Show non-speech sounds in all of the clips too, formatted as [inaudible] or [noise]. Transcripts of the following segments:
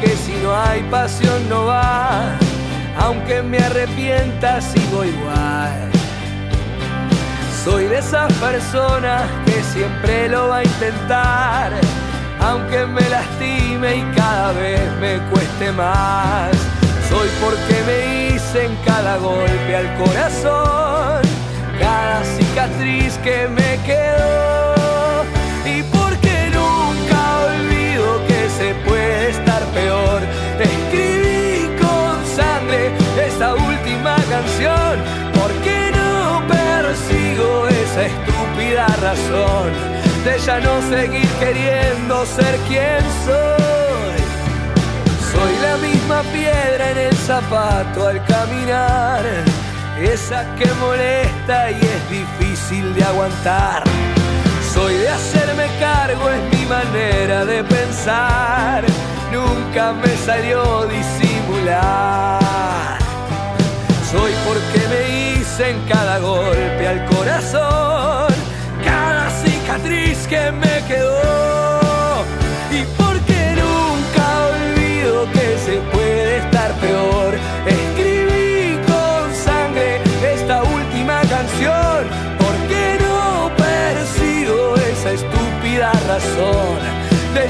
Que si no hay pasión no va, aunque me arrepienta sigo igual. Soy de esas personas que siempre lo va a intentar, aunque me lastime y cada vez me cueste más. Soy porque me hice en cada golpe al corazón, cada cicatriz que me quedó Escribí con sangre esta última canción porque no persigo esa estúpida razón de ya no seguir queriendo ser quien soy. Soy la misma piedra en el zapato al caminar, esa que molesta y es difícil de aguantar. Soy de hacerme cargo, es mi manera de pensar nunca me salió disimular. Soy porque me hice en cada golpe al corazón, cada cicatriz que me quedó.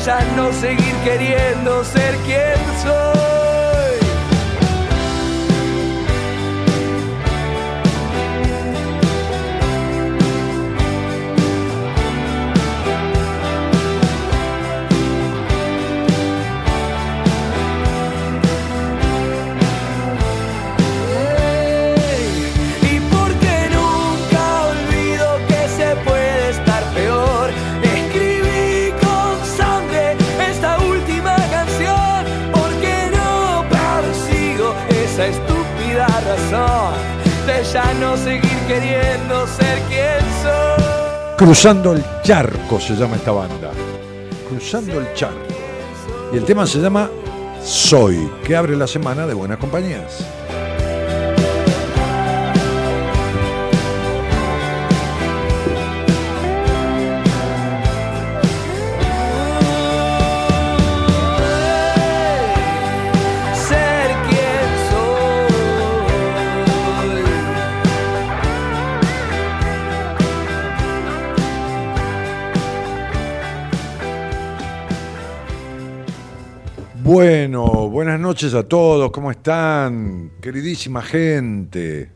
Ya no seguir queriendo ser quien soy. Cruzando el charco se llama esta banda. Cruzando el charco. Y el tema se llama Soy, que abre la semana de Buenas Compañías. Bueno, buenas noches a todos, ¿cómo están? Queridísima gente.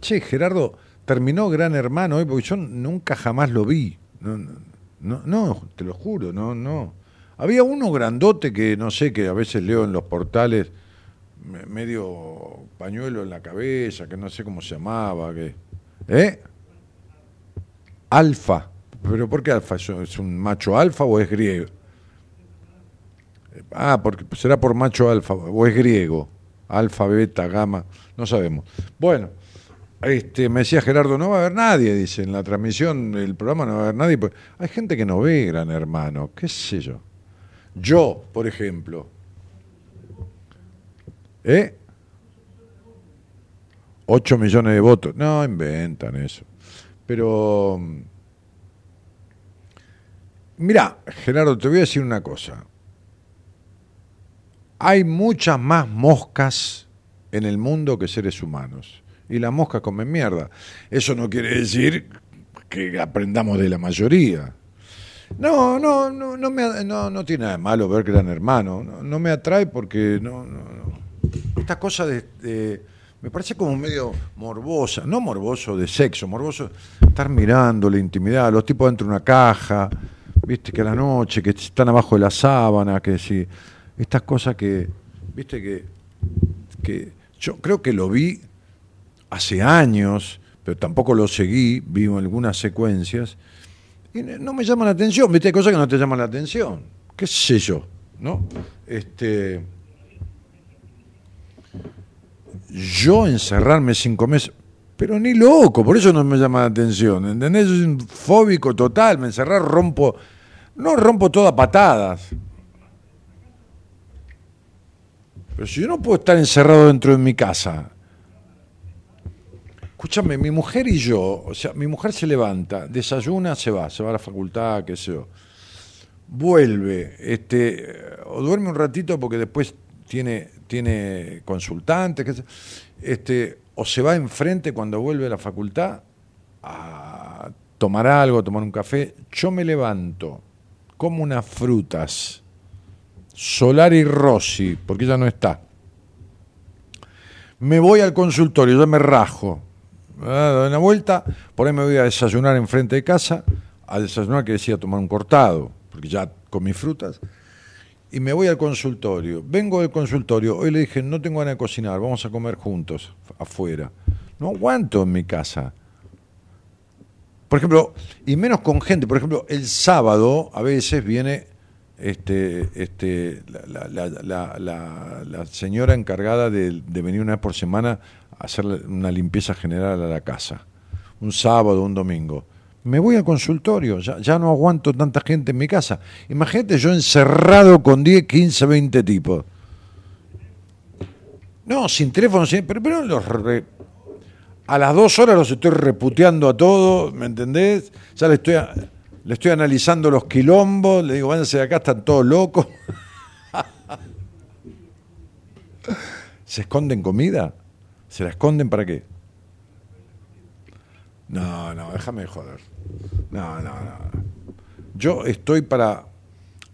Che, Gerardo, terminó Gran Hermano hoy porque yo nunca jamás lo vi. No, no, no, te lo juro, no, no. Había uno grandote que no sé, que a veces leo en los portales, medio pañuelo en la cabeza, que no sé cómo se llamaba, que. ¿Eh? Alfa. ¿Pero por qué alfa? ¿Es un macho alfa o es griego? Ah, porque será por macho alfa, o es griego. Alfa, beta, gamma, no sabemos. Bueno, este, me decía Gerardo, no va a haber nadie, dice, en la transmisión del programa no va a haber nadie. Pues, hay gente que no ve Gran Hermano, qué sé yo. Yo, por ejemplo. ¿Eh? 8 millones de votos. No, inventan eso. Pero... Mira, Gerardo, te voy a decir una cosa hay muchas más moscas en el mundo que seres humanos. Y las moscas comen mierda. Eso no quiere decir que aprendamos de la mayoría. No, no, no, no, me, tiene nada de malo ver Gran Hermano. No, no me atrae porque no, no. Esta cosa de- Me parece como medio morbosa. No morboso de sexo, morboso estar mirando la intimidad, los tipos dentro de una caja, viste, que a la noche, que están abajo de la sábana, que si. Estas cosas que. Viste que. que yo creo que lo vi hace años, pero tampoco lo seguí, vi algunas secuencias. Y no me llama la atención, viste, hay cosas que no te llaman la atención. ¿Qué sé yo? ¿No? Este. Yo encerrarme cinco meses, pero ni loco, por eso no me llama la atención. ¿Entendés? Yo soy un fóbico total, me encerrar, rompo. No rompo todas patadas. Pero si yo no puedo estar encerrado dentro de mi casa, Escúchame, mi mujer y yo, o sea, mi mujer se levanta, desayuna, se va, se va a la facultad, qué sé yo. Vuelve, este, o duerme un ratito porque después tiene, tiene consultantes, qué sé, este, o se va enfrente cuando vuelve a la facultad a tomar algo, a tomar un café. Yo me levanto, como unas frutas, Solar y Rossi, porque ella no está. Me voy al consultorio, yo me rajo, doy una vuelta, por ahí me voy a desayunar enfrente de casa, a desayunar que decía tomar un cortado, porque ya comí frutas, y me voy al consultorio. Vengo del consultorio, hoy le dije, no tengo ganas de cocinar, vamos a comer juntos, afuera. No aguanto en mi casa. Por ejemplo, y menos con gente, por ejemplo, el sábado a veces viene este, este, la, la- la- la- señora encargada de, de venir una vez por semana a hacer una limpieza general a la casa, un sábado, un domingo. Me voy al consultorio, ya, ya no aguanto tanta gente en mi casa. Imagínate yo encerrado con 10, 15, 20 tipos. No, sin teléfono, sin, pero, pero los re- a las dos horas los estoy reputeando a todos, ¿me entendés? Ya le estoy, a- le estoy analizando los quilombos, le digo, váyanse de acá, están todos locos. ¿Se esconden comida? ¿Se la esconden para qué? No, no, déjame de joder. No, no, no. Yo estoy para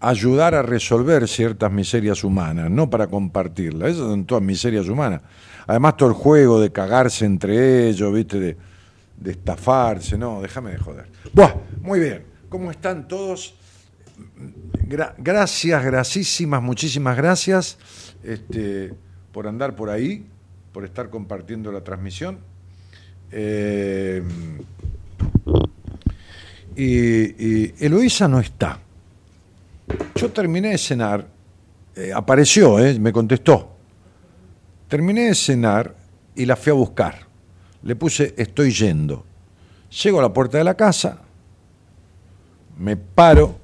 ayudar a resolver ciertas miserias humanas, no para compartirlas. Esas son todas miserias humanas. Además, todo el juego de cagarse entre ellos, ¿viste? De, de estafarse. No, déjame de joder. Buah, muy bien. ¿Cómo están todos? Gra- gracias, grasísimas, muchísimas gracias este, por andar por ahí, por estar compartiendo la transmisión. Eh, y, Eloísa no está. Yo terminé de cenar, eh, apareció, eh, me contestó. Terminé de cenar y la fui a buscar. Le puse estoy yendo. Llego a la puerta de la casa, me paro,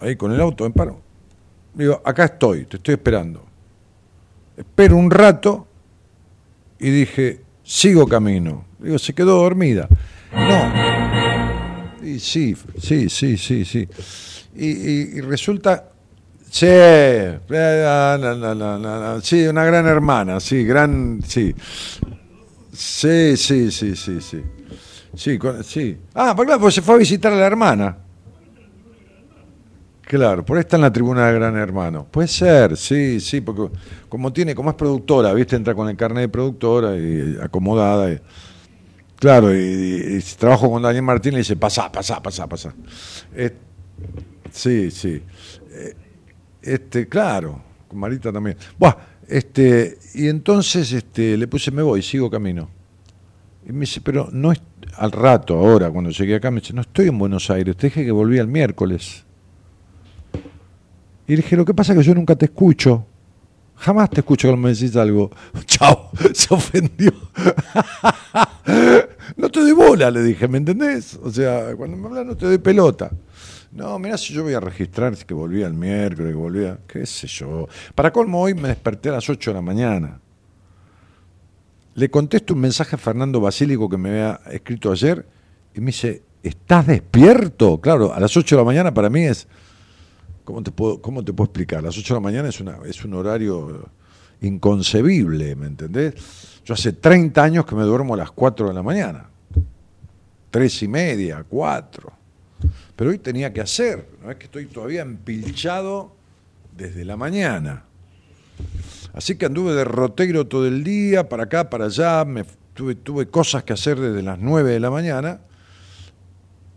ahí con el auto me paro. Digo, acá estoy, te estoy esperando. Espero un rato y dije, sigo camino. Digo, se quedó dormida. No. Y sí, sí, sí, sí, sí. Y, y- y resulta, sí, eh, sí, una gran hermana, sí, gran, sí. Sí, sí, sí, sí, sí. Sí, sí. Ah, pues claro, pues se fue a visitar a la hermana. Claro, por ahí está en la tribuna del Gran Hermano. Puede ser, sí, sí, porque como tiene, como es productora, viste, entra con el carnet de productora y acomodada. y- claro, y, y- y trabajo con Daniel Martín le dice, pasá, pasá, pasá. Eh, sí, sí. Eh, este, claro, con Marita también. Buah, este, y entonces este, le puse, me voy, sigo camino. Y me dice, pero no es al rato, ahora, cuando llegué acá, me dice, no estoy en Buenos Aires, te dije que volví el miércoles. Y le dije, lo que pasa es que yo nunca te escucho. Jamás te escucho cuando me decís algo. [laughs] Chao, [laughs] se ofendió. [laughs] no te doy bola, le dije, ¿me entendés? O sea, cuando me hablas no te doy pelota. No, mirá si yo voy a registrar que volví el miércoles, que volvía, qué sé yo. Para colmo, hoy me desperté a las 8 de la mañana. Le contesto un mensaje a Fernando Basílico que me había escrito ayer y me dice, ¿estás despierto? Claro, a las 8 de la mañana para mí es, ¿cómo te puedo, cómo te puedo explicar? A las 8 de la mañana es, una, es un horario inconcebible, ¿me entendés? Yo hace 30 años que me duermo a las 4 de la mañana. Tres y media, 4. pero hoy tenía que hacer, no es que estoy todavía empilchado desde la mañana. Así que anduve de roteiro todo el día, para acá, para allá, me, tuve, tuve cosas que hacer desde las 9 de la mañana,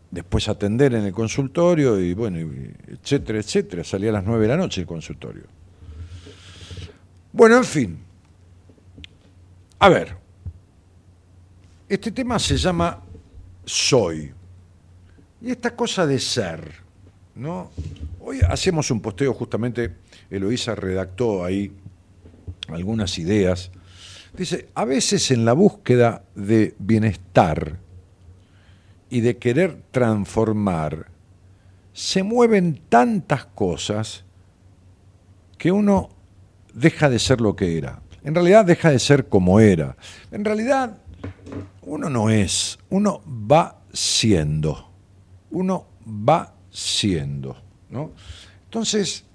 después atender en el consultorio y bueno, etcétera, etcétera. Salía a las 9 de la noche el consultorio. Bueno, en fin. A ver, este tema se llama soy. Y esta cosa de ser, ¿no? Hoy hacemos un posteo, justamente Eloísa redactó ahí algunas ideas. Dice, a veces en la búsqueda de bienestar y de querer transformar, se mueven tantas cosas que uno deja de ser lo que era. En realidad deja de ser como era. En realidad uno no es, uno va siendo. Uno va siendo. ¿no? Entonces,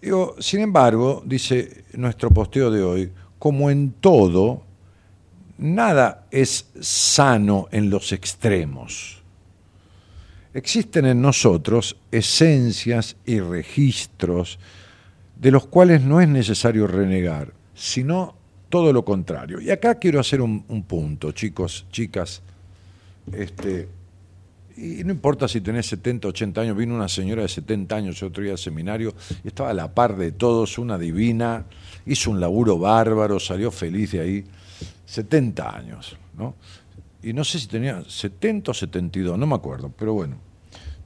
digo, sin embargo, dice nuestro posteo de hoy, como en todo, nada es sano en los extremos. Existen en nosotros esencias y registros de los cuales no es necesario renegar, sino todo lo contrario. Y acá quiero hacer un, punto, chicos, chicas. Este, y no importa si tenés 70, 80 años, vino una señora de 70 años otro día al seminario y estaba a la par de todos, una divina, hizo un laburo bárbaro, salió feliz de ahí, 70 años, ¿no? Y no sé si tenía 70 o 72, no me acuerdo, pero bueno,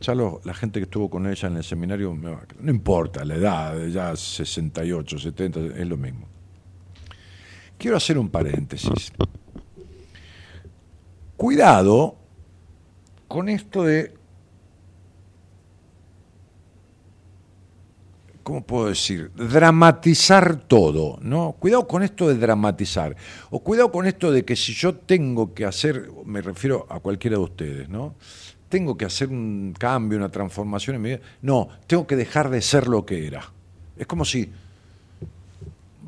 ya la gente que estuvo con ella en el seminario, no importa la edad, ya 68, 70, es lo mismo. Quiero hacer un paréntesis. Cuidado con esto de, ¿cómo puedo decir? Dramatizar todo, ¿no? Cuidado con esto de dramatizar. O cuidado con esto de que si yo tengo que hacer, me refiero a cualquiera de ustedes, ¿no? Tengo que hacer un cambio, una transformación en mi vida. No, tengo que dejar de ser lo que era. Es como si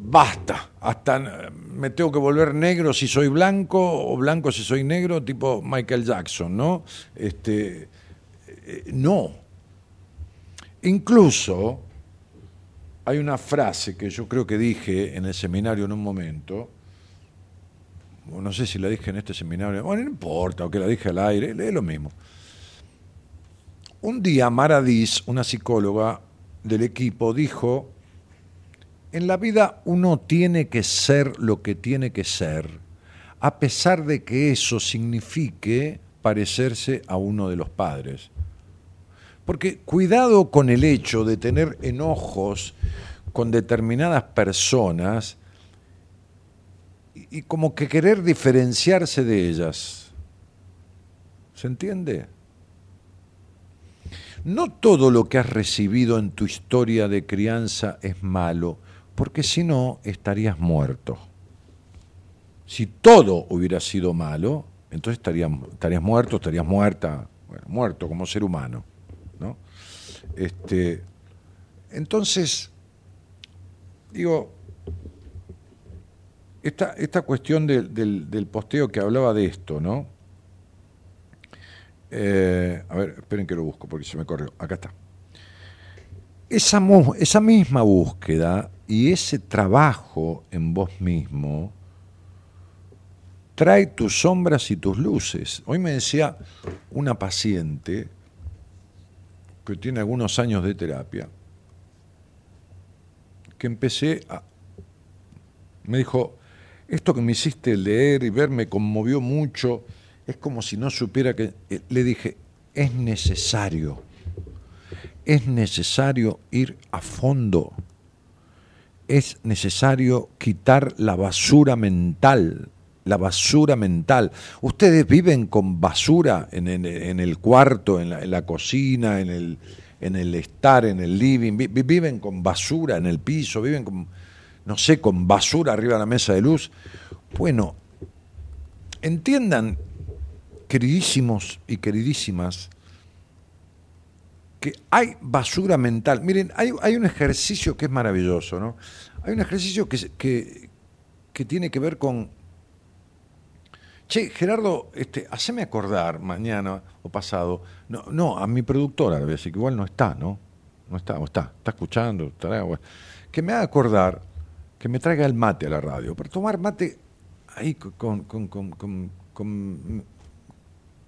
basta, hasta me tengo que volver negro si soy blanco o blanco si soy negro, tipo Michael Jackson, ¿no? Este, eh, no. Incluso hay una frase que yo creo que dije en el seminario en un momento, no sé si la dije en este seminario, bueno, no importa, o que la dije al aire, es lo mismo. Un día Mara una psicóloga del equipo, dijo en la vida uno tiene que ser lo que tiene que ser, a pesar de que eso signifique parecerse a uno de los padres. Porque cuidado con el hecho de tener enojos con determinadas personas y, como que querer diferenciarse de ellas. ¿Se entiende? No todo lo que has recibido en tu historia de crianza es malo porque si no estarías muerto. Si todo hubiera sido malo, entonces estarías, muerto, estarías muerta, bueno, muerto como ser humano. ¿no? Este, entonces, digo, esta, esta cuestión del, posteo que hablaba de esto, ¿no? Eh, a ver, esperen que lo busco porque se me corrió. Acá está. Esa, esa misma búsqueda y ese trabajo en vos mismo trae tus sombras y tus luces. Hoy me decía una paciente que tiene algunos años de terapia, que empecé a... Me dijo, esto que me hiciste leer y ver me conmovió mucho, es como si no supiera que... Eh, le dije, es necesario, es necesario ir a fondo es necesario quitar la basura mental, la basura mental. Ustedes viven con basura en, el cuarto, en la, cocina, en el, en el estar, en el living, viven con basura en el piso, viven con, no sé, con basura arriba de la mesa de luz. Bueno, entiendan, queridísimos y queridísimas, que hay basura mental. Miren, hay, hay un ejercicio que es maravilloso, ¿no? Hay un ejercicio que, que, tiene que ver con, Che, Gerardo, este, haceme acordar mañana o pasado. No, no, a mi productora, le voy que igual no está, ¿no? No está, o está, está escuchando, estará, bueno. que me haga acordar que me traiga el mate a la radio. Para tomar mate ahí con, con,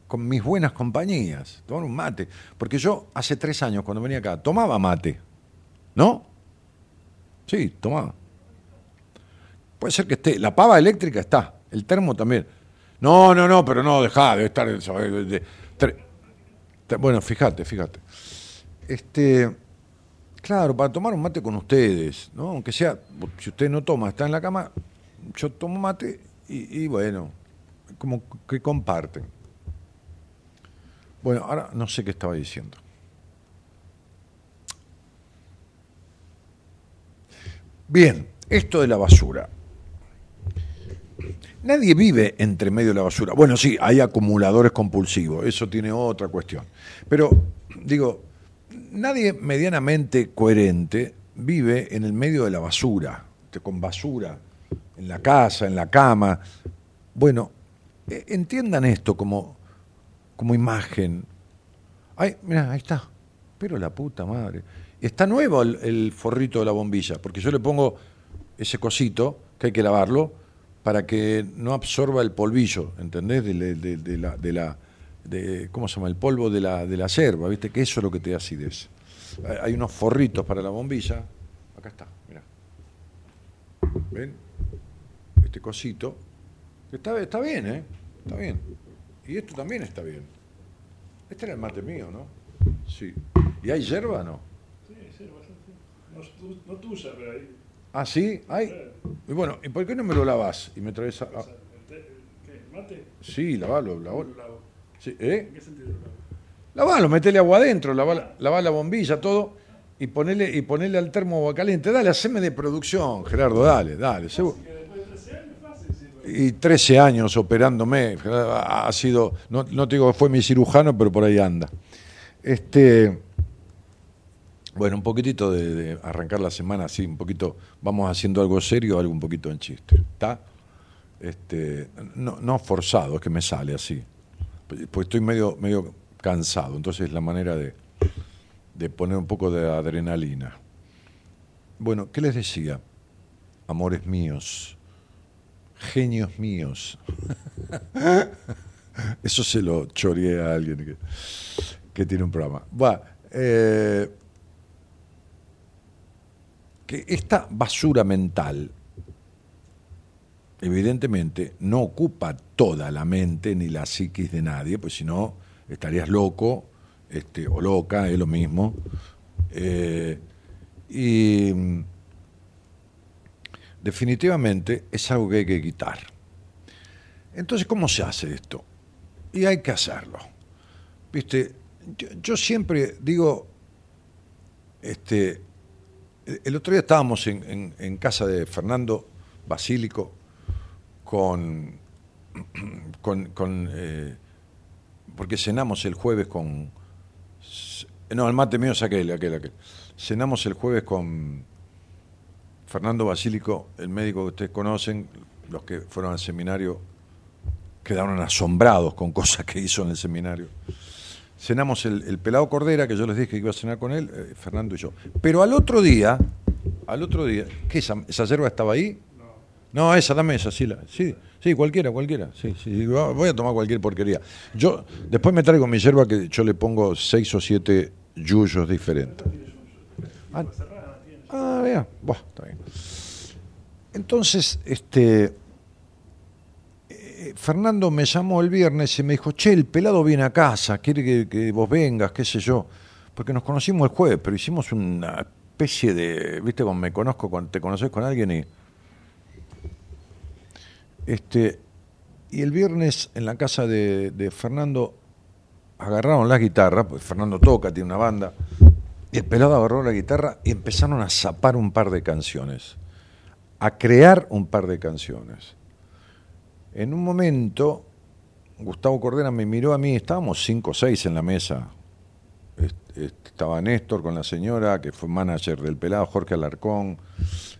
con, mis buenas compañías. Tomar un mate. Porque yo hace tres años, cuando venía acá, tomaba mate. ¿No? Sí, tomaba. Puede ser que esté. La pava eléctrica está. El termo también. No, no, no, pero no, dejá, debe estar. de- tre- te- bueno, fíjate, fíjate. Este. Claro, para tomar un mate con ustedes, ¿no? Aunque sea, si usted no toma, está en la cama, yo tomo mate y bueno, como que comparten. Bueno, ahora no sé qué estaba diciendo. Bien, esto de la basura. Nadie vive entre medio de la basura. Bueno, sí, hay acumuladores compulsivos, eso tiene otra cuestión. Pero, digo, nadie medianamente coherente vive en el medio de la basura, con basura, en la casa, en la cama. Bueno, eh, entiendan esto como, como imagen. Ay, mira, ahí está. Pero la puta madre. Está nuevo el, forrito de la bombilla, porque yo le pongo ese cosito que hay que lavarlo para que no absorba el polvillo, ¿entendés? De, la, de ¿cómo se llama? El polvo de la, de la yerba, ¿viste? Que eso es lo que te da acidez. Hay- unos forritos para la bombilla. Acá está, mirá. ¿Ven? Este cosito. Está, está bien, ¿eh? Está bien. Y esto también está bien. Este era el mate mío, ¿no? Sí. ¿Y hay yerba no? Sí, sí, bastante. No, no tuya, pero ahí. Ah, sí, hay. Y bueno, ¿y por qué no me lo lavas y me traes a... a- ¿Qué? ¿El mate? Sí, lavalo, lavalo. Sí, ¿eh? ¿En qué sentido lo lavo? Lavalo, metele agua adentro, lavá, lavá la bombilla, todo, y ponele, y ponele al termo agua caliente. Dale, haceme de producción, Gerardo, dale, dale. seguro. Que después de 13 años, fácil, sí. pero- Y 13 años operándome, ha sido, no, no te digo que fue mi cirujano, pero por ahí anda. Este, bueno, un poquitito de, de arrancar la semana así, un poquito, vamos haciendo algo serio, algo un poquito en chiste, ¿está? Este, no, no forzado, es que me sale así, pues estoy medio, medio cansado, entonces es la manera de, de poner un poco de adrenalina. Bueno, ¿qué les decía? Amores míos, genios míos. [laughs] Eso se lo choreé a alguien que, tiene un programa. Va, eh, que esta basura mental, evidentemente, no ocupa toda la mente ni la psiquis de nadie, pues si no, estarías loco este, o loca, es lo mismo. Eh, y definitivamente es algo que hay que quitar. Entonces, ¿cómo se hace esto? Y hay que hacerlo. Viste, yo, siempre digo, este, el- otro día estábamos en, casa de Fernando Basílico con, [clears throat] con, con, eh, porque cenamos el jueves con, no, el mate mío es aquel, aquel, aquel. Cenamos el jueves con Fernando Basílico, el médico que ustedes conocen, los que fueron al seminario quedaron asombrados con [laughs] cosas que hizo en el seminario. Cenamos el, el pelado Cordera, que yo les dije que iba a cenar con él, eh, Fernando y yo. Pero al otro día, al otro día, ¿qué esa, esa yerba estaba ahí? No, esa, dame esa, sí, la, sí, sí, cualquiera, cualquiera, sí, sí, voy a tomar cualquier porquería. Yo, después me traigo mi yerba que yo le pongo seis o siete yuyos diferentes. Ah, ah, vea, buah, está bien. Entonces, este, eh, Fernando me llamó el viernes y me dijo, che, el pelado viene a casa, quiere que, vos vengas, qué sé yo, porque nos conocimos el jueves, pero hicimos una especie de, viste, como me conozco, cuando te conoces con alguien y... Este, y el viernes en la casa de, Fernando agarraron la guitarra, pues Fernando toca, tiene una banda, y el pelado agarró la guitarra y empezaron a zapar un par de canciones, a crear un par de canciones. En un momento, Gustavo Cordera me miró a mí, estábamos cinco o seis en la mesa. Est- est- Estaba Néstor con la señora, que fue manager del pelado, Jorge Alarcón,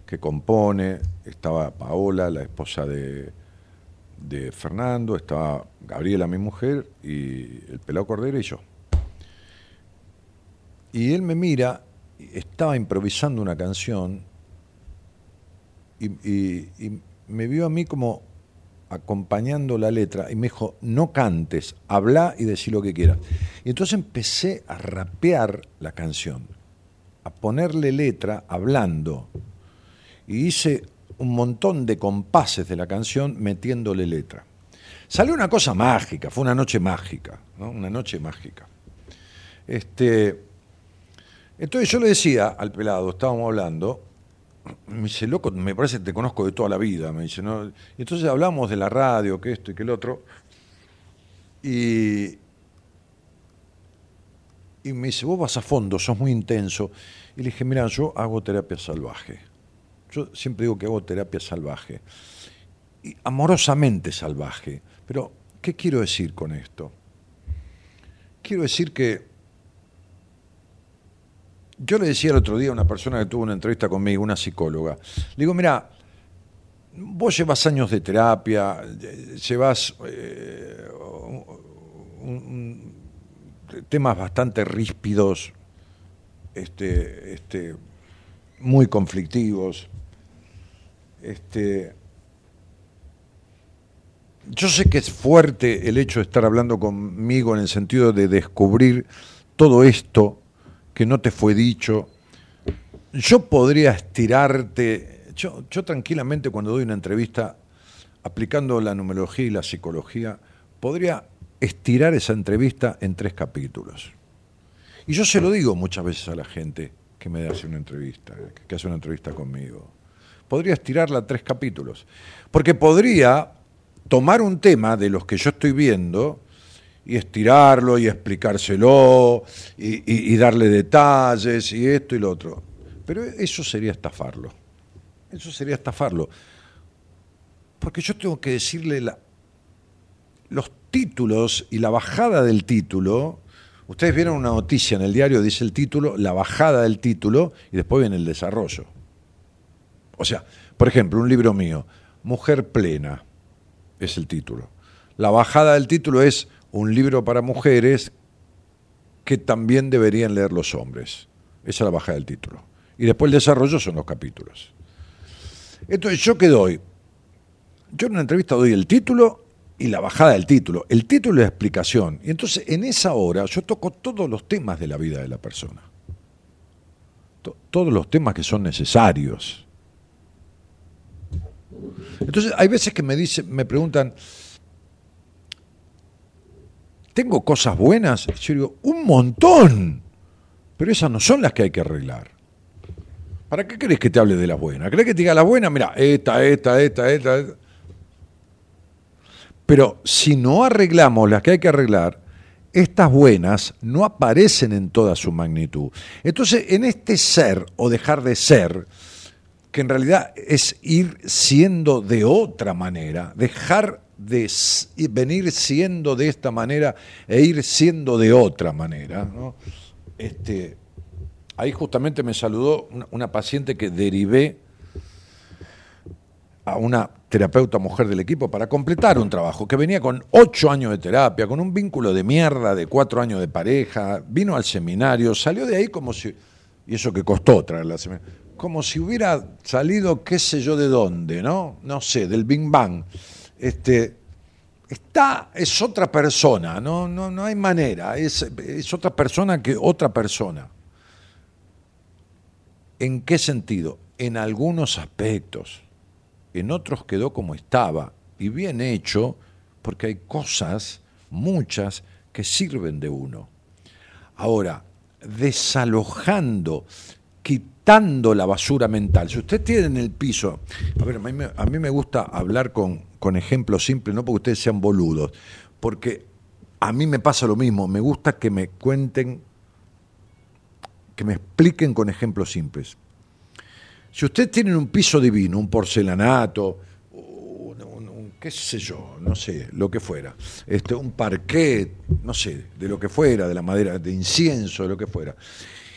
que compone, estaba Paola, la esposa de, de Fernando, estaba Gabriela, mi mujer, y el pelado Cordero y yo. Y él me mira, estaba improvisando una canción y, me vio a mí como acompañando la letra y me dijo, no cantes, habla y decí lo que quieras. Y entonces empecé a rapear la canción, a ponerle letra hablando. Y hice un montón de compases de la canción metiéndole letra. Salió una cosa mágica, fue una noche mágica, ¿no? Una noche mágica. Este, entonces yo le decía al pelado, estábamos hablando, me dice, loco, me parece que te conozco de toda la vida, me dice, ¿no? Y entonces hablamos de la radio, que esto y que el otro, y, y me dice, vos vas a fondo, sos muy intenso. Y le dije, mira, yo hago terapia salvaje. Yo siempre digo que hago terapia salvaje. Y amorosamente salvaje. Pero, ¿qué quiero decir con esto? Quiero decir que yo le decía el otro día a una persona que tuvo una entrevista conmigo, una psicóloga, le digo, mira, vos llevas años de terapia, llevas eh, temas bastante ríspidos, este, este, muy conflictivos. Este, yo sé que es fuerte el hecho de estar hablando conmigo en el sentido de descubrir todo esto que no te fue dicho. Yo podría estirarte, yo, tranquilamente cuando doy una entrevista, aplicando la numerología y la psicología, podría estirar esa entrevista en tres capítulos. Y yo se lo digo muchas veces a la gente que me hace una entrevista, que hace una entrevista conmigo. Podría estirarla a tres capítulos. Porque podría tomar un tema de los que yo estoy viendo y estirarlo y explicárselo y, darle detalles y esto y lo otro. Pero eso sería estafarlo. Eso sería estafarlo. Porque yo tengo que decirle los títulos y la bajada del título. Ustedes vieron una noticia en el diario, dice el título, la bajada del título y después viene el desarrollo. O sea, por ejemplo, un libro mío, Mujer Plena, es el título. La bajada del título es un libro para mujeres que también deberían leer los hombres. Esa es la bajada del título. Y después el desarrollo son los capítulos. Entonces, ¿yo qué doy? Yo en una entrevista doy el título y la bajada del título. El título y la explicación. Y entonces, en esa hora, yo toco todos los temas de la vida de la persona. To- todos los temas que son necesarios. Entonces, hay veces que me dicen, me preguntan, ¿tengo cosas buenas? Yo digo, un montón. Pero esas no son las que hay que arreglar. ¿Para qué querés que te hable de las buenas? ¿Querés que te diga las buenas? Mira, esta, esta, esta, esta, esta. Pero si no arreglamos las que hay que arreglar, estas buenas no aparecen en toda su magnitud. Entonces, en este ser o dejar de ser, que en realidad es ir siendo de otra manera, dejar de venir siendo de esta manera e ir siendo de otra manera. ¿no? Este, ahí justamente me saludó una, paciente que derivé a una terapeuta mujer del equipo para completar un trabajo que venía con ocho años de terapia, con un vínculo de mierda de cuatro años de pareja, vino al seminario, salió de ahí como si, y eso que costó traerla al seminario, como si hubiera salido qué sé yo de dónde, ¿no? No sé, del Big Bang. Este, está, es otra persona, no, no, no hay manera, es, es otra persona que otra persona. ¿En qué sentido? En algunos aspectos en otros quedó como estaba y bien hecho porque hay cosas, muchas, que sirven de uno. Ahora, desalojando, quitando la basura mental. Si usted tiene en el piso, a ver, a mí me, gusta hablar con, con ejemplos simples, no porque ustedes sean boludos, porque a mí me pasa lo mismo, me gusta que me cuenten, que me expliquen con ejemplos simples. Si usted tiene un piso divino, un porcelanato, un- qué sé yo, no sé, lo que fuera, este, un parquet, no sé, de lo que fuera, de la madera, de incienso, de lo que fuera,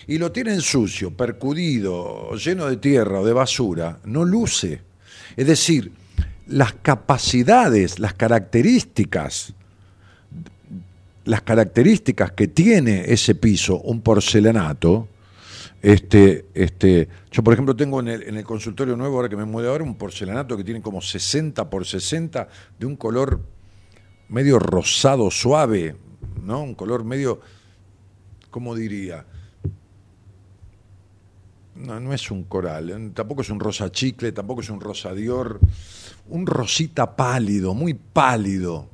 y lo tienen sucio, percudido, lleno de tierra o de basura, no luce. Es decir, las capacidades, las características, las características que tiene ese piso, un porcelanato, este, este, yo por ejemplo tengo en el, consultorio nuevo, ahora que me mueve ahora, un porcelanato que tiene como 60 por 60 de un color medio rosado suave, ¿no? Un color medio, ¿cómo diría? No, no es un coral, ¿eh? tampoco es un rosa chicle, tampoco es un rosa dior, un rosita pálido, muy pálido,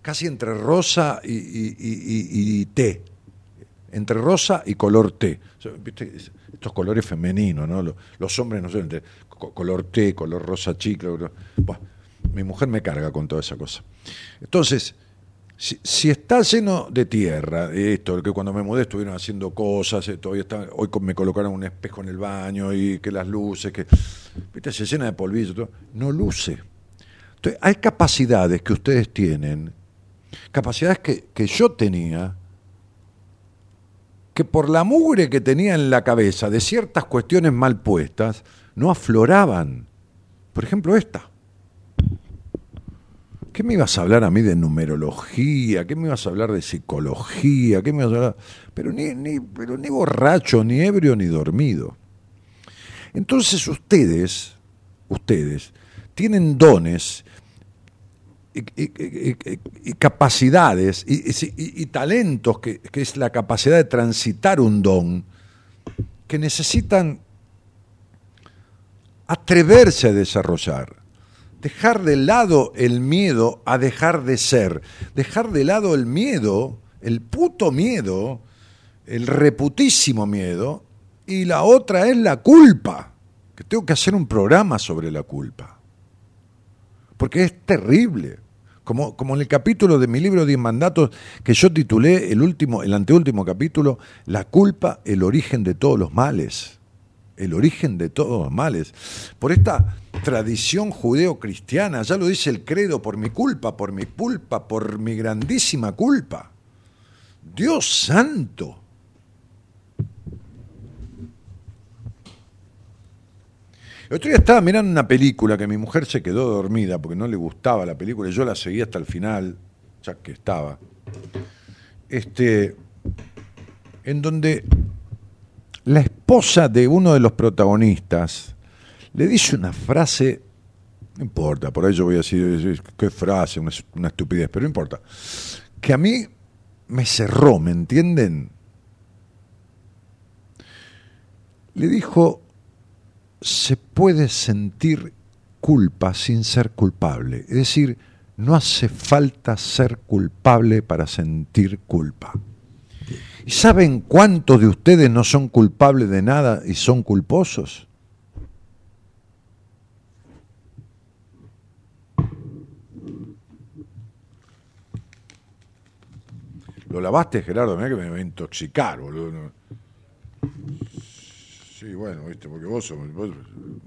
casi entre rosa y, té, entre rosa y color té. ¿viste? Estos colores femeninos, ¿no? Los, hombres no sé, entre co- color té, color rosa chicle. mi mujer me carga con toda esa cosa. Entonces, si, está lleno de tierra, de esto, que cuando me mudé estuvieron haciendo cosas, eh, todavía está, hoy me colocaron un espejo en el baño y que las luces, que ¿viste? se llena de polvillo, todo, no luce. Entonces, hay capacidades que ustedes tienen, capacidades que, que yo tenía, que por la mugre que tenía en la cabeza de ciertas cuestiones mal puestas, no afloraban. Por ejemplo, esta. ¿Qué me ibas a hablar a mí de numerología? ¿Qué me ibas a hablar de psicología? ¿Qué me ibas a hablar? Pero ni, ni, pero ni borracho, ni ebrio, ni dormido. Entonces ustedes, ustedes, tienen dones y, capacidades y talentos, que, que es la capacidad de transitar un don, que necesitan atreverse a desarrollar. Dejar de lado el miedo a dejar de ser. Dejar de lado el miedo, el puto miedo, el reputísimo miedo, y la otra es la culpa, que tengo que hacer un programa sobre la culpa porque es terrible. Como, como en el capítulo de mi libro 10 mandatos que yo titulé el último, el anteúltimo capítulo, La culpa, el origen de todos los males. El origen de todos los males. Por esta tradición judeo-cristiana, ya lo dice el credo, por mi culpa, por mi culpa, por mi grandísima culpa. Dios santo. El otro día estaba mirando una película que mi mujer se quedó dormida porque no le gustaba la película y yo la seguí hasta el final, ya que estaba. Este, en donde la esposa de uno de los protagonistas le dice una frase, no importa, por ahí yo voy a decir, qué frase, una, una estupidez, pero no importa, que a mí me cerró, ¿me entienden? Le dijo, se puede sentir culpa sin ser culpable. Es decir, no hace falta ser culpable para sentir culpa. ¿Y saben cuántos de ustedes no son culpables de nada y son culposos? Lo lavaste, Gerardo, mira que me va a intoxicar, boludo. Sí, bueno, viste, porque vos,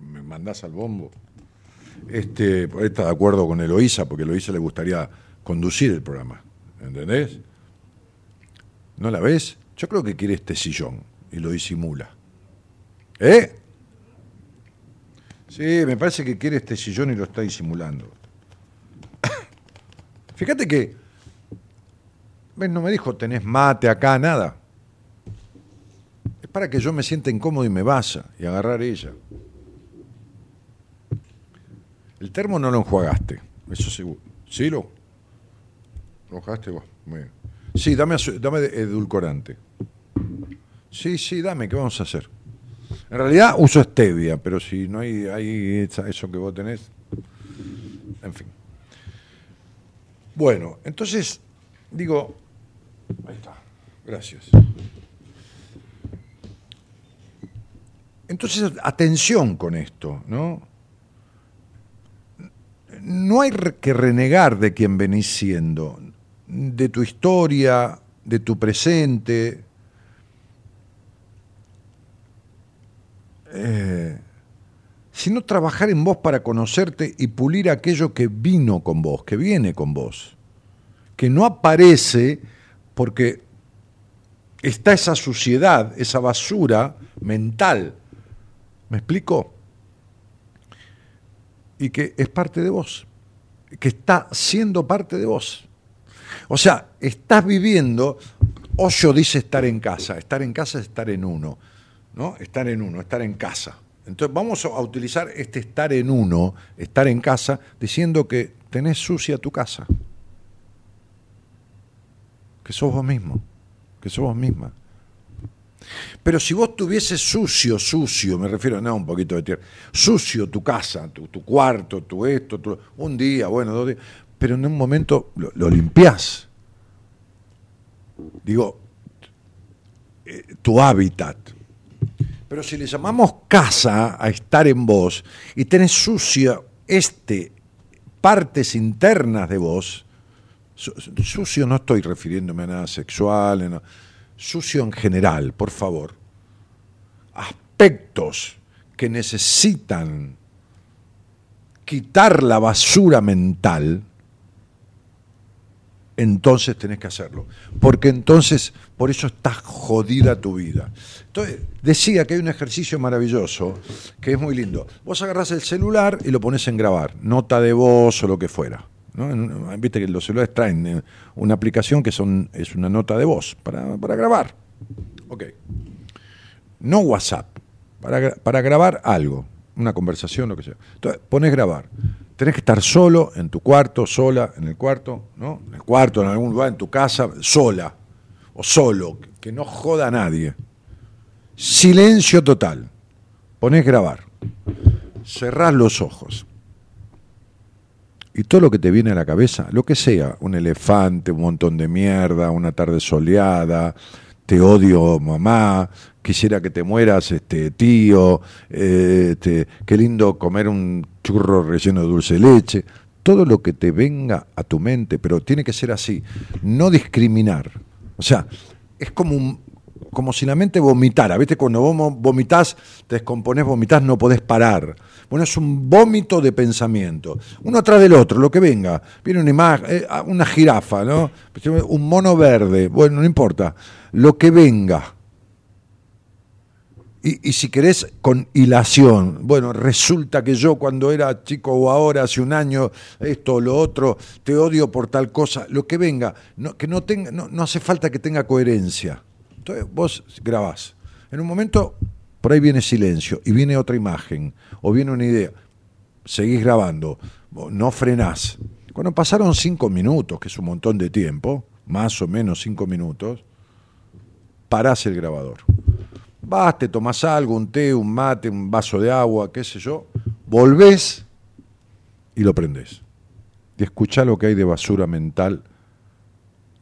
me mandás al bombo. Este, está de acuerdo con Eloísa, porque Eloísa le gustaría conducir el programa. ¿Entendés? ¿No la ves? Yo creo que quiere este sillón y lo disimula. ¿Eh? Sí, me parece que quiere este sillón y lo está disimulando. [coughs] Fíjate que, ves, no me dijo, tenés mate acá, nada. Es para que yo me sienta incómodo y me vaya y agarrar ella. El termo no lo enjuagaste, eso seguro. ¿Sí lo? ¿Lo enjuagaste vos? Muy bien. Sí, dame, dame edulcorante. Sí, sí, dame, ¿qué vamos a hacer? En realidad uso stevia, pero si no hay, eso que vos tenés, en fin. Bueno, entonces, digo, ahí está, gracias. Entonces, atención con esto, ¿no? No hay que renegar de quien venís siendo, de tu historia, de tu presente. Eh, sino trabajar en vos para conocerte y pulir aquello que vino con vos, que viene con vos, que no aparece porque está esa suciedad, esa basura mental. ¿Me explico? y que es parte de vos, que está siendo parte de vos. O sea, estás viviendo, Osho dice estar en casa, estar en casa es estar en uno, ¿no? Estar en uno, estar en casa. Entonces vamos a utilizar este estar en uno, estar en casa, diciendo que tenés sucia tu casa. Que sos vos mismo, que sos vos misma. Pero si vos tuvieses sucio, sucio, me refiero, no, un poquito de tierra, sucio tu casa, tu, cuarto, tu esto, un día, bueno, dos días, pero en un momento lo, limpiás. Digo, eh, tu hábitat. Pero si le llamamos casa a estar en vos y tenés sucia este, partes internas de vos, sucio no estoy refiriéndome a nada sexual, sucio en general, por favor, aspectos que necesitan quitar la basura mental, entonces tenés que hacerlo. Porque entonces, por eso está jodida tu vida. Entonces, decía que hay un ejercicio maravilloso, que es muy lindo. Vos agarrás el celular y lo pones en grabar, nota de voz o lo que fuera. Viste que los celulares traen eh, una aplicación que son, es una nota de voz para, grabar. Ok. No WhatsApp, para, para grabar algo, una conversación, lo que sea. Entonces, pones grabar. Tenés que estar solo, en tu cuarto, sola, en el cuarto, ¿no? En el cuarto, en algún lugar, en tu casa, sola o solo, que no joda a nadie. Silencio total. Ponés grabar. Cerrás los ojos y todo lo que te viene a la cabeza, lo que sea, un elefante, un montón de mierda, una tarde soleada, te odio mamá, quisiera que te mueras este tío, eh, este, qué lindo comer un churro relleno de dulce leche, todo lo que te venga a tu mente, pero tiene que ser así, no discriminar. O sea, es como un, como si la mente vomitara. ¿Viste? Cuando vos vomitas, te descomponés, vomitas, no podés parar. Bueno, es un vómito de pensamiento. Uno atrás del otro, lo que venga. Viene una imagen, eh, una jirafa, ¿no? Un mono verde. Bueno, no importa. Lo que venga. Y, y, si querés, con hilación. Bueno, resulta que yo cuando era chico o ahora, hace un año, esto o lo otro, te odio por tal cosa. Lo que venga. Que no, tenga, no, no hace falta que tenga coherencia. Entonces vos grabás. En un momento, por ahí viene silencio y viene otra imagen o viene una idea. Seguís grabando, no frenás. Cuando pasaron cinco minutos, que es un montón de tiempo, más o menos cinco minutos, parás el grabador. Vas, te tomás algo, un té, un mate, un vaso de agua, qué sé yo, volvés y lo prendés. Y escuchá lo que hay de basura mental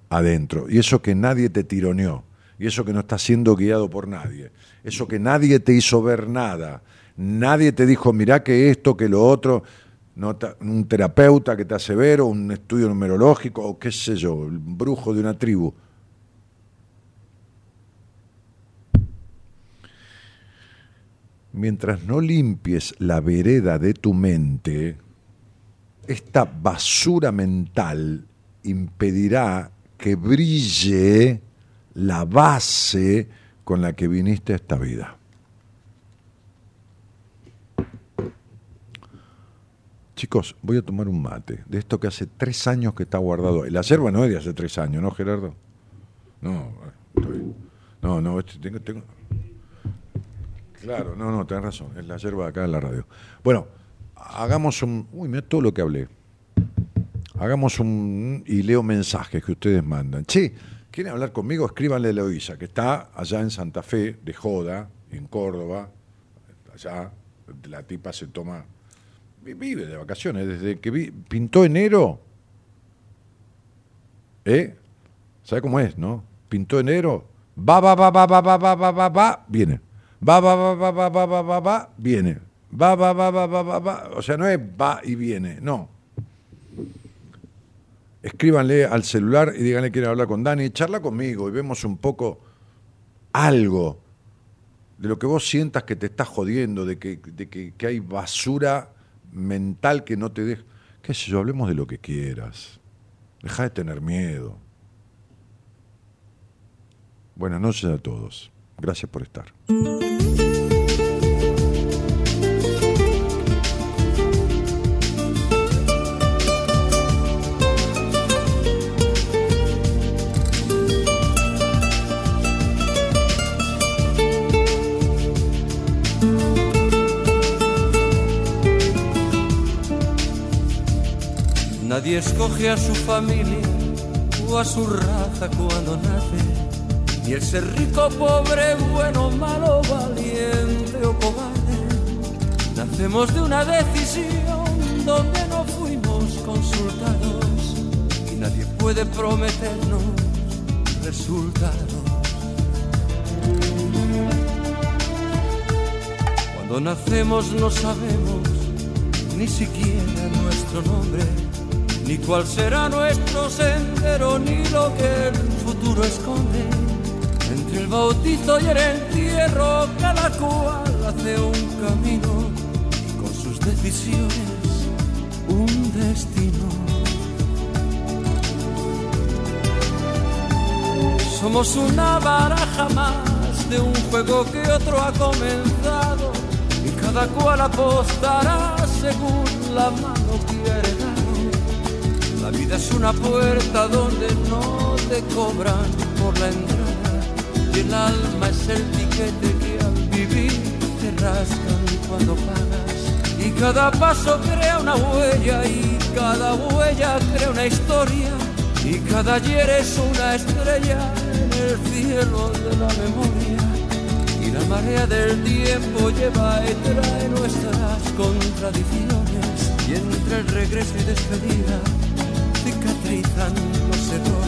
adentro. Y eso que nadie te tironeó y eso que no está siendo guiado por nadie, eso que nadie te hizo ver nada, nadie te dijo, mirá que esto, que lo otro, un terapeuta que te hace ver, o un estudio numerológico, o qué sé yo, el brujo de una tribu. Mientras no limpies la vereda de tu mente, esta basura mental impedirá que brille la base con la que viniste a esta vida. Chicos, voy a tomar un mate de esto que hace tres años que está guardado. La yerba no es de hace tres años, ¿no, Gerardo? No, no, no, este, tengo, tengo... Claro, no, no, tenés razón, es la yerba acá en la radio. Bueno, hagamos un... Uy, mira todo lo que hablé. Hagamos un... y leo mensajes que ustedes mandan. Che, ¿Quieren hablar conmigo? Escríbanle a Eloisa, que está allá en Santa Fe, de Joda, en Córdoba. Allá la tipa se toma. Vive de vacaciones. Desde que vi, pintó enero. ¿Eh? ¿Sabe cómo es, no? Pintó enero. Va, va, va, va, va, va, va, va, va, va, viene. Va, va, va, va, va, va, va, va, va, viene. Va, va, va, va, va, va, va. O sea, no es va y viene, no escríbanle al celular y díganle que quieren hablar con Dani, charla conmigo y vemos un poco algo de lo que vos sientas que te está jodiendo, de que, de que, hay basura mental que no te deja. Qué sé yo, hablemos de lo que quieras. Deja de tener miedo. Buenas noches a todos. Gracias por estar. Nadie escoge a su familia o a su raza cuando nace ni el ser rico, pobre, bueno, malo, valiente o cobarde. Nacemos de una decisión donde no fuimos consultados y nadie puede prometernos resultados. Cuando nacemos no sabemos ni siquiera nuestro nombre, ni cuál será nuestro sendero, ni lo que el futuro esconde. El bautizo y el entierro, cada cual hace un camino y con sus decisiones un destino. Somos una baraja más de un juego que otro ha comenzado y cada cual apostará según la mano quiere dar. La vida es una puerta donde no te cobran por la entrada y el alma es el tiquete que al vivir te rascan cuando pagas. Y cada paso crea una huella y cada huella crea una historia y cada ayer es una estrella en el cielo de la memoria. Y la marea del tiempo lleva y trae nuestras contradicciones y entre el regreso y despedida cicatrizan los errores.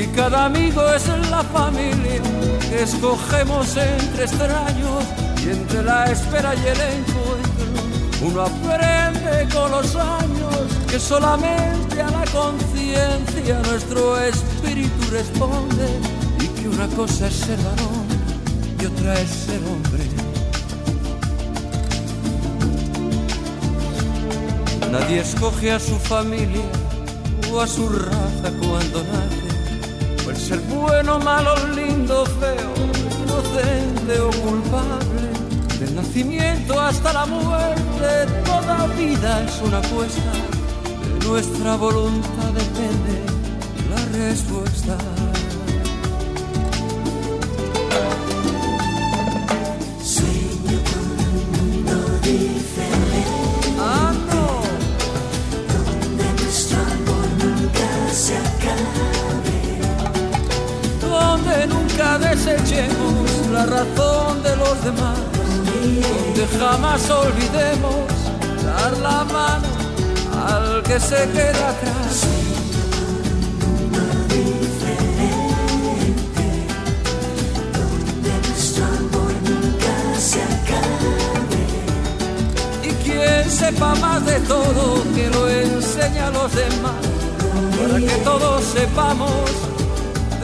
Y cada amigo es la familia que escogemos entre extraños y entre la espera y el encuentro. Uno aprende con los años que solamente a la conciencia nuestro espíritu responde y que una cosa es ser varón y otra es ser hombre. Nadie escoge a su familia o a su raza cuando nace. Ser bueno, malo, lindo, feo, inocente o culpable. Del nacimiento hasta la muerte, toda vida es una apuesta. De nuestra voluntad depende la respuesta. La razón de los demás, donde jamás olvidemos dar la mano al que se queda atrás. Y quien sepa más de todo, que lo enseñe a los demás, para que todos sepamos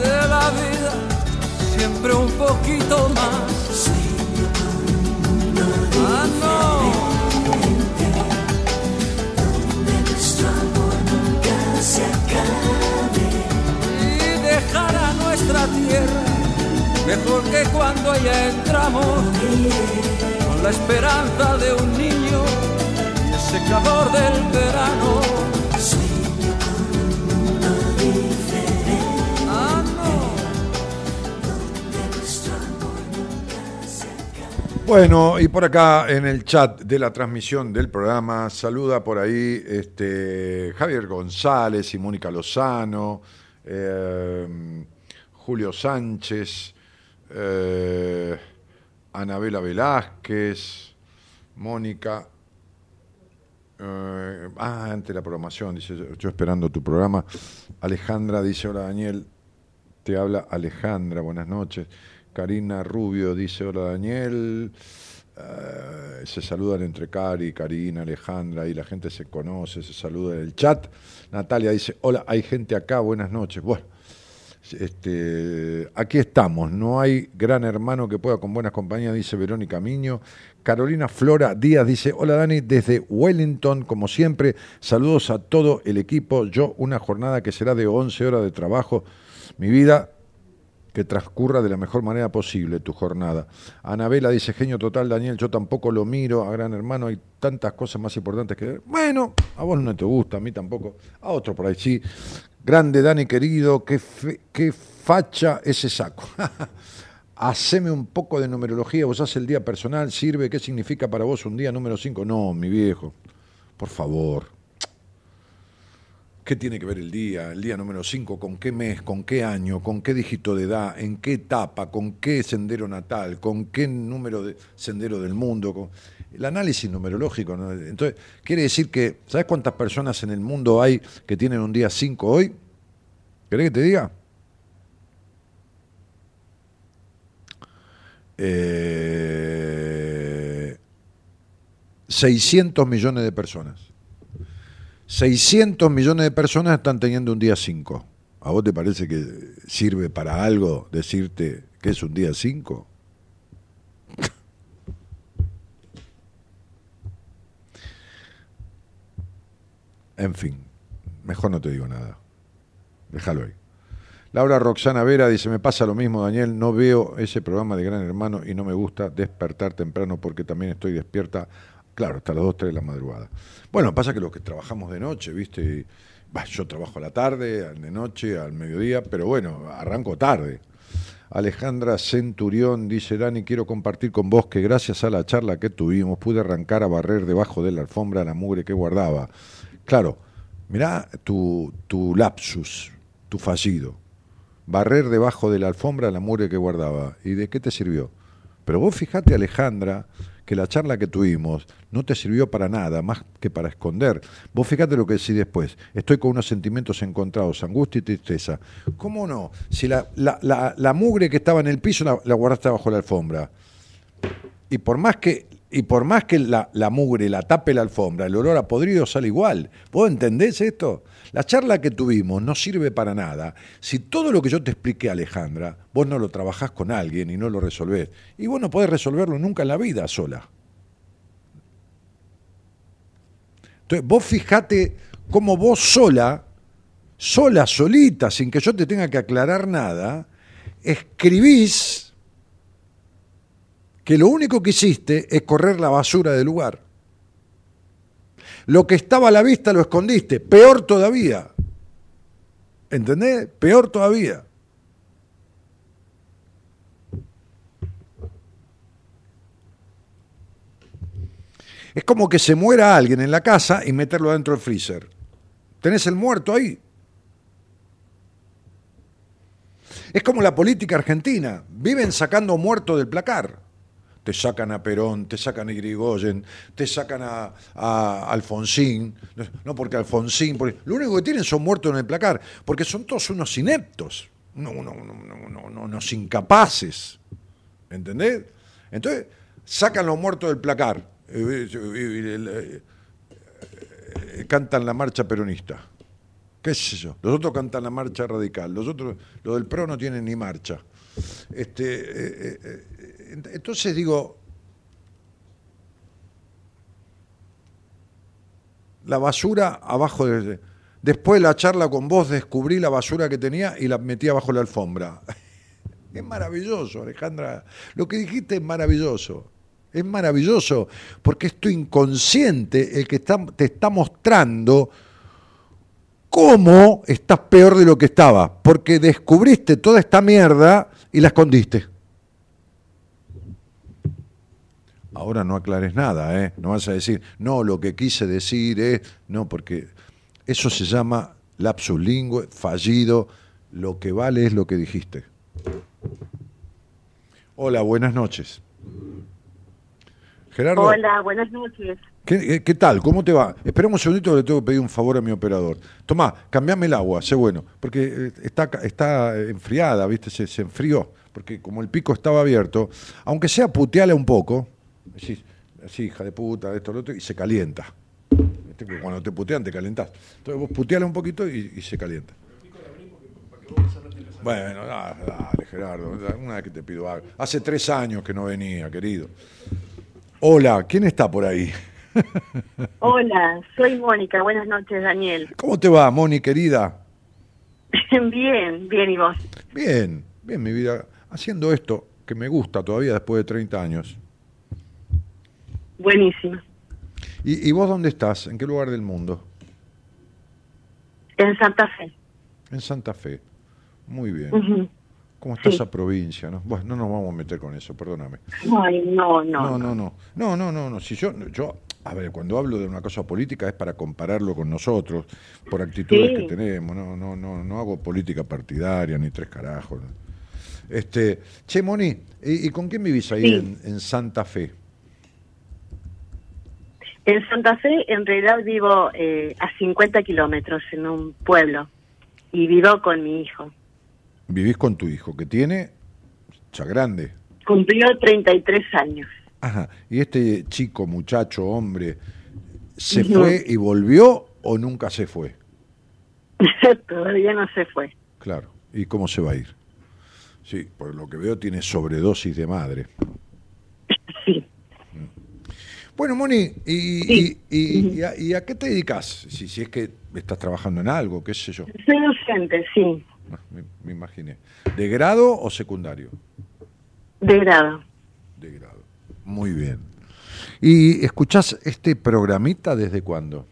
de la vida un poquito más. Ah, no. y dejar nuestra tierra mejor que cuando allá entramos con la esperanza de un niño y ese calor del verano. Bueno, y por acá en el chat de la transmisión del programa, saluda por ahí este, Javier González y Mónica Lozano, eh, Julio Sánchez, eh, Anabela Velázquez, Mónica. eh, ah, la programación, dice yo, yo esperando tu programa. Alejandra dice: Hola Daniel, te habla Alejandra, buenas noches. Karina Rubio dice, hola Daniel. Eh, se saludan entre Cari, Karina, Alejandra, y la gente se conoce, se saluda en el chat. Natalia dice, hola, hay gente acá, buenas noches. Bueno, este, aquí estamos, no hay gran hermano que pueda con buenas compañías, dice Verónica Miño. Carolina Flora Díaz dice, hola Dani, desde Wellington, como siempre, saludos a todo el equipo. Yo una jornada que será de 11 horas de trabajo. Mi vida que transcurra de la mejor manera posible tu jornada. Anabela dice, genio total, Daniel, yo tampoco lo miro, a gran hermano, hay tantas cosas más importantes que. Bueno, a vos no te gusta, a mí tampoco, a otro por ahí sí. Grande Dani querido, qué, fe- qué facha ese saco. [laughs] Haceme un poco de numerología, vos haces el día personal, sirve, ¿qué significa para vos un día número 5? No, mi viejo, por favor. ¿Qué tiene que ver el día? El día número 5, ¿con qué mes? ¿Con qué año? ¿Con qué dígito de edad? ¿En qué etapa? ¿Con qué sendero natal? ¿Con qué número de sendero del mundo? El análisis numerológico. Entonces, quiere decir que, ¿sabes cuántas personas en el mundo hay que tienen un día 5 hoy? ¿Querés que te diga? Eh, 600 millones de personas. 600 millones de personas están teniendo un día 5. ¿A vos te parece que sirve para algo decirte que es un día 5? En fin, mejor no te digo nada. Déjalo ahí. Laura Roxana Vera dice, me pasa lo mismo, Daniel, no veo ese programa de Gran Hermano y no me gusta despertar temprano porque también estoy despierta, claro, hasta las 2, 3 de la madrugada. Bueno, pasa que los que trabajamos de noche, ¿viste? Yo trabajo a la tarde, de noche, al mediodía, pero bueno, arranco tarde. Alejandra Centurión dice, Dani, quiero compartir con vos que gracias a la charla que tuvimos pude arrancar a barrer debajo de la alfombra la mugre que guardaba. Claro, mirá tu, tu lapsus, tu fallido. Barrer debajo de la alfombra la mugre que guardaba. ¿Y de qué te sirvió? Pero vos fijate, Alejandra, que la charla que tuvimos no te sirvió para nada, más que para esconder. Vos fíjate lo que decís después. Estoy con unos sentimientos encontrados, angustia y tristeza. ¿Cómo no? Si la, la- la- mugre que estaba en el piso la, guardaste bajo la alfombra. Y por más que, y por más que la, la mugre la tape la alfombra, el olor a podrido sale igual. ¿Vos entendés esto? La charla que tuvimos no sirve para nada si todo lo que yo te expliqué, Alejandra, vos no lo trabajás con alguien y no lo resolvés. Y vos no podés resolverlo nunca en la vida sola. Entonces, vos fijate cómo vos sola, sola, solita, sin que yo te tenga que aclarar nada, escribís que lo único que hiciste es correr la basura del lugar. Lo que estaba a la vista lo escondiste, peor todavía. ¿Entendés? Peor todavía. Es como que se muera alguien en la casa y meterlo dentro del freezer. Tenés el muerto ahí. Es como la política argentina. Viven sacando muertos del placar. Te sacan a Perón, te sacan a Irigoyen, te sacan a, a Alfonsín. No porque Alfonsín. Porque, lo único que tienen son muertos en el placar. Porque son todos unos ineptos. No, no, no, no, no, no, unos incapaces. ¿Entendés? Entonces, sacan los muertos del placar. Eh, eh, eh, cantan la marcha peronista. ¿Qué sé yo? Los otros cantan la marcha radical. Los otros, los del PRO no tienen ni marcha. Este, entonces digo, la basura abajo de... Después de la charla con vos descubrí la basura que tenía y la metí abajo la alfombra. [laughs] Es maravilloso, Alejandra. Lo que dijiste es maravilloso. Es maravilloso porque es tu inconsciente el que está- te está mostrando cómo estás peor de lo que estaba. Porque descubriste toda esta mierda y la escondiste. Ahora no aclares nada, ¿eh? No vas a decir, no, lo que quise decir es. No, porque eso se llama lapsus lingüe, fallido. Lo que vale es lo que dijiste. Hola, buenas noches. Gerardo, Hola, buenas noches. ¿qué, qué tal? ¿Cómo te va? Espera un segundito le tengo que pedir un favor a mi operador. Tomá, cambiame el agua, sé bueno, porque eh, está, está enfriada, ¿viste? Se, se enfrió, porque como el pico estaba abierto, aunque sea puteale un poco, así, así, hija de puta, esto, lo otro, y se calienta. ¿Viste? Porque Cuando te putean te calentás. Entonces vos puteale un poquito y, y se calienta. Bueno, da- dale, Gerardo, una vez que te pido algo. Hace tres años que no venía, querido. Hola, ¿quién está por ahí? [laughs] Hola, soy Mónica. Buenas noches, Daniel. ¿Cómo te va, Moni, querida? [laughs] bien, bien, ¿y vos? Bien, bien, mi vida. Haciendo esto que me gusta todavía después de 30 años. Buenísimo. ¿Y, y vos dónde estás? ¿En qué lugar del mundo? En Santa Fe. En Santa Fe. Muy bien. ¿Cómo está Sí. esa provincia? No? Bueno, no nos vamos a meter con eso, perdóname. Ay, no, no. No, no, no. No, no, no, no. Si yo, yo A ver, cuando hablo de una cosa política es para compararlo con nosotros, por actitudes Sí. que tenemos. No, no, no, no hago política partidaria ni tres carajos. Este, che, Moni, ¿y, y con quién vivís ahí Sí. en, en Santa Fe? En Santa Fe, en realidad vivo eh, a 50 kilómetros en un pueblo y vivo con mi hijo. Vivís con tu hijo, que tiene ya grande. Cumplió 33 años. Ajá. ¿Y este chico, muchacho, hombre, se fue y volvió o nunca se fue? [laughs] Todavía no se fue. Claro. ¿Y cómo se va a ir? Sí, por lo que veo tiene sobredosis de madre. Bueno, Moni, ¿y, Sí. y, y- y a, y a qué te dedicas? Si, si es que estás trabajando en algo, qué sé yo. Soy docente, sí, Ah, Me, me imaginé. ¿De grado o secundario? de grado. De grado. Muy bien. ¿Y escuchás este programita desde cuándo?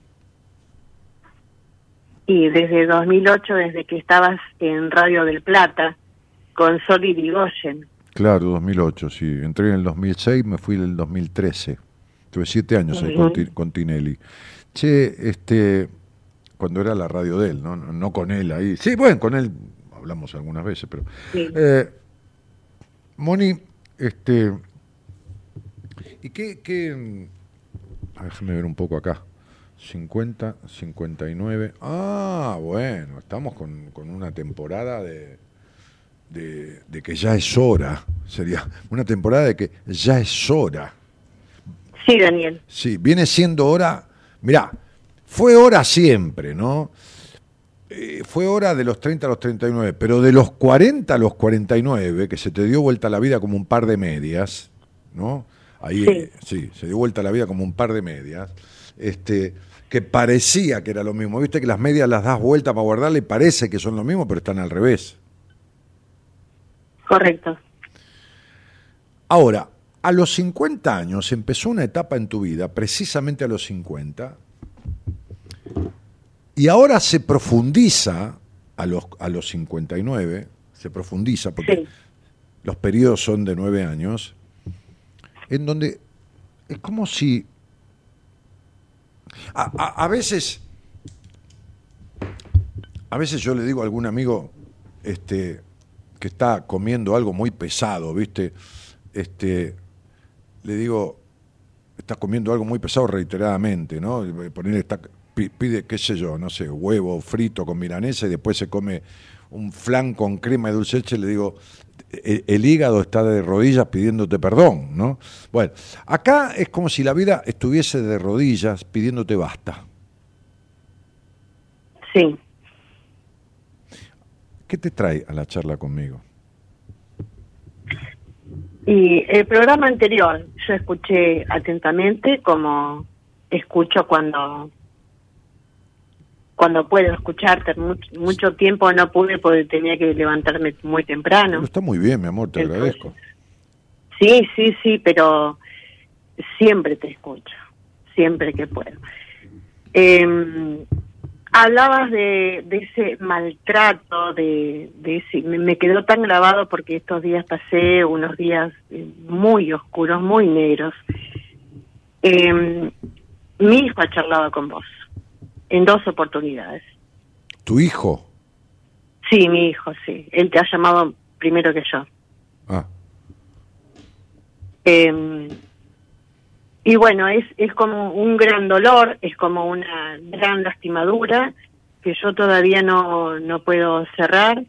Y desde 2008, desde que estabas en Radio del Plata, con Sol y Digoyen. Claro, 2008, sí. Entré en el 2006, me fui en el 2013. Tuve siete años ahí con, con Tinelli. Che, este, cuando era la radio de él, ¿no? No, con él ahí. Sí, bueno, con él hablamos algunas veces, pero... Sí. Eh, Moni, este... ¿Y qué...? qué déjame ver un poco acá. 50, 59. Ah, bueno, estamos con, con una temporada de, de, de que ya es hora. Sería una temporada de que ya es hora. Sí, Daniel. Sí, viene siendo hora. Mirá, fue hora siempre, ¿no? Eh, fue hora de los 30 a los 39, pero de los 40 a los 49, que se te dio vuelta la vida como un par de medias, ¿no? Ahí, Sí. eh, sí, se dio vuelta la vida como un par de medias, este, que parecía que era lo mismo. Viste que las medias las das vuelta para guardarle y parece que son lo mismo, pero están al revés. Correcto. Ahora, a los 50 años empezó una etapa en tu vida, precisamente a los 50, y ahora se profundiza a los, a los 59, se profundiza porque Sí. los periodos son de nueve años, en donde es como si a, a- a veces a veces yo le digo a algún amigo este que está comiendo algo muy pesado, ¿viste? Este le digo está comiendo algo muy pesado reiteradamente, ¿no? Ponerle está pi- pide qué sé yo, no sé, huevo frito con milanesa y después se come un flan con crema y dulce de leche, le digo, el, el hígado está de rodillas pidiéndote perdón, ¿no? Bueno, acá es como si la vida estuviese de rodillas pidiéndote basta. Sí. ¿Qué te trae a la charla conmigo? Y el programa anterior yo escuché atentamente como escucho cuando cuando puedo escucharte. Mucho, mucho tiempo no pude porque tenía que levantarme muy temprano. Pero está muy bien, mi amor, te Entonces, agradezco. sí sí sí pero siempre te escucho siempre que puedo. Eh, hablabas de, de ese maltrato de, de ese me, me quedó tan grabado porque estos días pasé unos días eh, muy oscuros muy negros. Eh, mi hijo ha charlado con vos en dos oportunidades. ¿Tu hijo? sí mi hijo sí. Él te ha llamado primero que yo. Ah, Eh, y bueno, es, es como un gran dolor, es como una gran lastimadura que yo todavía no, no puedo cerrar.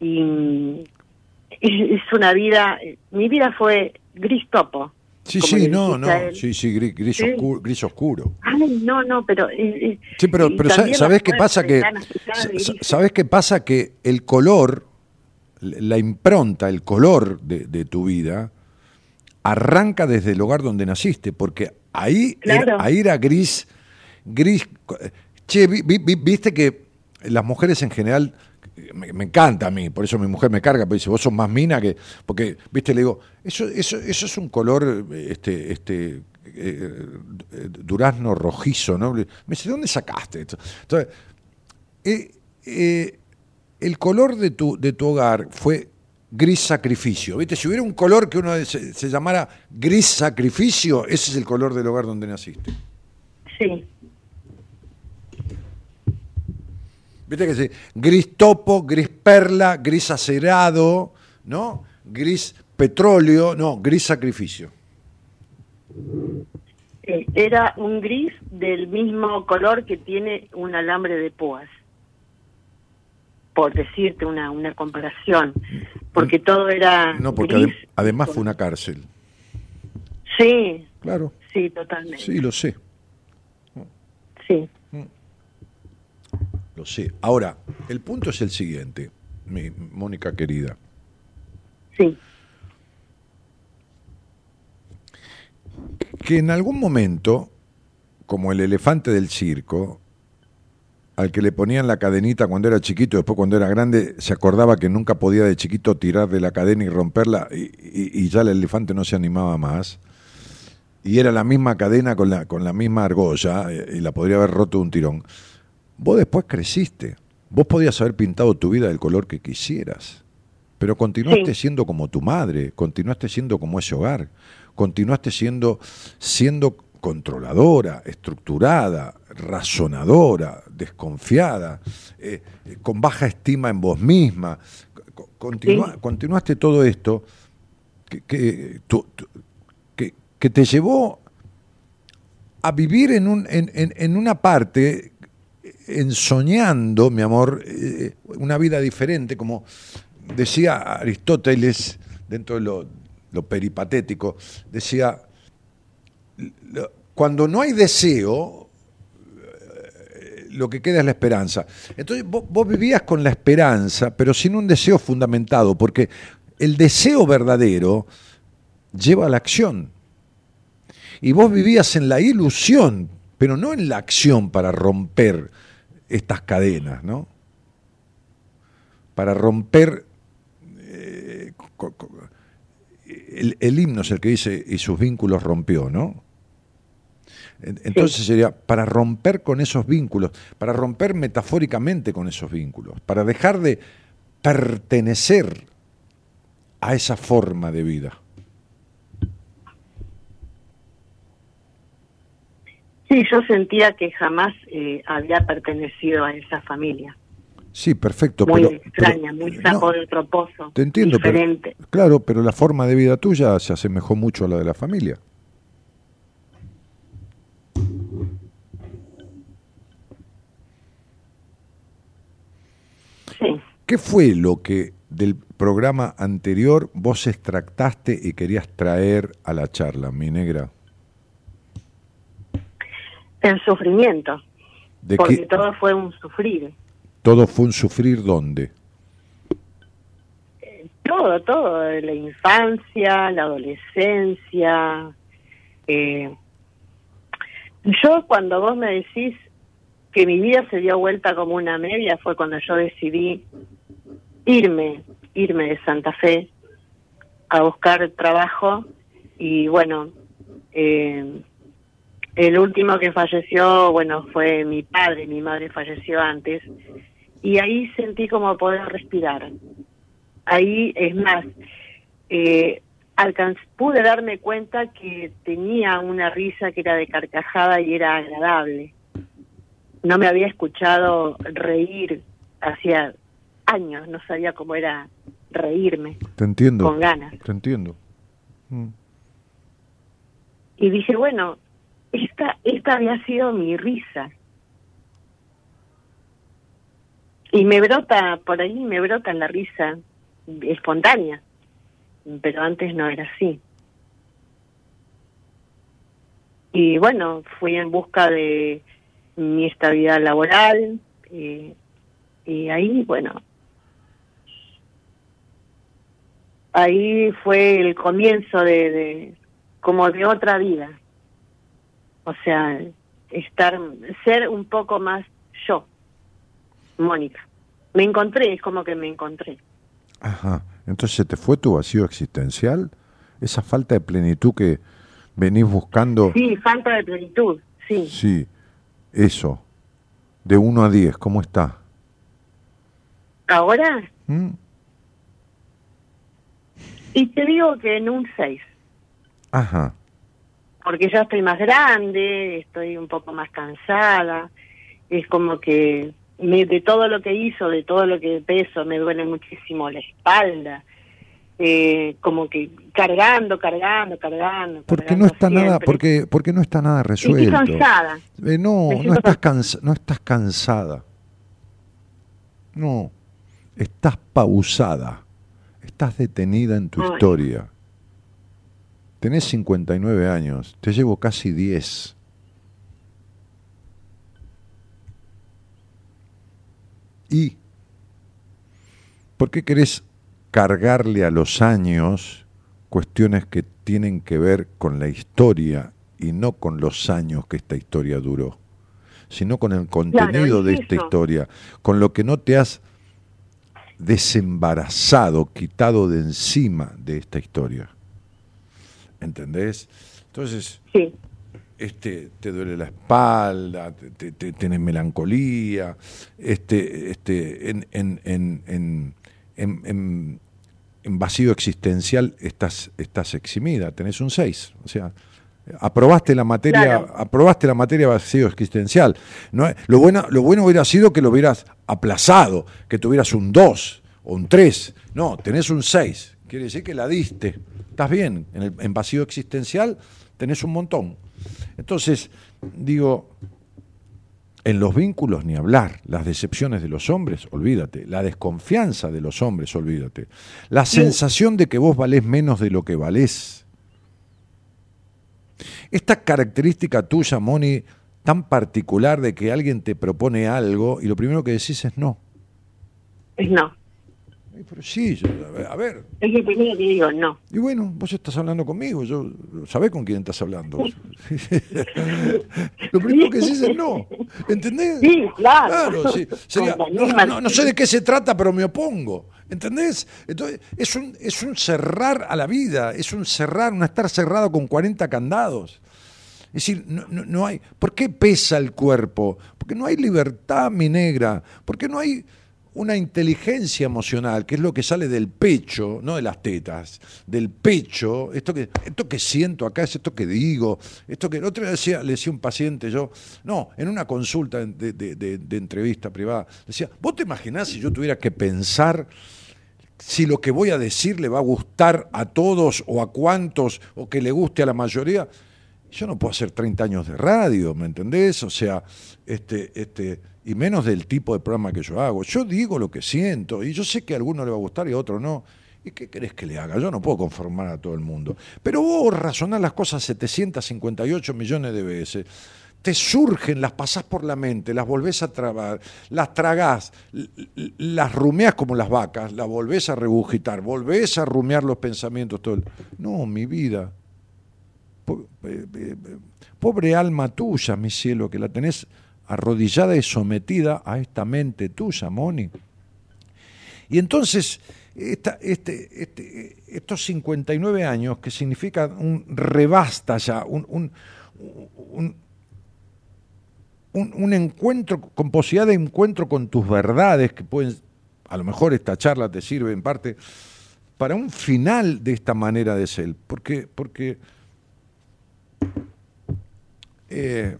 Y [laughs] es, es una vida, mi vida fue gris topo. sí, sí, no, no, él. sí, sí, gris, gris Sí. oscuro, gris oscuro. Ay, no, no, pero... eh, eh, Sí, pero, pero ¿sabes qué pasa? Que. ¿Sabes qué pasa? Que el color, la impronta, el color de, de tu vida, arranca desde el hogar donde naciste, porque ahí, Claro. era, ahí era gris, gris. Che, vi- vi- vi- viste que las mujeres en general, me, me encanta a mí, por eso mi mujer me carga, pero dice, vos sos más mina que, porque, viste, le digo, eso, eso, eso es un color, este, este, eh, durazno rojizo, ¿no? Me dice, ¿dónde sacaste esto? Entonces, eh, eh, el color de tu, de tu hogar fue gris sacrificio. ¿Viste? Si hubiera un color que uno se, se llamara gris sacrificio, ese es el color del hogar donde naciste. Sí, Viste que sí, gris topo, gris perla, gris acerado, ¿no? Gris petróleo, no, gris sacrificio. eh, era un gris del mismo color que tiene un alambre de púas. Por decirte una, una comparación. Porque todo era. No, porque gris. adem- además fue una cárcel. Sí, Claro, sí, totalmente. sí, lo sé, Sí. lo sé. Ahora, el punto es el siguiente, mi Mónica querida. sí. que en algún momento, como el elefante del circo, al que le ponían la cadenita cuando era chiquito, después cuando era grande, se acordaba que nunca podía de chiquito tirar de la cadena y romperla, y, y- y ya el elefante no se animaba más. Y era la misma cadena con la, con la misma argolla, eh, y la podría haber roto de un tirón. Vos después creciste. Vos podías haber pintado tu vida del color que quisieras. Pero continuaste Sí. siendo como tu madre, continuaste siendo como ese hogar, continuaste siendo, siendo controladora, estructurada, razonadora, desconfiada, eh, eh, con baja estima en vos misma. Co- continua- Sí. Continuaste todo esto que, que, tu- tu- que- que te llevó a vivir en, un, en, en- en una parte, ensoñando, mi amor, eh, una vida diferente, como decía Aristóteles, dentro de lo, lo peripatético, decía, cuando no hay deseo, lo que queda es la esperanza. Entonces vos, vos vivías con la esperanza, pero sin un deseo fundamentado, porque el deseo verdadero lleva a la acción. Y vos vivías en la ilusión, pero no en la acción para romper estas cadenas, ¿no? Para romper eh, el, el himno es el que dice y sus vínculos rompió, ¿no? En- Entonces sería para romper con esos vínculos, para romper metafóricamente con esos vínculos, para dejar de pertenecer a esa forma de vida. Sí, yo sentía que jamás eh, había pertenecido a esa familia. Sí, perfecto. Muy pero, extraña, pero- muy sapo no, de otro pozo. Te entiendo, pero, diferente. claro, pero la forma de vida tuya se asemejó mucho a la de la familia. Sí. ¿Qué fue lo que del programa anterior vos extractaste y querías traer a la charla, mi negra? El sufrimiento, ¿De porque qué todo fue un sufrir. todo fue un sufrir dónde? Todo, todo, la infancia, la adolescencia. eh, yo cuando vos me decís que mi vida se dio vuelta como una media fue cuando yo decidí irme, irme de Santa Fe a buscar trabajo y bueno, eh, el último que falleció, bueno, fue mi padre, mi madre falleció antes y ahí sentí como poder respirar ahí es más, eh, pude darme cuenta que tenía una risa que era de carcajada y era agradable. No me había escuchado reír hacía años, no sabía cómo era reírme Te entiendo. con ganas. Te entiendo. Mm. Y dije, bueno, esta, esta había sido mi risa. Y me brota, por ahí me brota la risa espontánea, pero antes no era así. Y bueno, fui en busca de mi estabilidad laboral eh, y ahí, bueno, ahí fue el comienzo de, de como de otra vida. O sea, estar, ser un poco más yo, Mónica. Me encontré, es como que me encontré. Ajá. Entonces se te fue tu vacío existencial, esa falta de plenitud que venís buscando. Sí, falta de plenitud, sí. Sí, eso. De 1 a 10, ¿cómo está? Ahora, ¿Mm? Y te digo que en un 6, Ajá. porque ya estoy más grande, estoy un poco más cansada, es como que me- de todo lo que hizo, de todo lo que peso, me duele muchísimo la espalda, eh, como que cargando, cargando, cargando. Porque cargando no está nada, porque, porque no está nada Estoy resuelto. cansada. Eh, no, no estás, cansa- no estás cansada. No, estás pausada. Estás detenida en tu Ay. historia. Tenés 59 años, te llevo casi 10. ¿Y por qué querés cargarle a los años cuestiones que tienen que ver con la historia y no con los años que esta historia duró, sino con el contenido es de esta historia, con lo que no te has desembarazado, quitado de encima de esta historia. ¿Entendés? Entonces, Sí, este, te duele la espalda, te, te- te- tenés melancolía, este, este, en, en, en, en, en- en- en vacío existencial estás, estás eximida, tenés un 6. O sea, aprobaste la materia, Claro. aprobaste la materia vacío existencial. No, es- lo, bueno, lo bueno hubiera sido que lo hubieras aplazado, que tuvieras un 2 o un 3. No, tenés un 6. Quiere decir que la diste. Estás bien. En, el, en vacío existencial tenés un montón. Entonces, digo, en los vínculos ni hablar, las decepciones de los hombres, olvídate, la desconfianza de los hombres, olvídate, la sensación de que vos valés menos de lo que valés. Esta característica tuya, Moni, tan particular de que alguien te propone algo y lo primero que decís es no. es no. Pero sí, yo- a ver, Es lo primero que digo, no. y bueno, vos estás hablando conmigo, yo sabés con quién estás hablando. [laughs] Lo primero que decís es no, ¿entendés? Sí, claro. Claro, sí. Sería, no sé de qué se trata, pero me opongo, ¿entendés? Entonces, es un, es un cerrar a la vida, es un cerrar, un estar cerrado con 40 candados. Es decir, no, hay. ¿Por qué pesa el cuerpo? Porque no hay libertad, mi negra. Porque no hay una inteligencia emocional, que es lo que sale del pecho, no de las tetas, del pecho. Esto que, esto que siento acá es esto que digo. Esto que el otro día decía, le decía un paciente, yo, no, en una consulta de- de- de entrevista privada, decía, ¿vos te imaginás si yo tuviera que pensar si lo que voy a decir le va a gustar a todos o a cuantos o que le guste a la mayoría. Yo no puedo hacer 30 años de radio, ¿me entendés? O sea, este, este, y menos del tipo de programa que yo hago. Yo digo lo que siento y yo sé que a alguno le va a gustar y a otro no. ¿Y qué querés que le haga? Yo no puedo conformar a todo el mundo. Pero vos razonás las cosas 758 millones de veces. Te surgen, las pasás por la mente, las volvés a trabar, las tragás, las rumeás como las vacas, las volvés a regurgitar, volvés a rumear los pensamientos. Todo No, mi vida. Eh, eh, Pobre alma tuya, mi cielo, que la tenés arrodillada y sometida a esta mente tuya, Moni. Y entonces, esta- este, este, estos 59 años, que significan un rebasta ya, un- un- un encuentro, con posibilidad de encuentro con tus verdades, que pueden, a lo mejor esta charla te sirve en parte para un final de esta manera de ser. Porque, porque eh,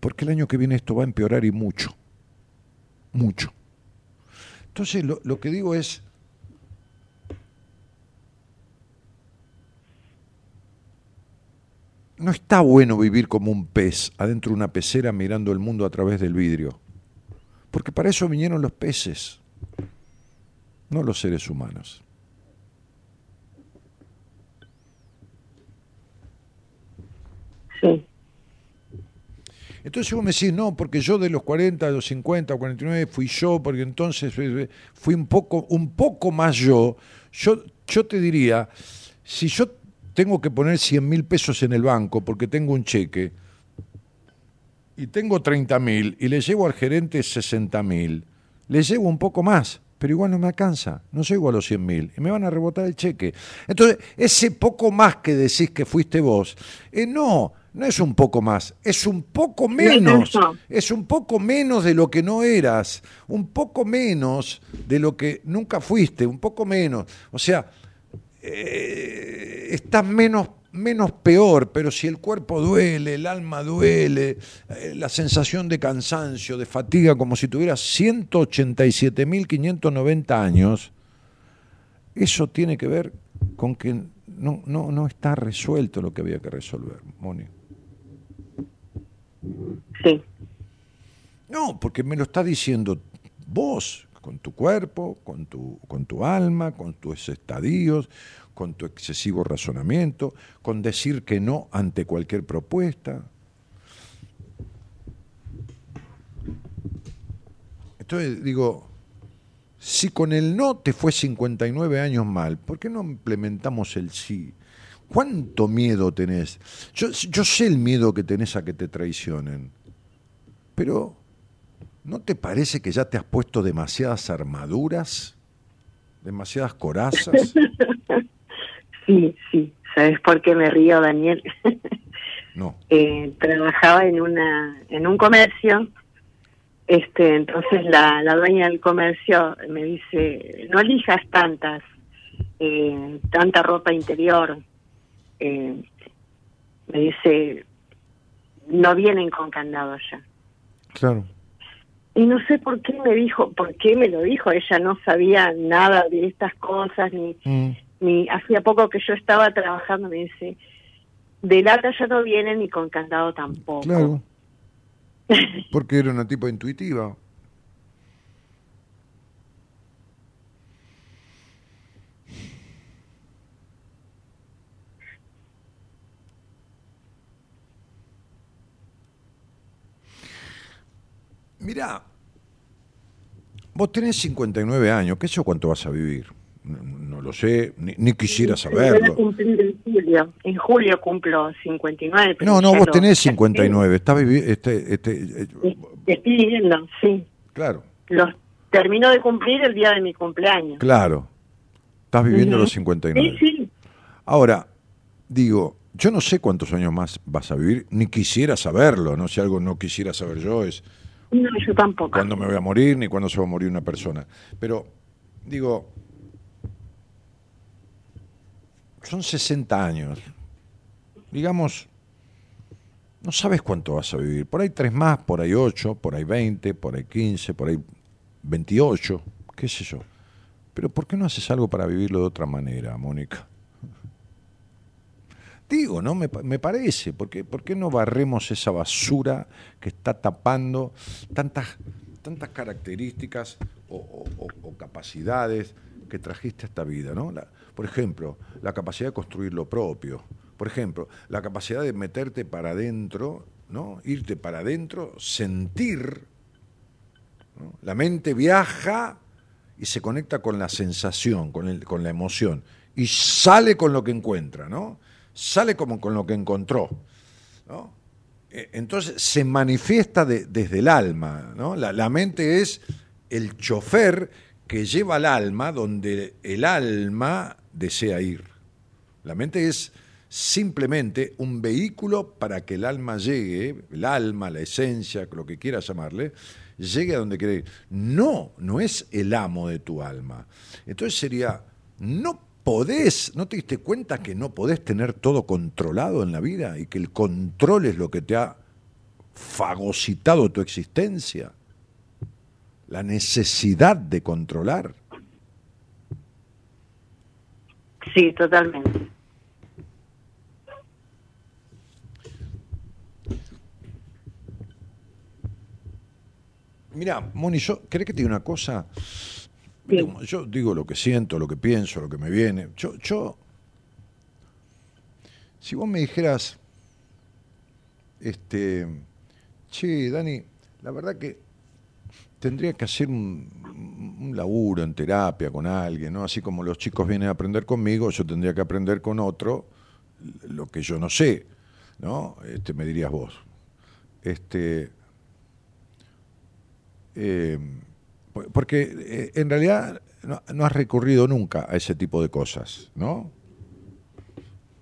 porque el año que viene esto va a empeorar y mucho, mucho. Entonces lo, lo que digo es, no está bueno vivir como un pez adentro de una pecera mirando el mundo a través del vidrio, porque para eso vinieron los peces, no los seres humanos. Sí. Entonces vos me decís, no, porque yo de los 40, de los 50, 49 fui yo, porque entonces fui un poco, un poco más yo. Yo, yo te diría, si yo tengo que poner 100 mil pesos en el banco porque tengo un cheque y tengo 30 mil y le llevo al gerente 60 mil, le llevo un poco más, pero igual no me alcanza, no llego a los 100 mil y me van a rebotar el cheque. Entonces, ese poco más que decís que fuiste vos, eh, no, no es un poco más, es un poco menos, es un poco menos de lo que no eras, un poco menos de lo que nunca fuiste, un poco menos. O sea, eh, estás menos, menos peor, pero si el cuerpo duele, el alma duele, eh, la sensación de cansancio, de fatiga, como si tuvieras 187.590 años, eso tiene que ver con que no, no, no está resuelto lo que había que resolver, Moni. Sí, No, porque me lo está diciendo vos, con tu cuerpo, con tu, con tu alma, con tus estadios, con tu excesivo razonamiento, con decir que no ante cualquier propuesta. Entonces digo, si con el no te fue 59 años mal, ¿por qué no implementamos el sí? ¿Cuánto miedo tenés? Yo, yo sé el miedo que tenés a que te traicionen, pero ¿no te parece que ya te has puesto demasiadas armaduras? ¿Demasiadas corazas? [laughs] sí, sí. ¿Sabes por qué me río, Daniel? [laughs] No. [laughs] eh, trabajaba en una en un comercio este entonces la, la dueña del comercio me dice no elijas tantas eh, tanta ropa interior eh, me dice no vienen con candado ya Claro. Y no sé por qué me dijo por qué me lo dijo ella no sabía nada de estas cosas ni Mm, ni hacía poco que yo estaba trabajando me dice de lata ya no vienen ni con candado tampoco claro. [laughs] Porque era una tipo intuitiva. Mirá, vos tenés 59 años, ¿qué eso cuánto vas a vivir? No, no lo sé, ni, ni quisiera saberlo. en julio. En julio cumplo 59. pero No, no, vos tenés ya 59, estás viviendo, este, este, estoy- viviendo, sí. claro, Los termino de cumplir el día de mi cumpleaños. claro, estás viviendo Ujú. los 59. Sí, sí. Ahora, digo, yo no sé cuántos años más vas a vivir, ni quisiera saberlo, no si algo no quisiera saber yo es No, yo tampoco. cuándo me voy a morir, ni cuándo se va a morir una persona. Pero, digo, son 60 años. Digamos, no sabes cuánto vas a vivir. Por ahí tres más, por ahí ocho, por ahí 20, por ahí 15, por ahí 28, qué sé yo. Pero ¿por qué no haces algo para vivirlo de otra manera, Mónica? ¿No? Me, me parece, ¿por qué no barremos esa basura que está tapando tantas, tantas características o, capacidades que trajiste a esta vida, ¿no? Por ejemplo, la capacidad de construir lo propio. Por ejemplo, la capacidad de meterte para adentro, ¿no? Irte para adentro, sentir. La mente viaja y se conecta con la sensación, con, el- con la emoción. Y sale con lo que encuentra, ¿no? Sale como con lo que encontró. Eh, Entonces se manifiesta de- desde el alma. La, mente es el chofer que lleva al alma donde el alma desea ir. La mente es simplemente un vehículo para que el alma llegue, el alma, la esencia, lo que quieras llamarle, llegue a donde quiere ir. No, no es el amo de tu alma. Entonces sería, no podés, ¿no te diste cuenta que no podés tener todo controlado en la vida y que el control es lo que te ha fagocitado tu existencia? La necesidad de controlar. Sí, totalmente. Mira, Moni, yo, ¿querés que te diga una cosa? Yo digo lo que siento, lo que pienso, lo que me viene. Yo, si vos me dijeras, este, che, Dani, la verdad que tendría que hacer un, laburo en terapia con alguien, ¿no? Así como los chicos vienen a aprender conmigo, yo tendría que aprender con otro lo que yo no sé, ¿no? Este, me dirías vos. Este, eh, porque eh, en realidad no, no has recurrido nunca a ese tipo de cosas, ¿no?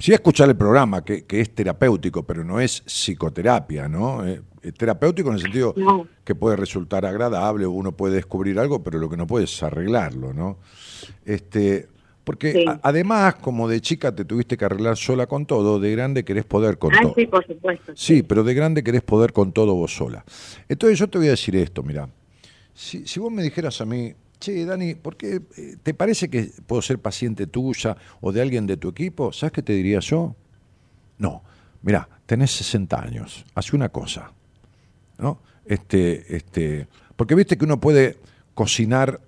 sí escuchar el programa, que, que es terapéutico, pero no es psicoterapia, ¿no? Eh, es terapéutico en el sentido No. que puede resultar agradable, uno puede descubrir algo, pero lo que no puede es arreglarlo, ¿no? Este, porque Sí. a- además, como de chica te tuviste que arreglar sola con todo, de grande querés poder con Ah, todo. sí, por supuesto. Sí, pero de grande querés poder con todo vos sola. Entonces yo te voy a decir esto, mira. Si, si vos me dijeras a mí, che, Dani, ¿por qué eh, te parece que puedo ser paciente tuya o de alguien de tu equipo? ¿Sabes qué te diría yo? No, mira, tenés 60 años, haz una cosa, ¿no? Este, este, porque viste que uno puede cocinar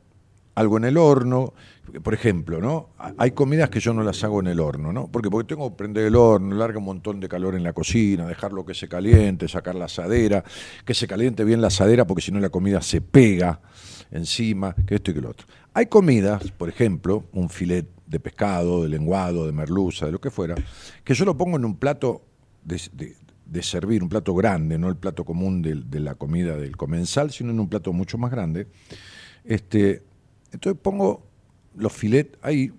algo en el horno, por ejemplo, ¿no? Hay comidas que yo no las hago en el horno, ¿no? Porque porque tengo que prender el horno, larga un montón de calor en la cocina, dejarlo que se caliente, sacar la asadera, que se caliente bien la asadera porque si no la comida se pega encima, que esto y que lo otro. Hay comidas, por ejemplo, un filet de pescado, de lenguado, de merluza, de lo que fuera, que yo lo pongo en un plato de, de- de servir, un plato grande, no el plato común del- de, la comida del comensal, sino en un plato mucho más grande. Este, entonces pongo los filets ahí,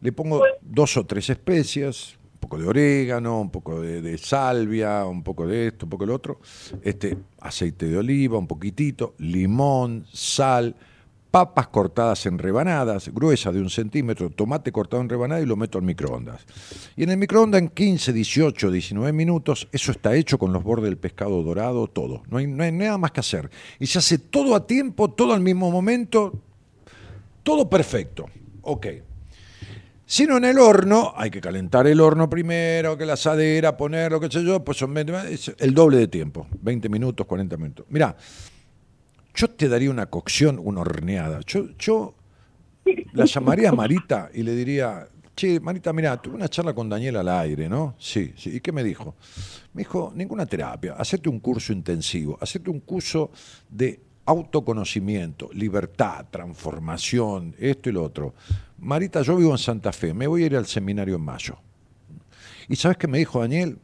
le pongo dos o tres especias, un poco de orégano, un poco de, salvia, un poco de esto, un poco de lo otro, este, aceite de oliva, un poquitito, limón, sal, papas cortadas en rebanadas, gruesas de un centímetro, tomate cortado en rebanada y lo meto al microondas. Y en el microondas en 15, 18, 19 minutos, eso está hecho con los bordes del pescado dorado, todo. No hay, no hay nada más que hacer. Y se hace todo a tiempo, todo al mismo momento, todo perfecto. Ok. Si no en el horno, hay que calentar el horno primero, que la asadera, ponerlo, qué sé yo, pues son 20 es el doble de tiempo, 20 minutos, 40 minutos. Mira, yo te daría una cocción, una horneada. Yo, yo la llamaría a Marita y le diría, che, Marita, mira, tuve una charla con Daniel al aire, ¿no? Sí, sí. ¿Y qué me dijo? Me dijo, ninguna terapia, hacerte un curso intensivo, hacerte un curso de autoconocimiento, libertad, transformación, esto y lo otro. Marita, yo vivo en Santa Fe, me voy a ir al seminario en mayo. ¿Y sabes qué me dijo Daniel?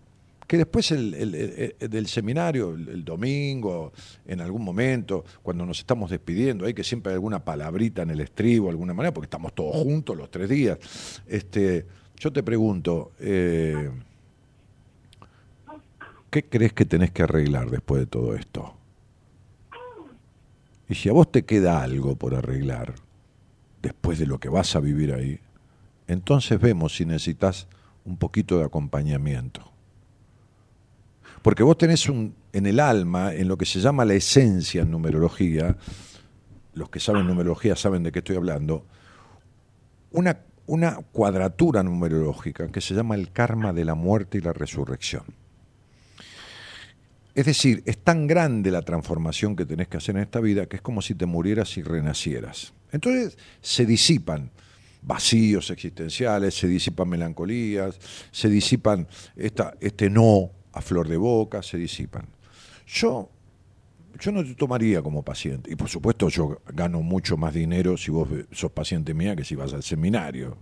Que después el- el- el- el- del seminario, el, domingo, en algún momento, cuando nos estamos despidiendo, hay que siempre hay alguna palabrita en el estribo, alguna manera, porque estamos todos juntos los tres días. Este, yo te pregunto, eh, ¿qué crees que tenés que arreglar después de todo esto? Y si a vos te queda algo por arreglar, después de lo que vas a vivir ahí, entonces vemos si necesitas un poquito de acompañamiento. Porque vos tenés un, en el alma, en lo que se llama la esencia en numerología, los que saben numerología saben de qué estoy hablando, una, una cuadratura numerológica que se llama el karma de la muerte y la resurrección. Es decir, es tan grande la transformación que tenés que hacer en esta vida que es como si te murieras y renacieras. Entonces se disipan vacíos existenciales, se disipan melancolías, se disipan este no a flor de boca, se disipan. Yo, yo no te tomaría como paciente. Y por supuesto yo gano mucho más dinero si vos sos paciente mía que si vas al seminario.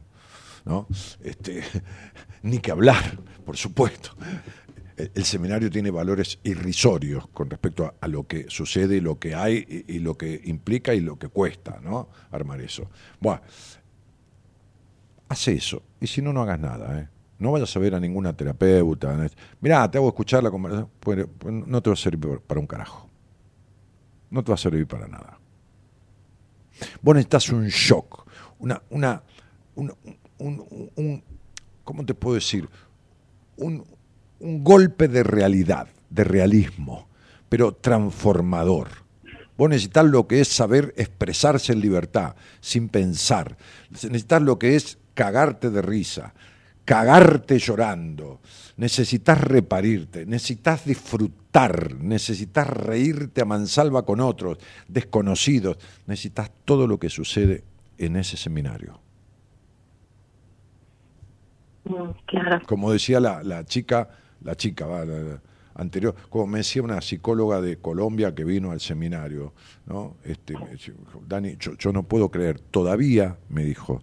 ¿no? Este, [laughs] ni que hablar, por supuesto. El, seminario tiene valores irrisorios con respecto a, lo que sucede, lo que hay y, lo que implica y lo que cuesta, ¿no? Armar eso. Bueno, haz eso. Y si no, no hagas nada, ¿eh? No vayas a ver a ninguna terapeuta. Mirá, te hago escuchar la conversación. Pues, no te va a servir para un carajo. No te va a servir para nada. Vos necesitas un shock, una, una, un, un, un, ¿cómo te puedo decir? Un, un golpe de realidad, de realismo, pero transformador. Vos necesitas lo que es saber expresarse en libertad, sin pensar. Necesitas lo que es cagarte de risa, cagarte llorando. Necesitas reparirte, necesitas disfrutar, necesitas reírte a mansalva con otros, desconocidos. Necesitas todo lo que sucede en ese seminario. Claro. Como decía la, la chica, la chica, va, anterior, como me decía una psicóloga de Colombia que vino al seminario, ¿no? Este, Dani, yo, no puedo creer, todavía, me dijo,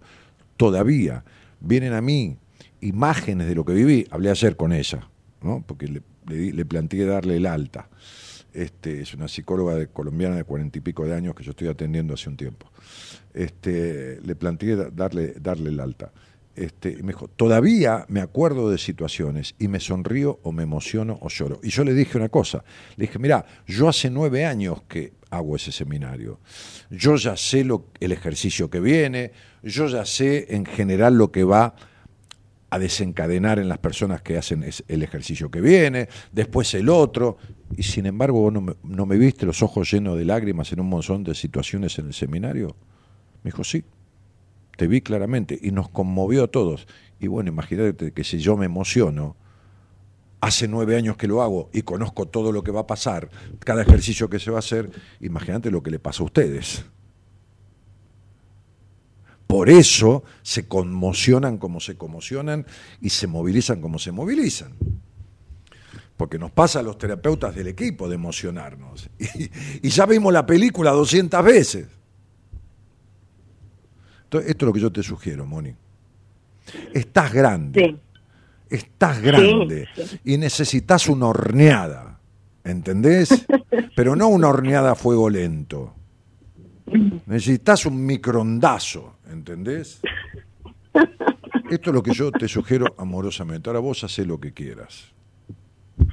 todavía vienen a mí imágenes de lo que viví, hablé ayer con ella, ¿no? Porque le, le, planteé darle el alta. Este, es una psicóloga de, colombiana de cuarenta y pico de años que yo estoy atendiendo hace un tiempo. Este, le planteé da- darle, darle el alta. Este, me dijo, todavía me acuerdo de situaciones y me sonrío o me emociono o lloro. Y yo le dije una cosa, le dije, mira, yo hace nueve años que hago ese seminario. Yo ya sé lo, el ejercicio que viene, yo ya sé en general lo que va a desencadenar en las personas que hacen el ejercicio que viene, después el otro, y sin embargo vos no me, no me viste los ojos llenos de lágrimas en un montón de situaciones en el seminario. Me dijo, sí, te vi claramente, y nos conmovió a todos. Y bueno, imagínate que si yo me emociono, hace nueve años que lo hago y conozco todo lo que va a pasar, cada ejercicio que se va a hacer, imagínate lo que le pasa a ustedes. Por eso se conmocionan como se conmocionan y se movilizan como se movilizan. Porque nos pasa a los terapeutas del equipo de emocionarnos. [laughs] Y, y ya vimos la película 200 veces. Entonces, esto es lo que yo te sugiero, Moni. Estás grande. Sí. Estás grande sí. y necesitas una horneada, ¿entendés? [laughs] Pero no una horneada a fuego lento. Necesitas un microndazo, ¿entendés? Esto es lo que yo te sugiero amorosamente. Ahora vos hacés lo que quieras.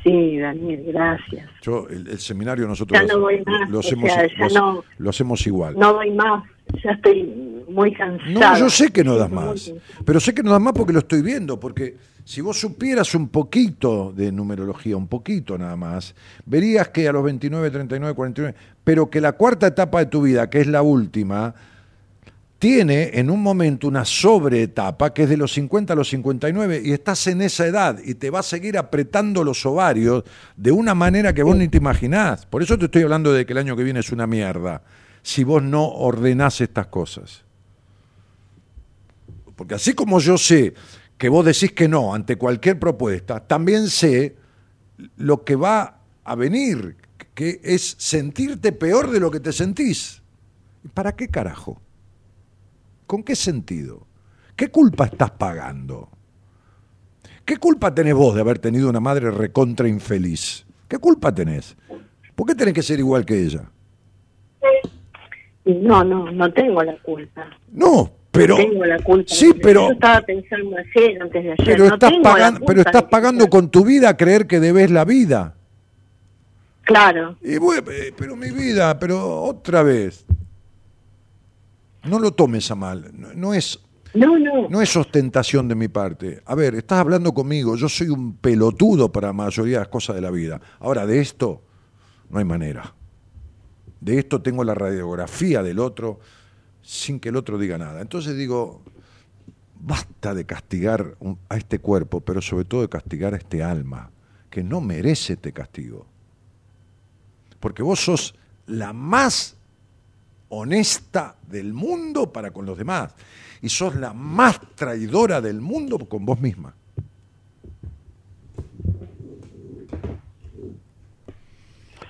Sí, Daniel, gracias. Yo, el, el seminario nosotros Ya no voy más, lo hacemos, sea, ya lo- no- lo hacemos igual. No doy más, [laughs] ya estoy muy cansada. No, yo sé que no das más, pero sé que no das más porque lo estoy viendo, porque si vos supieras un poquito de numerología, un poquito nada más, verías que a los 29, 39, 49, pero que la cuarta etapa de tu vida, que es la última, tiene en un momento una sobreetapa que es de los 50 a los 59 y estás en esa edad y te va a seguir apretando los ovarios de una manera que vos ni te imaginás. Por eso te estoy hablando de que el año que viene es una mierda, si vos no ordenás estas cosas. Porque así como yo sé que vos decís que no ante cualquier propuesta, también sé lo que va a venir, que es sentirte peor de lo que te sentís. ¿Y ¿Para qué carajo? ¿Con qué sentido? ¿Qué culpa estás pagando? ¿Qué culpa tenés vos de haber tenido una madre recontra infeliz? ¿Qué culpa tenés? ¿Por qué tenés que ser igual que ella? No, no, no tengo la culpa. No, pero tengo la culpa. sí, pero Yo estaba pensando ayer, antes de ayer. pero no estás pagando, pero estás pagando con tu vida a creer que debes la vida. Claro, Y bueno, eh, pero mi vida, pero otra vez. No lo tomes a mal. No, no es no, no, no es ostentación de mi parte. A ver, estás hablando conmigo, yo soy un pelotudo para la mayoría de las cosas de la vida. Ahora, de esto no hay manera. De esto tengo la radiografía del otro sin que el otro diga nada. Entonces digo, basta de castigar a este cuerpo, pero sobre todo de castigar a este alma, que no merece este castigo. Porque vos sos la más honesta del mundo para con los demás. Y sos la más traidora del mundo con vos misma.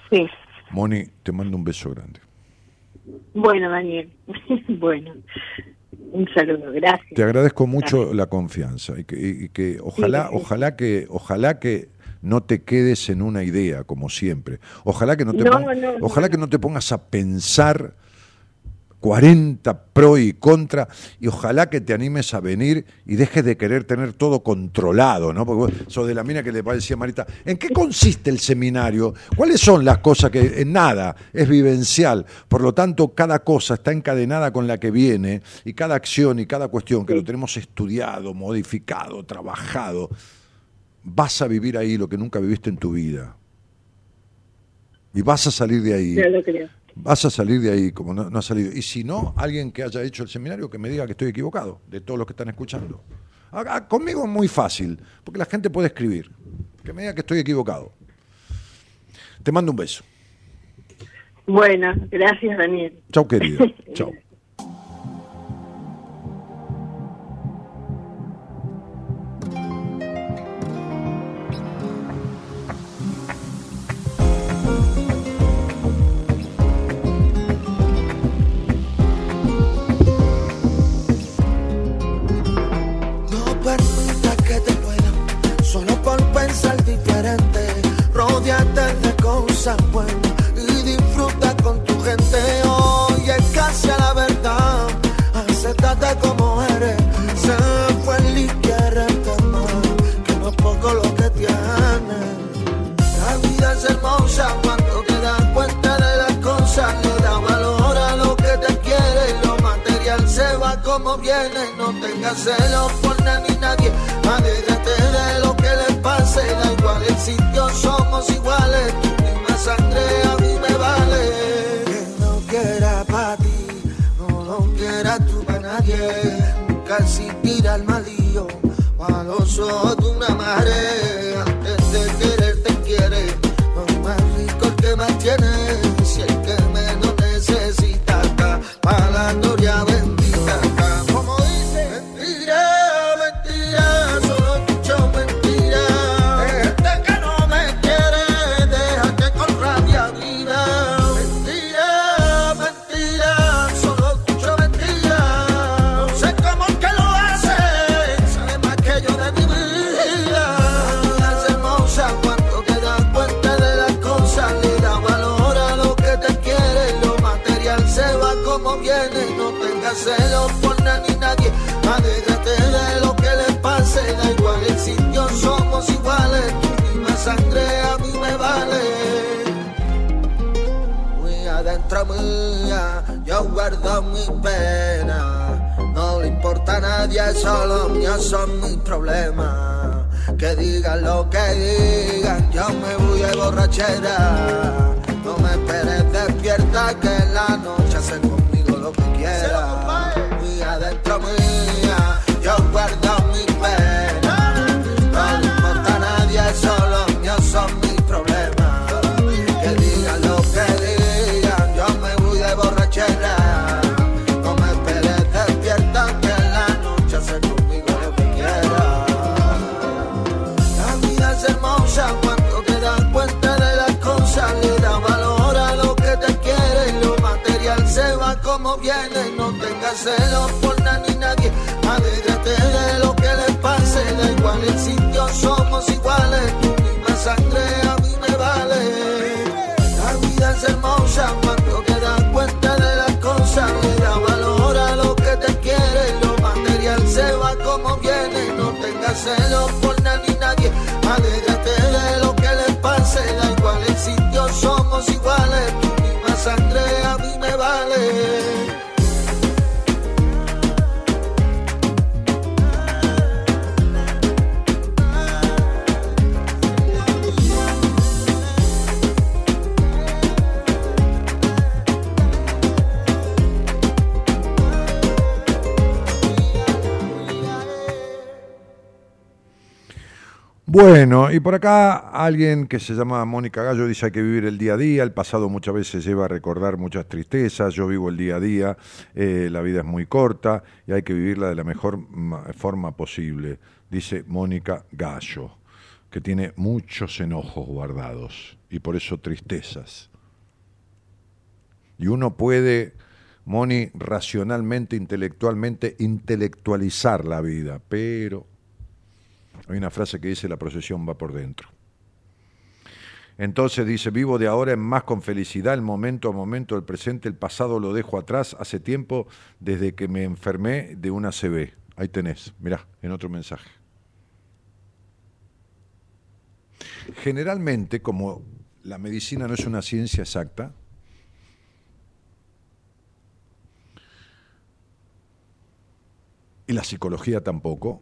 sí. Moni, te mando un beso grande. Bueno, Daniel, [laughs] bueno, un saludo, gracias. Te agradezco mucho la confianza y que, y- que ojalá, Sí, ojalá que, ojalá que no te quedes en una idea como siempre. Ojalá que no te, No, pon- no, no, ojalá que no te pongas a pensar 40 pro y contra y ojalá que te animes a venir y dejes de querer tener todo controlado, ¿no? Porque vos sos de la mina que le decía a Marita, ¿en qué consiste el seminario? ¿Cuáles son las cosas que en nada es vivencial? Por lo tanto, cada cosa está encadenada con la que viene y cada acción y cada cuestión que lo tenemos estudiado, modificado, trabajado, vas a vivir ahí lo que nunca viviste en tu vida. Y vas a salir de ahí. Ya lo creo. Vas a salir de ahí como no, no has salido. Y si no, alguien que haya hecho el seminario que me diga que estoy equivocado, de todos los que están escuchando. Acá, conmigo es muy fácil, porque la gente puede escribir. Que me diga que estoy equivocado. Te mando un beso. Bueno, gracias, Daniel. Chau, querido. [laughs] Chau. Como viene, no tengas celos por nadie ni nadie. De lo que le pase, da igual el sitio, somos iguales. Tu misma sangre a mí me vale. Que no quiera para ti, no lo quiera tú para nadie. Nunca existirá el malillo, a los ojos de una madre. Guardo mi pena. No le importa a nadie, solo míos son mis problemas. Que digan lo que digan, yo me voy de borrachera. No me esperes despierta, que en la noche hacen No tengas celos por nadie ni nadie, alégrate de lo que le pase, da igual el sitio, somos iguales, tu misma sangre a mí me vale. La vida es hermosa cuando te das cuenta de las cosas, le da valor a lo que te quiere, lo material se va como viene, no tengas celos por nadie ni nadie, alégrate de lo que le pase, da igual el sitio, somos iguales, Bueno, y por acá alguien que se llama Mónica Gallo dice hay que vivir el día a día, el pasado muchas veces lleva a recordar muchas tristezas, yo vivo el día a día, eh, la vida es muy corta y hay que vivirla de la mejor ma- forma posible, dice Mónica Gallo, que tiene muchos enojos guardados y por eso tristezas. Y uno puede, Moni, racionalmente, intelectualmente, intelectualizar la vida, pero hay una frase que dice la procesión va por dentro. Entonces dice, vivo de ahora en más con felicidad, el momento a momento, el presente, el pasado lo dejo atrás, hace tiempo desde que me enfermé de una CB. Ahí tenés, mirá, en otro mensaje. Generalmente, como la medicina no es una ciencia exacta, y la psicología tampoco,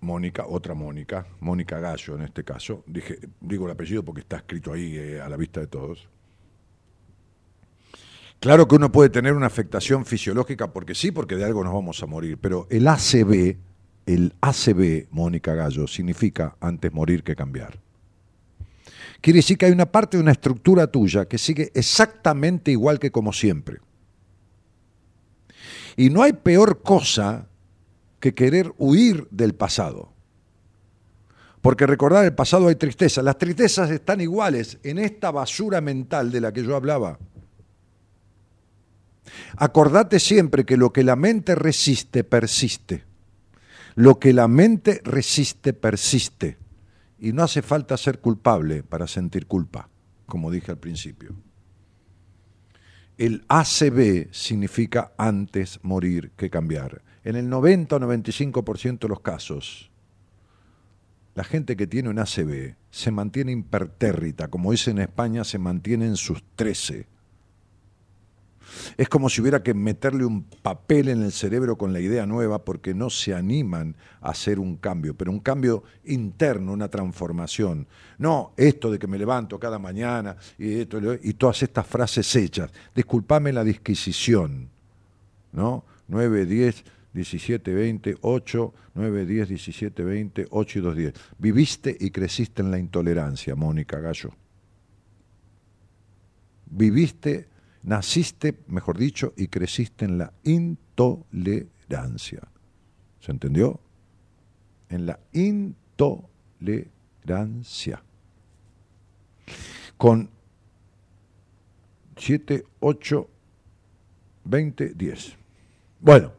Mónica, otra Mónica, Mónica Gallo en este caso, dije, digo el apellido porque está escrito ahí eh, a la vista de todos. Claro que uno puede tener una afectación fisiológica porque sí, porque de algo nos vamos a morir, pero el ACB, el ACB, Mónica Gallo, significa antes morir que cambiar. Quiere decir que hay una parte de una estructura tuya que sigue exactamente igual que como siempre. Y no hay peor cosa que querer huir del pasado. Porque recordar el pasado hay tristeza. Las tristezas están iguales en esta basura mental de la que yo hablaba. Acordate siempre que lo que la mente resiste, persiste. Lo que la mente resiste, persiste. Y no hace falta ser culpable para sentir culpa, como dije al principio. El ACB significa antes morir que cambiar. En el 90 o 95% de los casos, la gente que tiene un ACB se mantiene impertérrita, como dice en España, se mantiene en sus 13. Es como si hubiera que meterle un papel en el cerebro con la idea nueva porque no se animan a hacer un cambio, pero un cambio interno, una transformación. No esto de que me levanto cada mañana y, y todas estas frases hechas. Disculpame la disquisición. ¿No? 9, 10, 17, 20, 8, 9, 10, 17, 20, 8 y 2, 10. Viviste y creciste en la intolerancia, Mónica Gallo. Viviste, naciste, mejor dicho, y creciste en la intolerancia. ¿Se entendió? En la intolerancia. Con 7, 8, 20, 10. Bueno.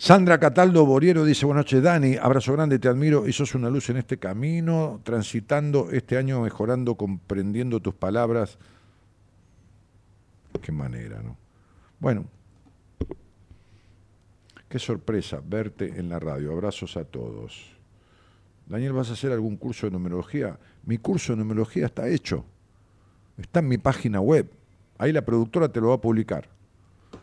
Sandra Cataldo Boriero dice, buenas noches Dani, abrazo grande, te admiro y sos una luz en este camino, transitando este año, mejorando, comprendiendo tus palabras. Qué manera, ¿no? Bueno, qué sorpresa verte en la radio. Abrazos a todos. Daniel, ¿vas a hacer algún curso de numerología? Mi curso de numerología está hecho. Está en mi página web. Ahí la productora te lo va a publicar.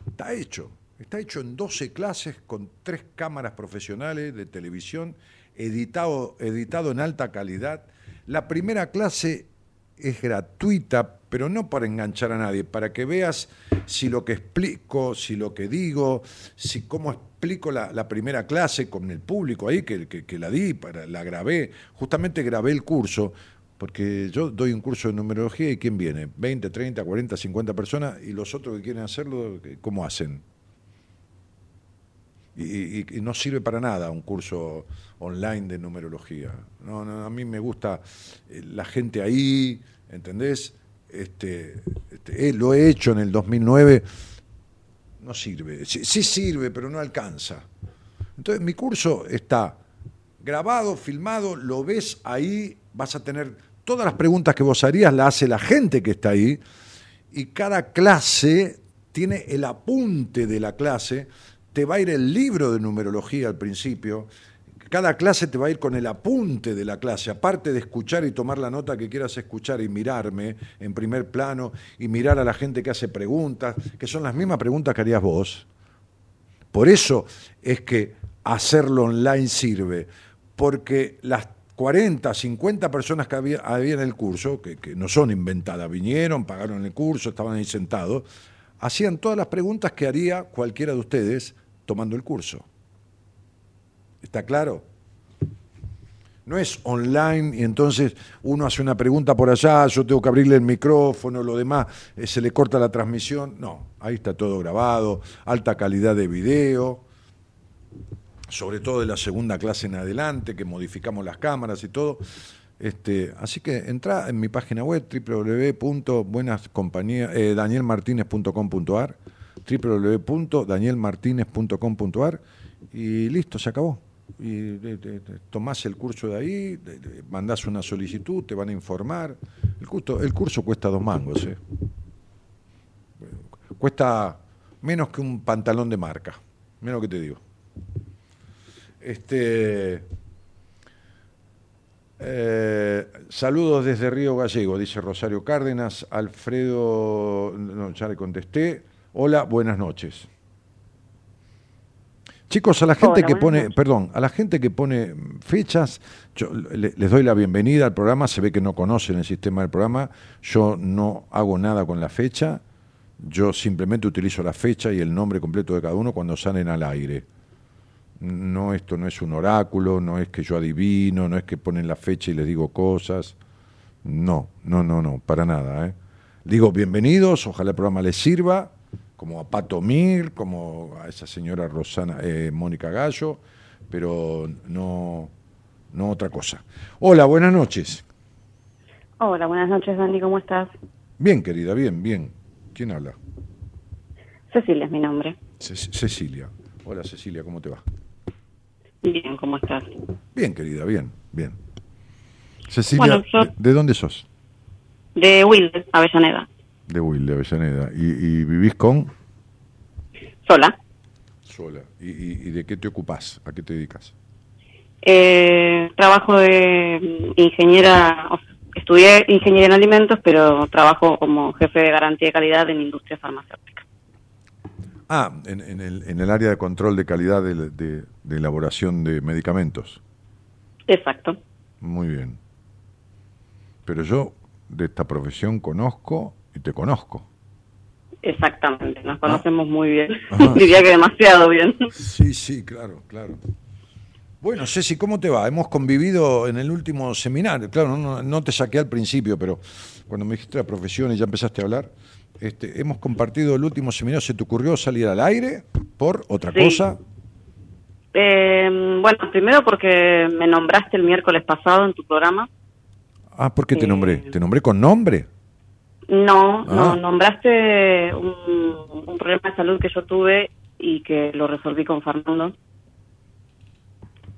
Está hecho. Está hecho en 12 clases con tres cámaras profesionales de televisión, editado, editado en alta calidad. La primera clase es gratuita, pero no para enganchar a nadie, para que veas si lo que explico, si lo que digo, si cómo explico la, primera clase con el público ahí, que, que, la di, para, la grabé. Justamente grabé el curso, porque yo doy un curso de numerología y ¿quién viene? 20, 30, 40, 50 personas y los otros que quieren hacerlo, ¿cómo hacen? Y, no sirve para nada un curso online de numerología. No, a mí me gusta eh, la gente ahí, ¿entendés? Este, este eh, lo he hecho en el 2009, no sirve. Sí, sí sirve, pero no alcanza. Entonces mi curso está grabado, filmado, lo ves ahí, vas a tener todas las preguntas que vos harías, las hace la gente que está ahí, y cada clase tiene el apunte de la clase te va a ir el libro de numerología al principio, cada clase te va a ir con el apunte de la clase, aparte de escuchar y tomar la nota que quieras escuchar y mirarme en primer plano y mirar a la gente que hace preguntas, que son las mismas preguntas que harías vos. Por eso es que hacerlo online sirve, porque las 40, 50 personas que había, en el curso, que, que no son inventadas, vinieron, pagaron el curso, estaban ahí sentados, hacían todas las preguntas que haría cualquiera de ustedes tomando el curso. ¿Está claro? No es online y entonces uno hace una pregunta por allá, yo tengo que abrirle el micrófono, lo demás, eh, se le corta la transmisión. No, ahí está todo grabado, alta calidad de video, sobre todo de la segunda clase en adelante, que modificamos las cámaras y todo. Este, así que entra en mi página web www.buenascompañías, eh, www.danielmartinez.com.ar y listo, se acabó. Y tomás el curso de ahí, mandás una solicitud, te van a informar. El curso, el curso cuesta dos mangos, ¿eh? Cuesta menos que un pantalón de marca, menos que te digo. Este, eh, saludos desde Río Gallego, dice Rosario Cárdenas. Alfredo, no, ya le contesté. Hola, buenas noches. Chicos, a la gente que pone, perdón, a la gente que pone fechas, yo les doy la bienvenida al programa, se ve que no conocen el sistema del programa, yo no hago nada con la fecha, yo simplemente utilizo la fecha y el nombre completo de cada uno cuando salen al aire. No, esto no es un oráculo, no es que yo adivino, no es que ponen la fecha y les digo cosas. No, no, no, no, para nada. ¿eh? Digo bienvenidos, ojalá el programa les sirva como a Pato Mir, como a esa señora Rosana, eh, Mónica Gallo, pero no, no otra cosa. Hola, buenas noches. Hola, buenas noches, Dani, ¿cómo estás? Bien, querida, bien, bien. ¿Quién habla? Cecilia es mi nombre. Cecilia. Hola, Cecilia, ¿cómo te va? Bien, ¿cómo estás? Bien, querida, bien, bien. Cecilia, ¿de, dónde sos? De Wilde, Avellaneda. De Will, de Avellaneda. ¿Y, vivís con? Sola. Sola. ¿Y, de qué te ocupás? ¿A qué te dedicas? Eh, trabajo de ingeniera, estudié ingeniería en alimentos, pero trabajo como jefe de garantía de calidad en industria farmacéutica. Ah, en, en el, en el área de control de calidad de, de- de elaboración de medicamentos. Exacto. Muy bien. Pero yo de esta profesión conozco y te conozco. Exactamente, nos conocemos muy bien. [laughs] Diría que demasiado bien. Sí, sí, claro, claro. Bueno, Ceci, ¿cómo te va? Hemos convivido en el último seminario. Claro, no, no te saqué al principio, pero cuando me dijiste la profesión y ya empezaste a hablar, este, hemos compartido el último seminario. ¿Se te ocurrió salir al aire por otra Sí. cosa? Eh, bueno, primero porque me nombraste el miércoles pasado en tu programa. Ah, ¿por qué te Eh. nombré? ¿Te nombré con nombre? No, Ah. no, nombraste un, un problema de salud que yo tuve y que lo resolví con Fernando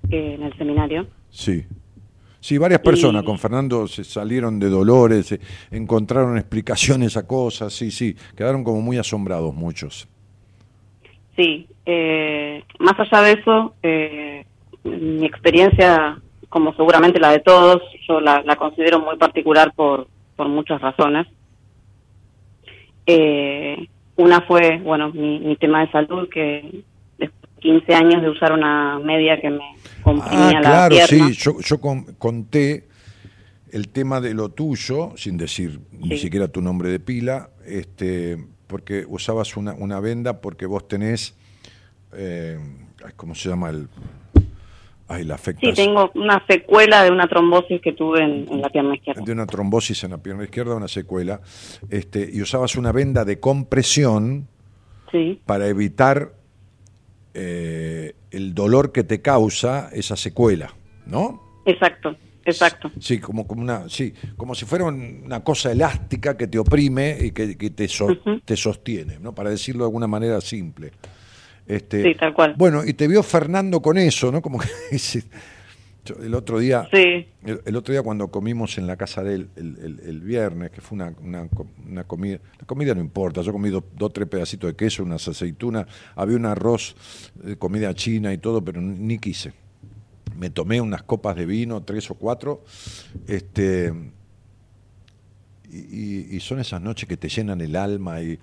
eh, en el seminario. Sí. Sí, varias personas Y- con Fernando se salieron de dolores, se encontraron explicaciones a cosas, sí, sí, quedaron como muy asombrados muchos. Sí, eh, más allá de eso, eh, mi experiencia, como seguramente la de todos, yo la, la considero muy particular por, por muchas razones. Eh, una fue, bueno, mi, mi tema de salud, que después de 15 años de usar una media que me comprimía Ah, la claro, pierna. sí, yo, yo con- conté el tema de lo tuyo, sin decir ni siquiera tu nombre de pila, este, porque usabas una, una venda porque vos tenés, eh, ¿cómo se llama el...? Ay, la Sí, tengo una secuela de una trombosis que tuve en, en la pierna izquierda. de una trombosis en la pierna izquierda, una secuela, este, y usabas una venda de compresión Sí, para evitar eh, el dolor que te causa esa secuela, ¿no? exacto, exacto. Sí, como, como una, sí, como si fuera un- una cosa elástica que te oprime y que, que te, so- te sostiene, ¿no? Para decirlo de alguna manera simple. Este, Sí, tal cual. Bueno, y te vio Fernando con eso, ¿no? Como que [laughs] el otro día, Sí, el, el otro día cuando comimos en la casa de él el, el- el viernes, que fue una, una, una comida, la comida no importa, yo comí do- dos, tres pedacitos de queso, unas aceitunas, había un arroz, eh, comida china y todo, pero ni quise. Me tomé unas copas de vino, tres o cuatro, este, y, y- y son esas noches que te llenan el alma y,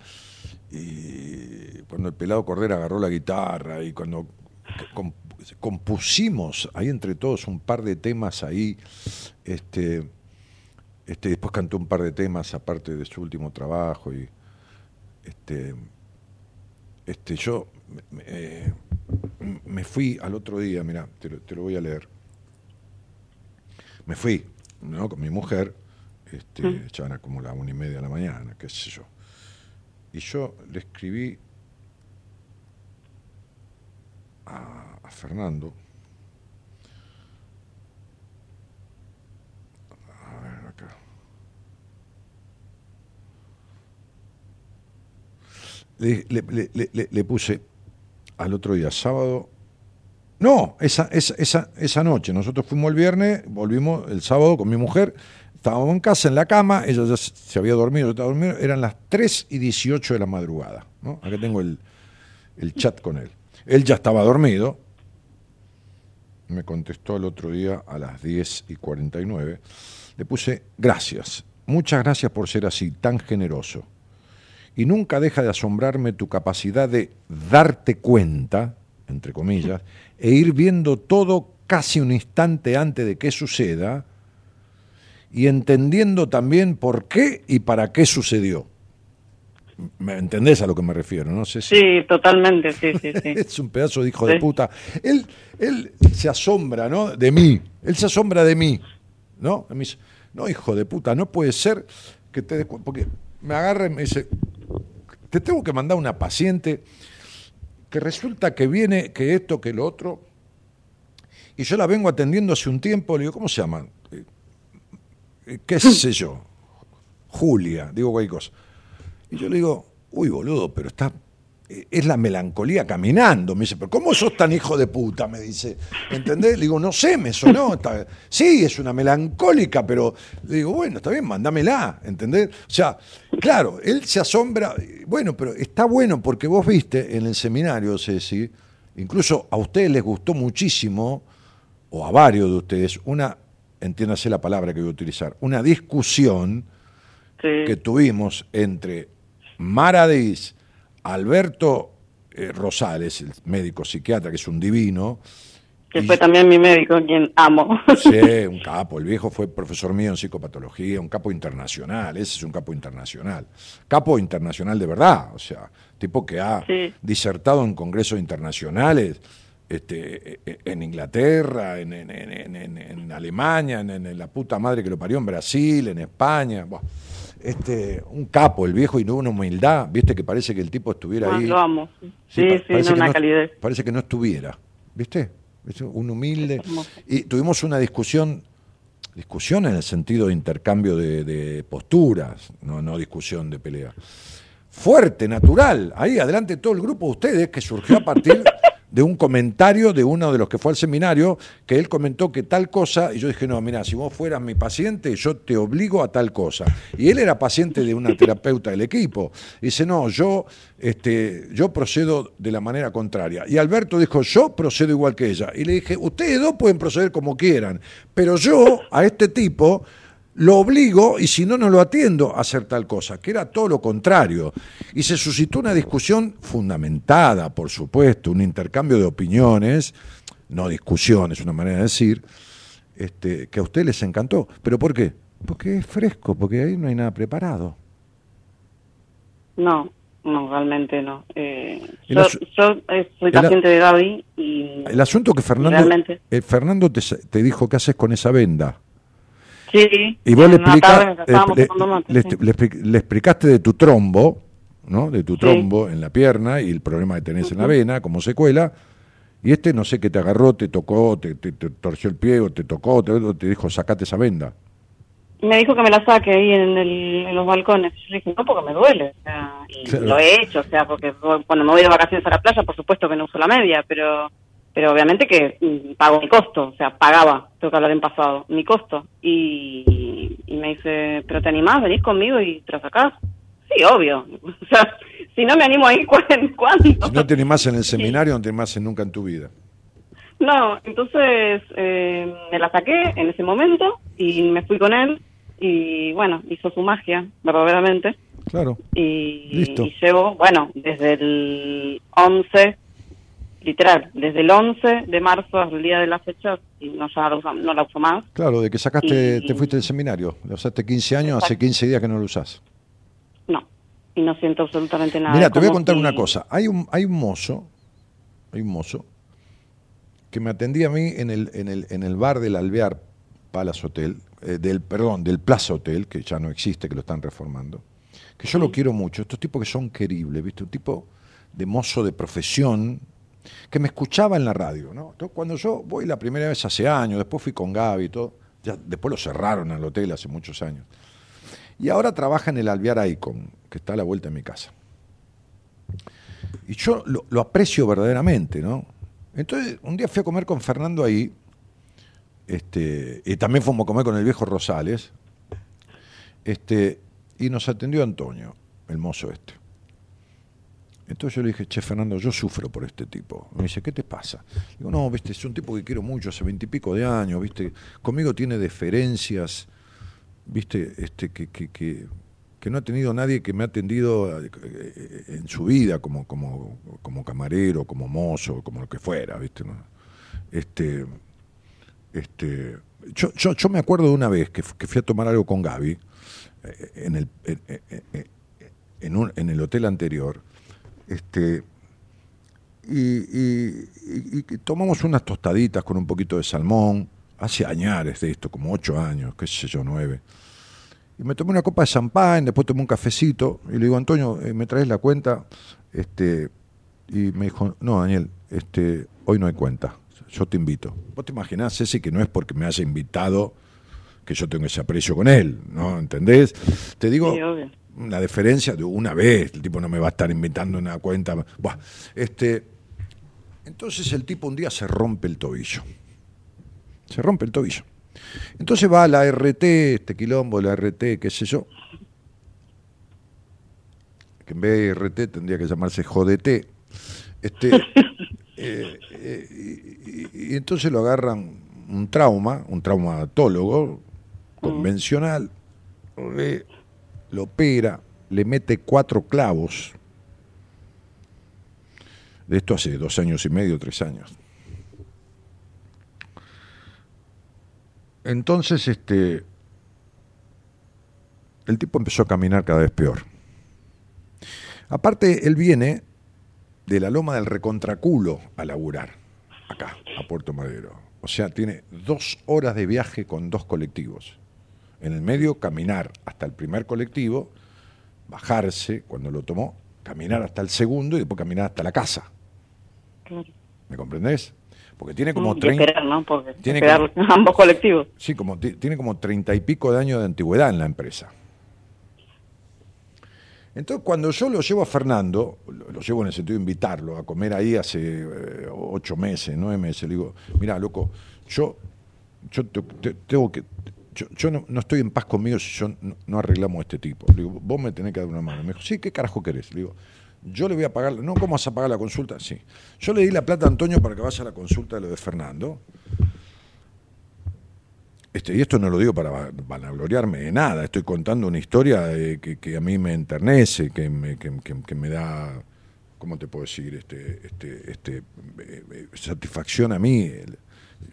y cuando el pelado Cordera agarró la guitarra y cuando com- compusimos ahí entre todos un par de temas ahí, este, este, después cantó un par de temas aparte de su último trabajo y este, este, yo me, eh, me fui al otro día, mira, te, lo- te lo voy a leer. Me fui, ¿no? Con mi mujer, este, ya era como la una y media de la mañana, qué sé yo. Y yo le escribí a, Fernando. A ver, acá. Le- le- le puse al otro día, sábado. No, esa, esa, esa, esa noche. Nosotros fuimos el viernes, volvimos el sábado con mi mujer. Estábamos en casa, en la cama, ella ya se había dormido, yo estaba dormido, eran las 3 y 18 de la madrugada. ¿no? Acá tengo el, el chat con él. Él ya estaba dormido, me contestó el otro día a las 10 y 49. Le puse, gracias, muchas gracias por ser así, tan generoso. Y nunca deja de asombrarme tu capacidad de darte cuenta, entre comillas, e ir viendo todo casi un instante antes de que suceda y entendiendo también por qué y para qué sucedió. ¿Me entendés a lo que me refiero? No sé si... sí, totalmente, sí, sí, sí. [laughs] Es un pedazo de hijo de puta. Él, él se asombra, ¿no? De mí. Él se asombra de mí, ¿no? Y me dice, no, hijo de puta, no puede ser que te des Porque me agarra y me dice, te tengo que mandar una paciente que resulta que viene, que esto, que lo otro. Y yo la vengo atendiendo hace un tiempo. Le digo, ¿cómo se llama? Eh, ¿Qué sé yo? Julia, digo cualquier cosa. Y yo le digo, uy, boludo, pero está. eh, Es la melancolía caminando. Me dice, pero ¿cómo sos tan hijo de puta? Me dice, ¿entendés? Le digo, no sé, me sonó. sí, es una melancólica, pero le digo, bueno, está bien, mándamela, ¿entendés? O sea, claro, él se asombra. Bueno, pero está bueno porque vos viste en el seminario, Ceci, incluso a ustedes les gustó muchísimo, o a varios de ustedes, una, entiéndase la palabra que voy a utilizar, una discusión Sí. que tuvimos entre Maradís, Alberto eh, Rosales, el médico psiquiatra, que es un divino. Que Y- fue también mi médico, quien amo. Sí, [laughs] un capo. El viejo fue profesor mío en psicopatología, un capo internacional. Ese es un capo internacional. Capo internacional de verdad. O sea, tipo que ha Sí. disertado en congresos internacionales. Este, e- en Inglaterra, en, en- en- en- Alemania, en, en la puta madre que lo parió en Brasil, en España. Buah. Este, un capo, el viejo, y no una humildad, viste que parece que el tipo estuviera Ah, ahí. lo amo. Sí, pa- sí, parece no, que una calidez. Parece que no estuviera, ¿viste? Es un humilde. Y tuvimos una discusión, discusión en el sentido de intercambio de, de posturas, no, no discusión de pelea. Fuerte, natural, ahí adelante todo el grupo de ustedes que surgió a partir [laughs] de un comentario de uno de los que fue al seminario, que él comentó que tal cosa, y yo dije, no, mira, si vos fueras mi paciente, yo te obligo a tal cosa. Y él era paciente de una terapeuta del equipo. Dice, no, yo, este, yo procedo de la manera contraria. Y Alberto dijo, yo procedo igual que ella. Y le dije, ustedes dos pueden proceder como quieran, pero yo a este tipo lo obligo y si no, no lo atiendo a hacer tal cosa, que era todo lo contrario. Y se suscitó una discusión fundamentada, por supuesto, un intercambio de opiniones, no discusiones, una manera de decir, este, que a ustedes les encantó. ¿Pero por qué? Porque es fresco, porque ahí no hay nada preparado. No, no, realmente no. Eh, yo eh, soy paciente de Gaby y El asunto que Fernando, Realmente. eh, Fernando te, te dijo qué haces con esa venda. Sí, Y vos le, explica- le- tomando mate, le- sí. le expli- le explicaste de tu trombo, ¿no? De tu Sí. trombo en la pierna y el problema que tenés en la vena como secuela. Y este no sé qué te agarró, te tocó, te, te- te torció el pie o te tocó, te, te dijo, sacate esa venda. Me dijo que me la saque ahí en, el- en los balcones. Yo le dije, no, porque me duele. O sea, y Claro. lo he hecho, o sea, porque cuando me voy de vacaciones a la playa, por supuesto que no uso la media, pero pero obviamente que mm, pago mi costo, o sea, pagaba, tengo que hablar en pasado, mi costo. Y, y me dice, ¿pero te animás? ¿Venís conmigo y te la sacás? Sí, obvio. [laughs] O sea, si no me animo ahí, [laughs] ¿cuándo? Si no te animás en el seminario, no te animás en nunca en tu vida. No, entonces eh, me la saqué en ese momento y me fui con él y bueno, hizo su magia, verdaderamente. Claro. Y, Listo. y llevo, bueno, desde el 11, literal, desde el 11 de marzo hasta el día de la fecha, y no, ya la uso, no la uso más. Claro, de que sacaste, Y- te fuiste del seminario. Lo usaste 15 años, hace 15 días que no lo usás. No, y no siento absolutamente nada. Mira, te voy a contar si- una cosa. Hay un, hay un mozo, hay un mozo que me atendía a mí en el, en el, en el bar del Alvear Palace Hotel, eh, del, perdón, del Plaza Hotel, que ya no existe, que lo están reformando, que yo lo quiero mucho, estos tipos que son queribles, ¿viste? Un tipo de mozo de profesión que me escuchaba en la radio, ¿no? Entonces, cuando yo voy la primera vez hace años, después fui con Gaby y todo, ya, después lo cerraron al hotel hace muchos años. Y ahora trabaja en el Alvear Icon, que está a la vuelta de mi casa. Y yo lo, aprecio verdaderamente, ¿no? Entonces, un día fui a comer con Fernando ahí, este, y también fuimos a comer con el viejo Rosales, este, y nos atendió Antonio, el mozo este. Entonces yo le dije, che, Fernando, yo sufro por este tipo. Me dice, ¿qué te pasa? Digo, no, viste, es un tipo que quiero mucho, hace veintipico de años, viste, conmigo tiene deferencias, viste, este, que, que, que, no ha tenido nadie que me ha atendido eh, en su vida como, como, como camarero, como mozo, como lo que fuera, viste. Este, este, yo, yo, yo me acuerdo de una vez que, fu- que fui a tomar algo con Gaby eh, en el, en, en- en el hotel anterior, este, y, tomamos unas tostaditas con un poquito de salmón, hace añares de esto, como ocho años, qué sé yo, nueve. Y me tomé una copa de champán, después tomé un cafecito, y le digo, Antonio, eh, ¿me traes la cuenta? Este, y me dijo, no, Daniel, este, hoy no hay cuenta, yo te invito. Vos te imaginás, Ceci, que no es porque me haya invitado que yo tengo ese aprecio con él, ¿no? ¿Entendés? Te digo, Sí. Una deferencia de una vez, el tipo no me va a estar invitando una cuenta. Buah, este, entonces el tipo un día se rompe el tobillo. Se rompe el tobillo. Entonces va a la RT, este quilombo, la RT, qué sé yo, que en vez de RT tendría que llamarse JDT. Este, [laughs] eh, eh, y, y- y entonces lo agarran un trauma, un traumatólogo convencional, le- lo opera, le mete cuatro clavos De esto hace dos años y medio, tres años. Entonces, este, el tipo empezó a caminar cada vez peor. Aparte, él viene de la loma del recontraculo a laburar, acá, a Puerto Madero. O sea, tiene dos horas de viaje con dos colectivos. En el medio, caminar hasta el primer colectivo, bajarse cuando lo tomó, caminar hasta el segundo y después caminar hasta la casa. Claro. ¿Me comprendés? Porque tiene como y 30... esperar, ¿no? Porque tiene esperar que- [laughs] ambos colectivos. Sí, como ti- tiene como treinta y pico de años de antigüedad en la empresa. Entonces, cuando yo lo llevo a Fernando, lo, lo llevo en el sentido de invitarlo a comer ahí hace eh, ocho meses, nueve meses, le digo, mira, loco, yo, yo te- te- tengo que, yo, yo no, no estoy en paz conmigo si yo no, no arreglamos este tipo. Le digo, vos me tenés que dar una mano. Me dijo, sí, ¿qué carajo querés? Le digo, yo le voy a pagar, no, ¿cómo vas a pagar la consulta? Sí. Yo le di la plata a Antonio para que vaya a la consulta de lo de Fernando. Este, y esto no lo digo para va- vanagloriarme de nada, estoy contando una historia eh, que, a mí me enternece, que me, que, que- me da, ¿cómo te puedo decir? Este, este, este, eh, eh, satisfacción a mí.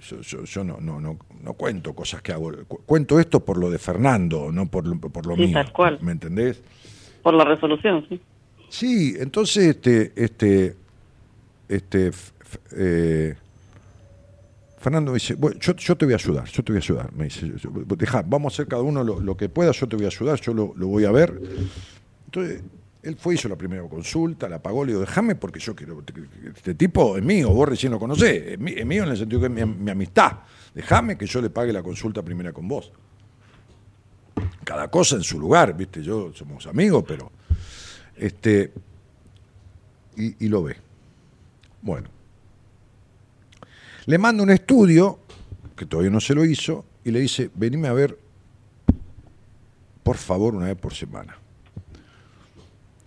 Yo, yo- yo no, no, no, no cuento cosas que hago, cu- cuento esto por lo de Fernando, no por, lo- por lo Sí, mío. tal cual. ¿Me entendés? Por la resolución, sí. Sí, entonces este, este, este, eh, Fernando me dice, "Bueno, yo, yo te voy a ayudar, yo te voy a ayudar. Me dice, "Dejá, vamos a hacer cada uno lo, lo que pueda, yo te voy a ayudar, yo lo, lo voy a ver. Entonces, él fue, hizo la primera consulta, la pagó, le digo, déjame porque yo quiero, este tipo es mío, vos recién lo conocés, es mí- es mío en el sentido que es mi, mi amistad. Déjame que yo le pague la consulta primera con vos. Cada cosa en su lugar, viste, yo somos amigos, pero este y, y lo ve. Bueno. Le manda un estudio, que todavía no se lo hizo, y le dice, venime a ver, por favor, una vez por semana.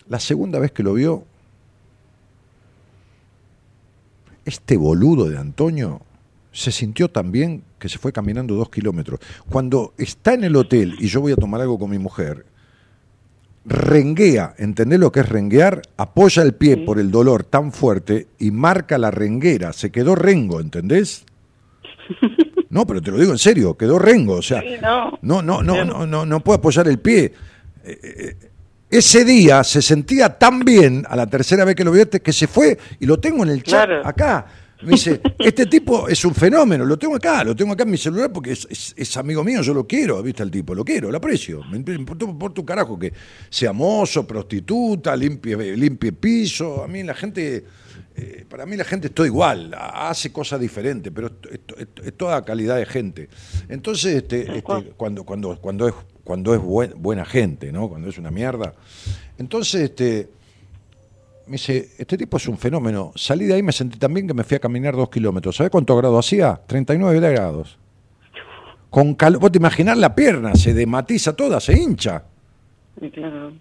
La segunda vez que lo vio, este boludo de Antonio se sintió tan bien que se fue caminando dos kilómetros. Cuando está en el hotel y yo voy a tomar algo con mi mujer, renguea, ¿entendés lo que es renguear? Apoya el pie por el dolor tan fuerte y marca la renguera, se quedó rengo, ¿entendés? [laughs] No, pero te lo digo en serio, quedó rengo, o sea, Sí, no. no, no, no, no, no, no puede apoyar el pie. Eh, eh, ese día se sentía tan bien a la tercera vez que lo vi este, que se fue y lo tengo en el chat Claro. acá. Me dice, este tipo es un fenómeno, lo tengo acá, lo tengo acá en mi celular porque es, es- es amigo mío, yo lo quiero, ¿viste al tipo? Lo quiero, lo aprecio. Me importa por tu carajo que sea mozo, prostituta, limpie, limpie piso. A mí la gente, eh, para mí la gente es todo igual, ha- hace cosas diferentes, pero es toda calidad de gente. Entonces, este, este, cuando, cuando, cuando es, cuando es buen- buena gente, ¿no? Cuando es una mierda. Entonces, este me dice, este tipo es un fenómeno. Salí de ahí, me sentí tan bien que me fui a caminar dos kilómetros. ¿Sabés cuánto grado hacía? 39 grados. Con calor, vos te imaginás la pierna, se dematiza toda, se hincha. Claro.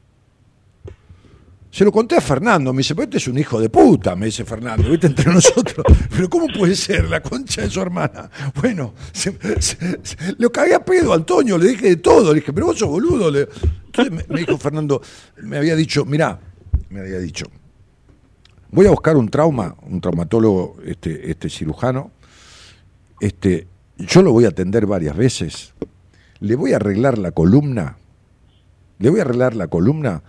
Se lo conté a Fernando, me dice, pero este es un hijo de puta, me dice Fernando, viste, entre [laughs] nosotros. Pero ¿cómo puede ser la concha de su hermana? Bueno, se- se- se- lo cagué a pedo, Antonio, le dije de todo, le dije, pero vos sos boludo. le- Entonces me, me dijo Fernando, me había dicho, mirá, me había dicho, voy a buscar un trauma, un traumatólogo, este, este cirujano, este, yo lo voy a atender varias veces, le voy a arreglar la columna, le voy a arreglar la columna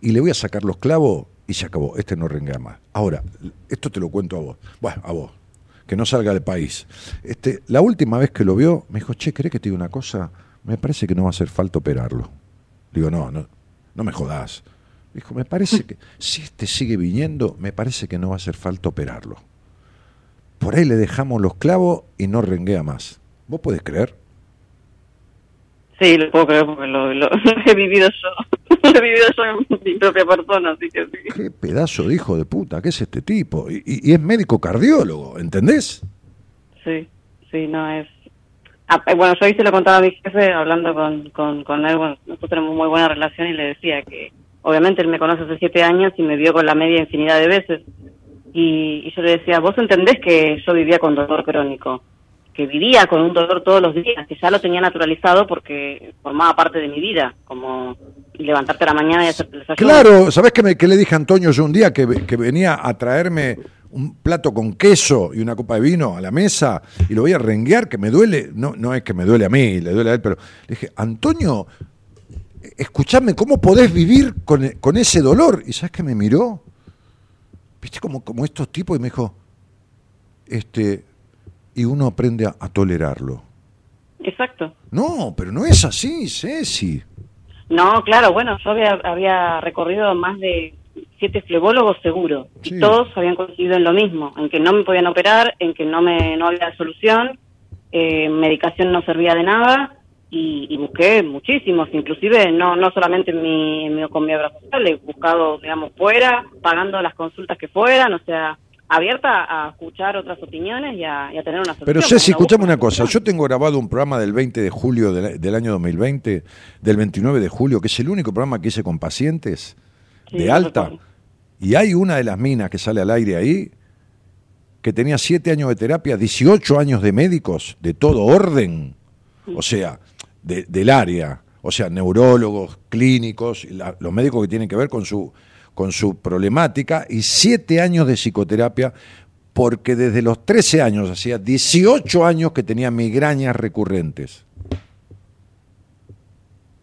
y le voy a sacar los clavos y se acabó. Este no renga más. Ahora, esto te lo cuento a vos. Bueno, a vos. Que no salga del país. Este, la última vez que lo vio, me dijo, che, ¿querés que te diga una cosa? Me parece que no va a hacer falta operarlo. Digo, no, no, no me jodás. Dijo, me parece que si este sigue viniendo, me parece que no va a hacer falta operarlo. Por ahí le dejamos los clavos y no renguea más. ¿Vos podés creer? Sí, lo puedo creer porque lo, lo- [laughs] lo he vivido yo. [laughs] Lo he vivido yo en mi propia persona, así que sí. Qué pedazo de hijo de puta, ¿qué es este tipo? Y, y- y es médico cardiólogo, ¿entendés? Sí, sí, no es... Ah, eh, bueno, yo ahí se lo contaba a mi jefe hablando con, con, con él, bueno, nosotros tenemos muy buena relación y le decía que obviamente él me conoce hace siete años y me vio con la media infinidad de veces. Y, y yo le decía, vos entendés que yo vivía con dolor crónico, que vivía con un dolor todos los días, que ya lo tenía naturalizado porque formaba parte de mi vida, como levantarte a la mañana y hacer el desayuno. Claro, ¿sabés qué, me- qué le dije a Antonio yo un día que, que venía a traerme un plato con queso y una copa de vino a la mesa y lo voy a renguear, que me duele, no, no es que me duele a mí, le duele a él, pero le dije, Antonio, escuchame, ¿cómo podés vivir con, con ese dolor? Y ¿sabes que me miró? ¿Viste como, como estos tipos? Y me dijo, este, y uno aprende a, a tolerarlo. Exacto. No, pero no es así, Ceci. No, claro, bueno, yo había, había recorrido más de siete flebólogos seguro. Sí. Y todos habían coincidido en lo mismo, en que no me podían operar, en que no me no había solución, eh, medicación no servía de nada y, y busqué muchísimos, inclusive no no solamente en mi, en mi- con mi obra social, he buscado, digamos, fuera, pagando las consultas que fueran, o sea, abierta a escuchar otras opiniones y a, y a tener una solución. Pero Ceci, escuchame una cosa. Yo tengo grabado un programa del 20 de julio del, del año 2020, del 29 de julio, que es el único programa que hice con pacientes Sí, de alta. Y hay una de las minas que sale al aire ahí, que tenía 7 años de terapia, 18 años de médicos de todo orden, o sea, de- del área, o sea, neurólogos, clínicos, la- los médicos que tienen que ver con su, con su problemática, y 7 años de psicoterapia, porque desde los 13 años, hacía 18 años que tenía migrañas recurrentes.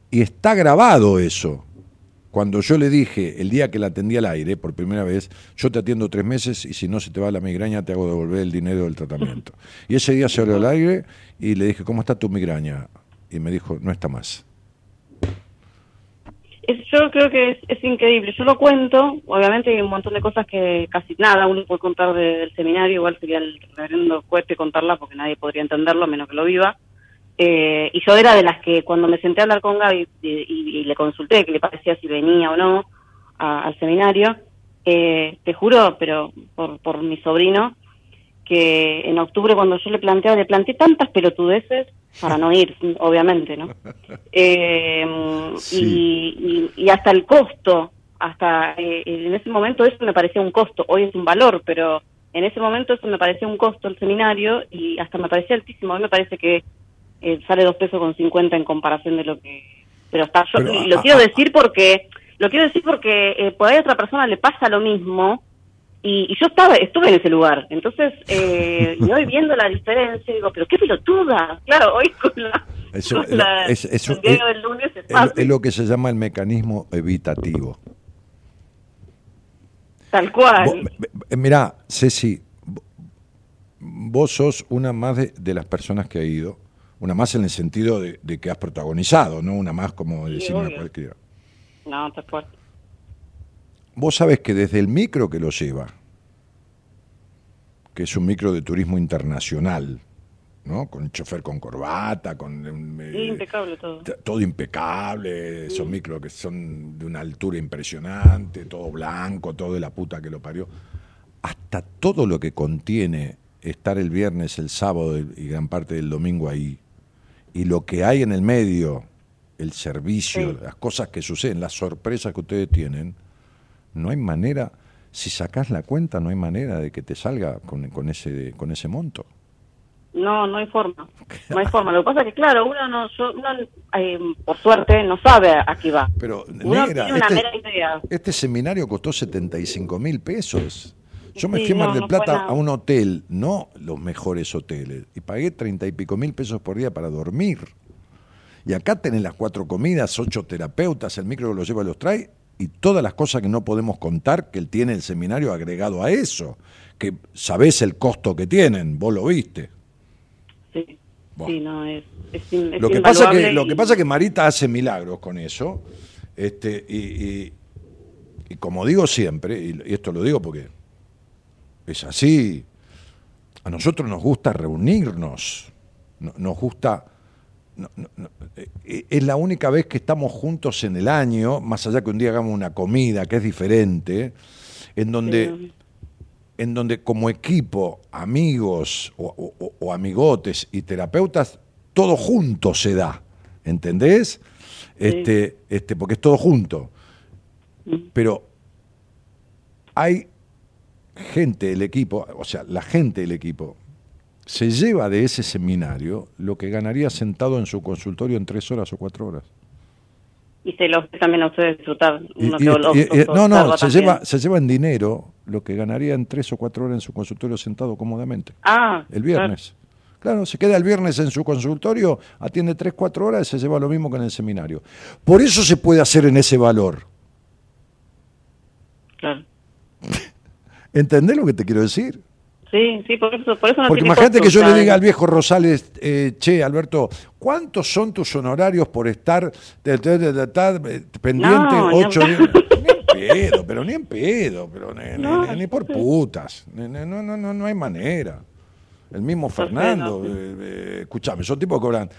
Y está grabado eso. Cuando yo le dije, el día que la atendí al aire por primera vez, yo te atiendo tres meses y si no se te va la migraña te hago devolver el dinero del tratamiento. [laughs] Y ese día se abrió al aire y le dije, ¿cómo está tu migraña? Y me dijo, no está más. Yo creo que es, increíble. Yo lo cuento, obviamente hay un montón de cosas que casi nada uno puede contar de- del seminario, igual sería el reverendo cohete contarla porque nadie podría entenderlo a menos que lo viva. Eh, y yo era de las que cuando me senté a hablar con Gaby y, y- le consulté qué le parecía si venía o no al seminario, eh, te juro, pero por, por mi sobrino, que en octubre cuando yo le planteaba, le planteé tantas pelotudeces para no ir, obviamente, ¿no? Eh, [laughs] Sí. y, y- y hasta el costo, hasta eh, en ese momento eso me parecía un costo, hoy es un valor, pero en ese momento eso me parecía un costo el seminario y hasta me parecía altísimo, a mí me parece que eh, sale dos pesos con cincuenta en comparación de lo que... Pero está yo, Pero, y lo ah, quiero ah, decir porque, lo quiero decir porque eh, por ahí a otra persona le pasa lo mismo y, y yo estaba estuve en ese lugar entonces eh, y hoy viendo la diferencia digo pero qué pelotuda claro hoy con la, Eso- con la- es- eso- el es- del lunes es lo que se llama el mecanismo evitativo. tal cual Vos- mirá, Ceci, vo- vos sos una más de, de las personas que ha ido, una más en el sentido de, de que has protagonizado, no una más como Sí, decimos obvio. cualquiera. no tal cual Vos sabés que desde el micro que lo lleva, que es un micro de turismo internacional, ¿no? Con el chofer con corbata, con... eh, Sí, impecable todo todo impecable, esos micros que son de una altura impresionante, todo blanco, todo de la puta que lo parió. Hasta todo lo que contiene estar el viernes, el sábado y gran parte del domingo ahí, y lo que hay en el medio, el servicio, Sí. las cosas que suceden, las sorpresas que ustedes tienen, no hay manera, si sacás la cuenta, no hay manera de que te salga con, con ese, con ese monto. no no hay forma no hay forma lo que pasa es que claro uno no yo- uno, eh, por suerte no sabe a qué va Pero, uno negra, tiene una este- mera idea Este seminario costó 75 mil pesos. Yo me Sí, fui a Mar no, del no fue Plata a un hotel, no los mejores hoteles, y pagué 30 y pico mil pesos por día para dormir. Y acá tenés las cuatro comidas, ocho terapeutas, el micro que los lleva y los trae, y todas las cosas que no podemos contar que él tiene el seminario agregado a eso, que sabés el costo que tienen, vos lo viste. sí Bueno. sí no es, es, es Lo que, pasa que, lo que pasa que Marita hace milagros con eso. Este, y, y- y como digo siempre, y, esto lo digo porque es así, a nosotros nos gusta reunirnos, no- nos gusta... no- no- no, eh, es la única vez que estamos juntos en el año, más allá que un día hagamos una comida, que es diferente, en donde Sí. en donde como equipo, amigos o, o- o amigotes y terapeutas, todo junto se da, ¿entendés? Este, este, porque es todo junto. Pero hay gente del equipo, o sea, la gente del equipo, se lleva de ese seminario lo que ganaría sentado en su consultorio en tres horas o cuatro horas. y se ve también a ustedes disfrutar. Uno y- que lo- y- lo no, no, se también. lleva, se lleva en dinero lo que ganaría en tres o cuatro horas en su consultorio sentado cómodamente. Ah, El viernes. Claro, se queda el viernes en su consultorio, atiende tres, cuatro horas y se lleva lo mismo que en el seminario. Por eso se puede hacer en ese valor. Claro. [laughs] ¿Entendés lo que te quiero decir? Sí, sí, por eso, por eso no Porque tiene imagínate que yo le diga al viejo Rosales, eh, che, Alberto, ¿cuántos son tus honorarios por estar de- de- de- eh, pendiente No, ocho días? Ni en pedo, pero ni en pedo, pero ni, ni- No, ni- ni por putas. No, no, no, no hay manera. El mismo Fernando, no eh, eh, escuchame, son tipos que cobran,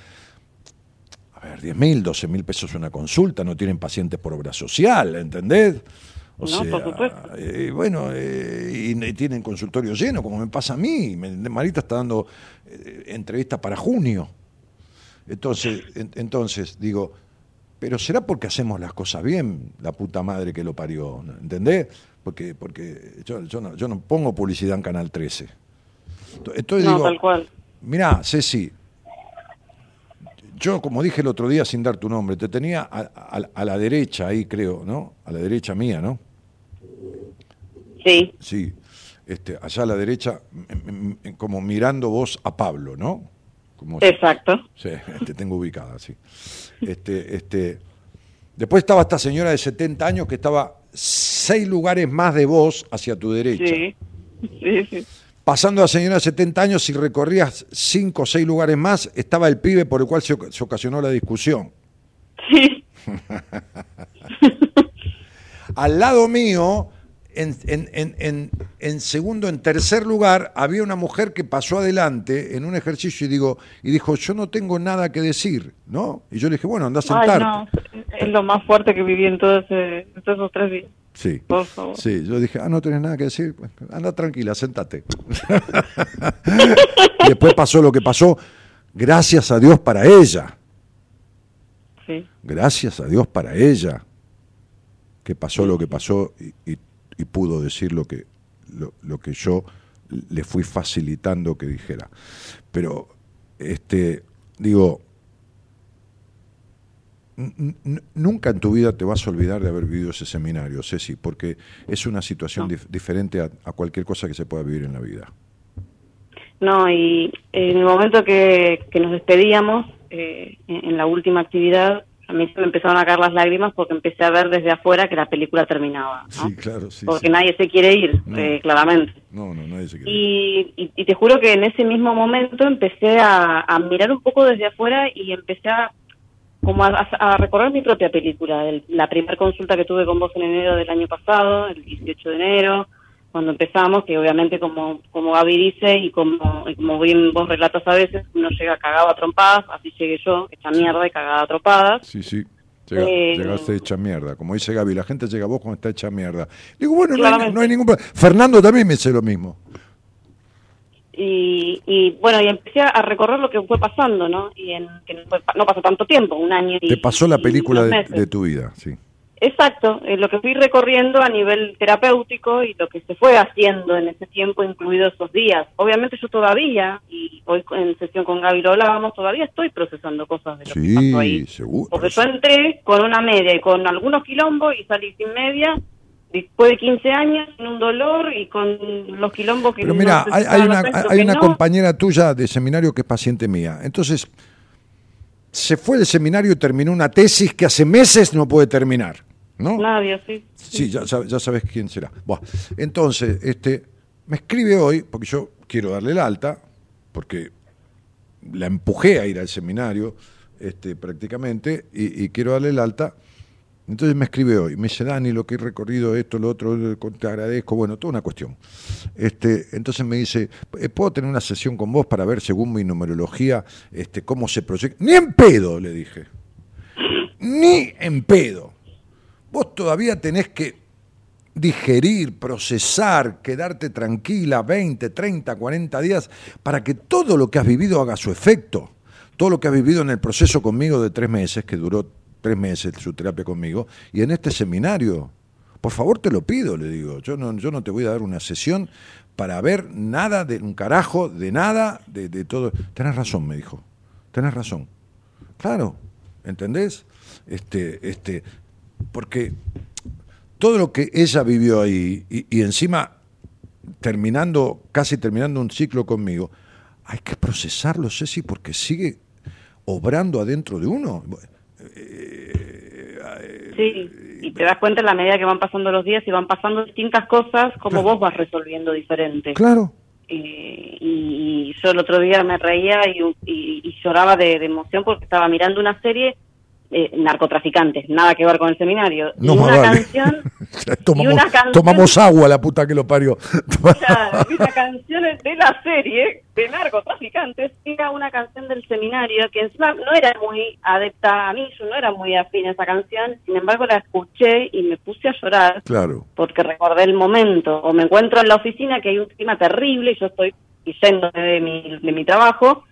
a ver, 10 mil, 12 mil pesos una consulta, no tienen pacientes por obra social, ¿entendés? O No, sea, por supuesto. eh, bueno, eh, y, y tienen consultorio lleno, como me pasa a mí. Marita está dando eh, entrevista para junio. Entonces, en- entonces, digo, pero será porque hacemos las cosas bien, la puta madre que lo parió. ¿entendés? Porque, porque yo, yo no, yo no pongo publicidad en Canal 13. Entonces No, digo, tal cual. Mirá, Ceci, yo como dije el otro día sin dar tu nombre, te tenía a, a- a la derecha ahí, creo, ¿no? A la derecha mía, ¿no? Sí, Sí, este, allá a la derecha, m- m- m- como mirando vos a Pablo, ¿no? Como exacto. Sí, [laughs] te tengo ubicada, sí. Este, este, después estaba esta señora de 70 años que estaba seis lugares más de vos hacia tu derecha. Sí, sí, sí. Pasando a la señora de 70 años, si recorrías cinco o seis lugares más, estaba el pibe por el cual se ocasionó la discusión. Sí, [laughs] Al lado mío, en, en- en- en- en segundo, en tercer lugar, había una mujer que pasó adelante en un ejercicio y, digo, y dijo, yo no tengo nada que decir, ¿no? Y yo le dije, bueno, anda a Ay, sentarte. no, es lo más fuerte que viví en ese- en todos esos tres días. Sí. Por favor. Sí, yo dije, ah, no tenés nada que decir, Pues, anda tranquila, sentate. [laughs] y después pasó lo que pasó, gracias a Dios para ella. Sí, gracias a Dios para ella, que pasó lo que pasó y, y- y pudo decir lo que, lo, lo que yo le fui facilitando que dijera. Pero, este, digo, nunca en tu vida te vas a olvidar de haber vivido ese seminario, Ceci, porque es una situación dif- diferente a, a cualquier cosa que se pueda vivir en la vida. No, y en el momento que, que nos despedíamos, eh, en, en la última actividad, a mí se me empezaron a caer las lágrimas porque empecé a ver desde afuera que la película terminaba, ¿no? Sí, claro, sí. porque sí. nadie se quiere ir, No. eh, claramente. No, no, nadie se quiere. Y, y, y te juro que en ese mismo momento empecé a, a mirar un poco desde afuera y empecé a como a, a- a recorrer mi propia película. El- la primera consulta que tuve con vos en enero del año pasado, el 18 de enero, cuando empezamos, que obviamente como, como Gaby dice y como, y como bien vos relatas a veces, uno llega cagado a trompadas, así llegué yo, hecha mierda y cagada a trompadas. Sí, sí. Llega- Eh, llegaste hecha mierda. Como dice Gaby, la gente llega a vos cuando está hecha mierda. Digo, bueno, no hay, Claramente. no hay ningún problema. Fernando también me dice lo mismo. Y, y bueno, y empecé a recorrer lo que fue pasando, ¿no? Y en, que no, fue- no pasó tanto tiempo, un año y Te pasó la película de tu vida, sí. Exacto, eh, lo que fui recorriendo a nivel terapéutico y lo que se fue haciendo en ese tiempo, incluidos esos días. Obviamente yo todavía, y hoy en sesión con Gaby lo hablábamos, todavía estoy procesando cosas de lo que pasó ahí. Sí, seguro. Porque yo entré con una media y con algunos quilombos y salí sin media después de 15 años sin un dolor y con los quilombos que Pero no mira, si hay, hay una, hay una no. compañera tuya de seminario que es paciente mía. Entonces, se fue del seminario y terminó una tesis que hace meses no puede terminar. ¿No? Nadie, sí. Sí, ya, ya sabes quién será. Buah, entonces, este, me escribe hoy, porque yo quiero darle el alta, porque la empujé a ir al seminario este, prácticamente, y, y quiero darle el alta. Entonces me escribe hoy, me dice, Dani, lo que he recorrido, esto, lo otro, te agradezco, bueno, toda una cuestión. Este, entonces me dice, "Eh, ¿puedo tener una sesión con vos para ver, según mi numerología, este, cómo se proyecta? Ni en pedo, le dije. Ni en pedo. Vos todavía tenés que digerir, procesar, quedarte tranquila 20, 30, 40 días para que todo lo que has vivido haga su efecto. Todo lo que has vivido en el proceso conmigo de tres meses, que duró tres meses su terapia conmigo, y en este seminario. Por favor, te lo pido, le digo. Yo no, yo no te voy a dar una sesión para ver nada de un carajo, de nada, de, de todo. Tenés razón, me dijo. Tenés razón. Claro, ¿entendés? Este, este, porque todo lo que ella vivió ahí y, y encima terminando, casi terminando un ciclo conmigo, hay que procesarlo, Ceci, porque sigue obrando adentro de uno. Sí, y te das cuenta en la medida que van pasando los días y van pasando distintas cosas, como vos vas resolviendo diferente. Claro. Eh, y, y yo el otro día me reía y, y- y lloraba de, de emoción porque estaba mirando una serie eh, narcotraficantes, nada que ver con el seminario. No y una vale. canción [laughs] tomamos, una canción- tomamos agua, la puta que lo parió. Claro, esa canción de la serie de narcotraficantes era una canción del seminario que encima no era muy adepta a mí, yo no era muy afín a esa canción, sin embargo la escuché y me puse a llorar claro. porque recordé el momento. O me encuentro en la oficina que hay un clima terrible y yo estoy yendo de mi, de mi trabajo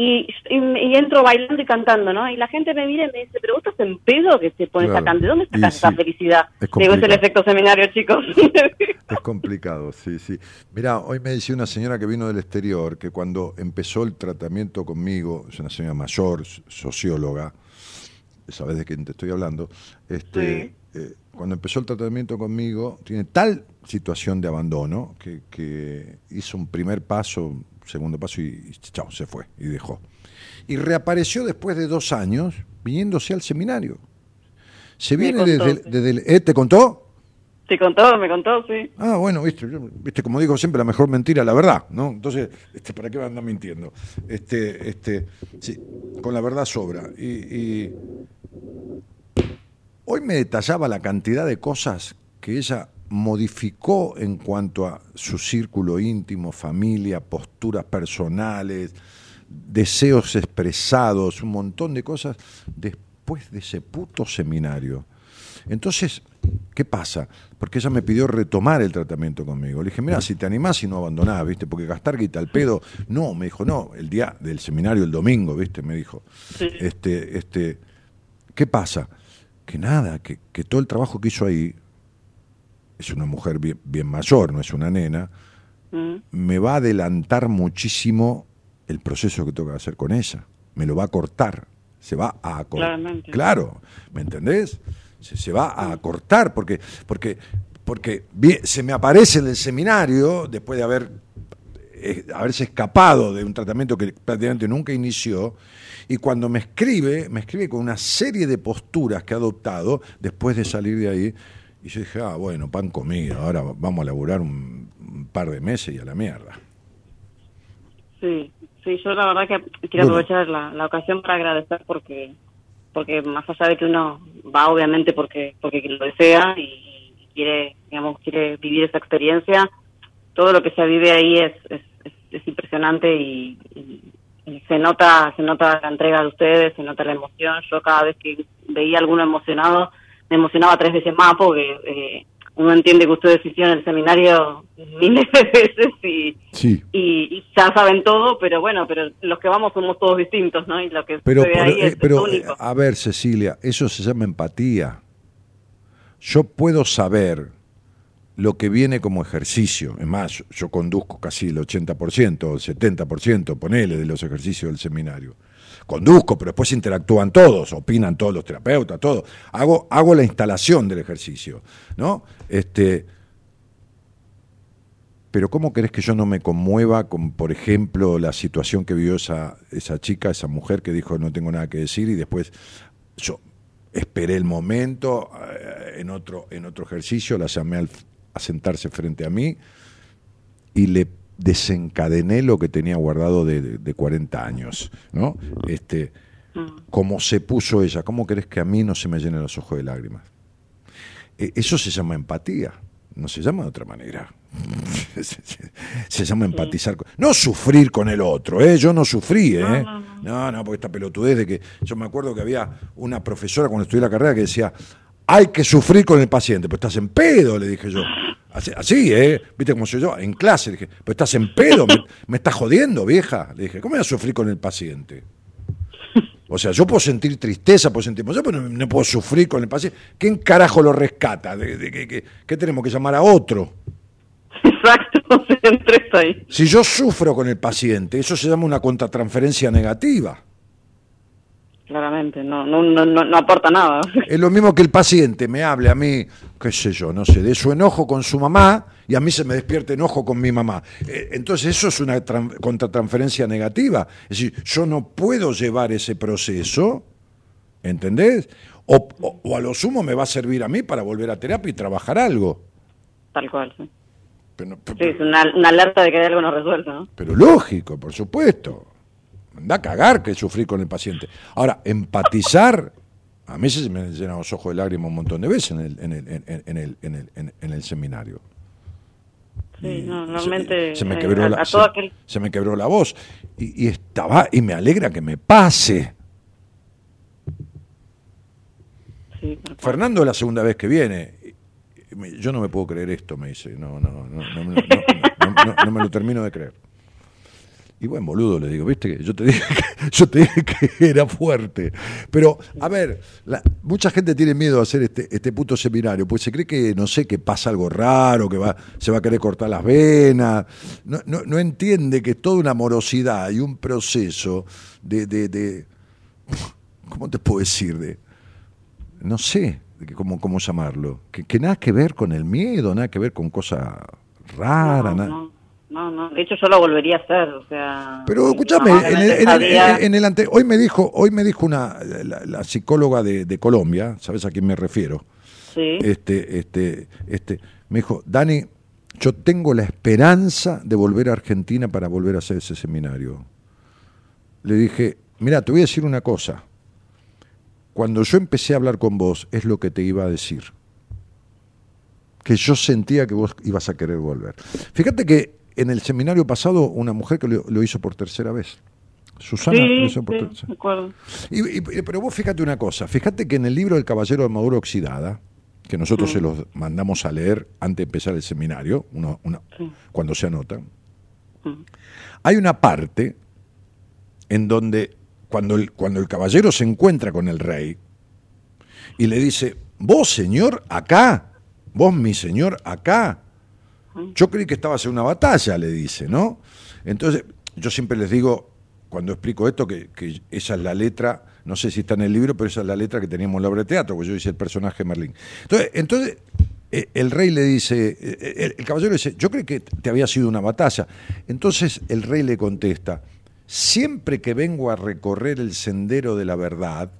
y, y, y entro bailando y cantando, ¿no? Y la gente me mira y me dice, pero vos estás en pedo que se pone Claro. canción, ¿de dónde sacas sí, esa felicidad? es Digo, es el efecto seminario, chicos. [laughs] Es complicado, sí, sí. Mira, hoy me decía una señora que vino del exterior que cuando empezó el tratamiento conmigo, es una señora mayor, socióloga, sabes de quién te estoy hablando, este, eh, cuando empezó el tratamiento conmigo, tiene tal situación de abandono que, que hizo un primer paso, segundo paso y, y chao, se fue y dejó. Y reapareció después de dos años viniéndose al seminario. Se viene desde, desde el- ¿eh, ¿Te contó? ¿Te contó? ¿Me contó? Sí. Ah, bueno, viste, yo- viste, como digo siempre, la mejor mentira, la verdad, ¿no? Entonces, este, ¿para qué andar mintiendo? Este, este, sí, con la verdad sobra. Y, y hoy me detallaba la cantidad de cosas que ella modificó en cuanto a su círculo íntimo, familia, posturas personales, deseos expresados, un montón de cosas después de ese puto seminario. Entonces, ¿qué pasa? Porque ella me pidió retomar el tratamiento conmigo. Le dije, mira, si te animás y no abandonás, ¿viste? Porque gastar guita al pedo. No, me dijo, no, el día del seminario, el domingo, ¿viste? Me dijo. Sí. Este, este, ¿Qué pasa? Que nada, que, que todo el trabajo que hizo ahí, es una mujer bien, bien mayor, no es una nena, Mm. me va a adelantar muchísimo el proceso que tengo que hacer con ella. Me lo va a cortar. Se va a cortar. Claramente. Claro, ¿me entendés? Se, se va a cortar porque, porque, porque se me aparece en el seminario después de haber eh, haberse escapado de un tratamiento que prácticamente nunca inició, y cuando me escribe, me escribe con una serie de posturas que ha adoptado después de salir de ahí, y yo dije, ah, bueno, pan comido, ahora vamos a laburar un, un par de meses y a la mierda. Sí, sí, yo la verdad que quiero aprovechar la, la ocasión para agradecer porque porque más allá de que uno va obviamente porque porque lo desea y, y quiere digamos quiere vivir esa experiencia, todo lo que se vive ahí es es, es, es impresionante y, y- y se nota se nota la entrega de ustedes, se nota la emoción. Yo cada vez que veía a alguno emocionado me emocionaba tres veces más porque eh, uno entiende que ustedes hicieron el seminario miles de veces y Sí. y, y ya saben todo, pero bueno, pero los que vamos somos todos distintos, ¿no? Y lo que Pero, por- ahí eh, es, es pero único. eh, a ver, Cecilia, eso se llama empatía. Yo puedo saber lo que viene como ejercicio. Es más, yo, yo conduzco casi el 80% o el 70%, ponele, de los ejercicios del seminario. Conduzco, pero después interactúan todos, opinan todos los terapeutas, todo. Hago, hago la instalación del ejercicio, ¿no? Este, pero ¿cómo querés que yo no me conmueva con, por ejemplo, la situación que vivió esa, esa chica, esa mujer que dijo no tengo nada que decir y después yo esperé el momento eh, en otro, en otro ejercicio, la llamé al- a sentarse frente a mí y le desencadené lo que tenía guardado de, de- de 40 años, ¿no? Este, como se puso ella, ¿cómo querés que a mí no se me llenen los ojos de lágrimas? Eh, Eso se llama empatía, no se llama de otra manera. [laughs] se, llama empatizar. con- No sufrir con el otro, ¿eh? Yo no sufrí, ¿eh? No, no, porque esta pelotudez de que. Yo me acuerdo que había una profesora cuando estudié la carrera que decía: hay que sufrir con el paciente. Pero estás en pedo, le dije yo. [laughs] Así, así, ¿eh? ¿Viste cómo soy yo? En clase, le dije: pero estás en pedo, me, me estás jodiendo, vieja. Le dije: ¿cómo voy a sufrir con el paciente? O sea, yo puedo sentir tristeza, puedo sentir emoción, pero no, no puedo sufrir con el paciente. ¿Quién carajo lo rescata? ¿De, de- qué- qué- qué tenemos que llamar a otro? Exacto, [laughs] entre ahí. Si yo sufro con el paciente, eso se llama una contratransferencia negativa. Claramente, no, no, no, no, no aporta nada. [laughs] Es lo mismo que el paciente me hable a mí, qué sé yo, no sé, de su enojo con su mamá y a mí se me despierta enojo con mi mamá. Eh, Entonces eso es una tran- contratransferencia negativa. Es decir, yo no puedo llevar ese proceso, ¿entendés? O, o- o a lo sumo me va a servir a mí para volver a terapia y trabajar algo. Tal cual, sí. Pero, Sí, es una, una alerta de que hay algo no resuelto, ¿no? pero lógico, por supuesto. Anda a cagar que sufrí con el paciente. Ahora, empatizar. A mí se me llenan los ojos de lágrimas un montón de veces en el, seminario. Sí, normalmente se, me quebró la, voz y, estaba y me alegra que me pase. Fernando es la segunda vez que viene. Yo no me puedo creer esto, me dice. No, no, no, no, no me lo termino de creer. Y buen boludo, le digo, viste que yo te dije que, [laughs] yo te dije que era fuerte. Pero, a ver, la- mucha gente tiene miedo a hacer este, este puto seminario, pues se cree que, no sé, que pasa algo raro, que va, se va a querer cortar las venas. No, no, no entiende que es toda una morosidad y un proceso de, de, de [laughs] ¿cómo te puedo decir? De, no sé cómo, cómo llamarlo, que, que nada que ver con el miedo, nada que ver con cosas raras. no, nada. No, no, de hecho yo lo volvería a hacer, o sea... Pero escúchame, no, en el, en el- sabía- en el ante- hoy me dijo, hoy me dijo una la, la psicóloga de, de Colombia, ¿sabes a quién me refiero? Sí, Este, este, este, me dijo, Dani, yo tengo la esperanza de volver a Argentina para volver a hacer ese seminario. Le dije, mira, te voy a decir una cosa. Cuando yo empecé a hablar con vos, es lo que te iba a decir. Que yo sentía que vos ibas a querer volver. Fíjate que en el seminario pasado, una mujer que lo, lo hizo por tercera vez. Susana lo sí, hizo por sí, tercera y- y- pero vos fíjate una cosa, fíjate que en el libro del Caballero de Maduro Oxidada, que nosotros se los mandamos a leer antes de empezar el seminario, uno- cuando se anotan, Mm. hay una parte en donde cuando el, cuando el caballero se encuentra con el rey y le dice, vos señor, acá, vos mi señor, acá, yo creí que estabas en una batalla, le dice, ¿no? Entonces, yo siempre les digo, cuando explico esto, que, esa es la letra, no sé si está en el libro, pero esa es la letra que teníamos en la obra de teatro, porque yo hice el personaje Merlín. Entonces, entonces eh, el rey le dice, eh, el, el caballero dice, yo creí que te había sido una batalla. Entonces el rey le contesta, siempre que vengo a recorrer el sendero de la verdad,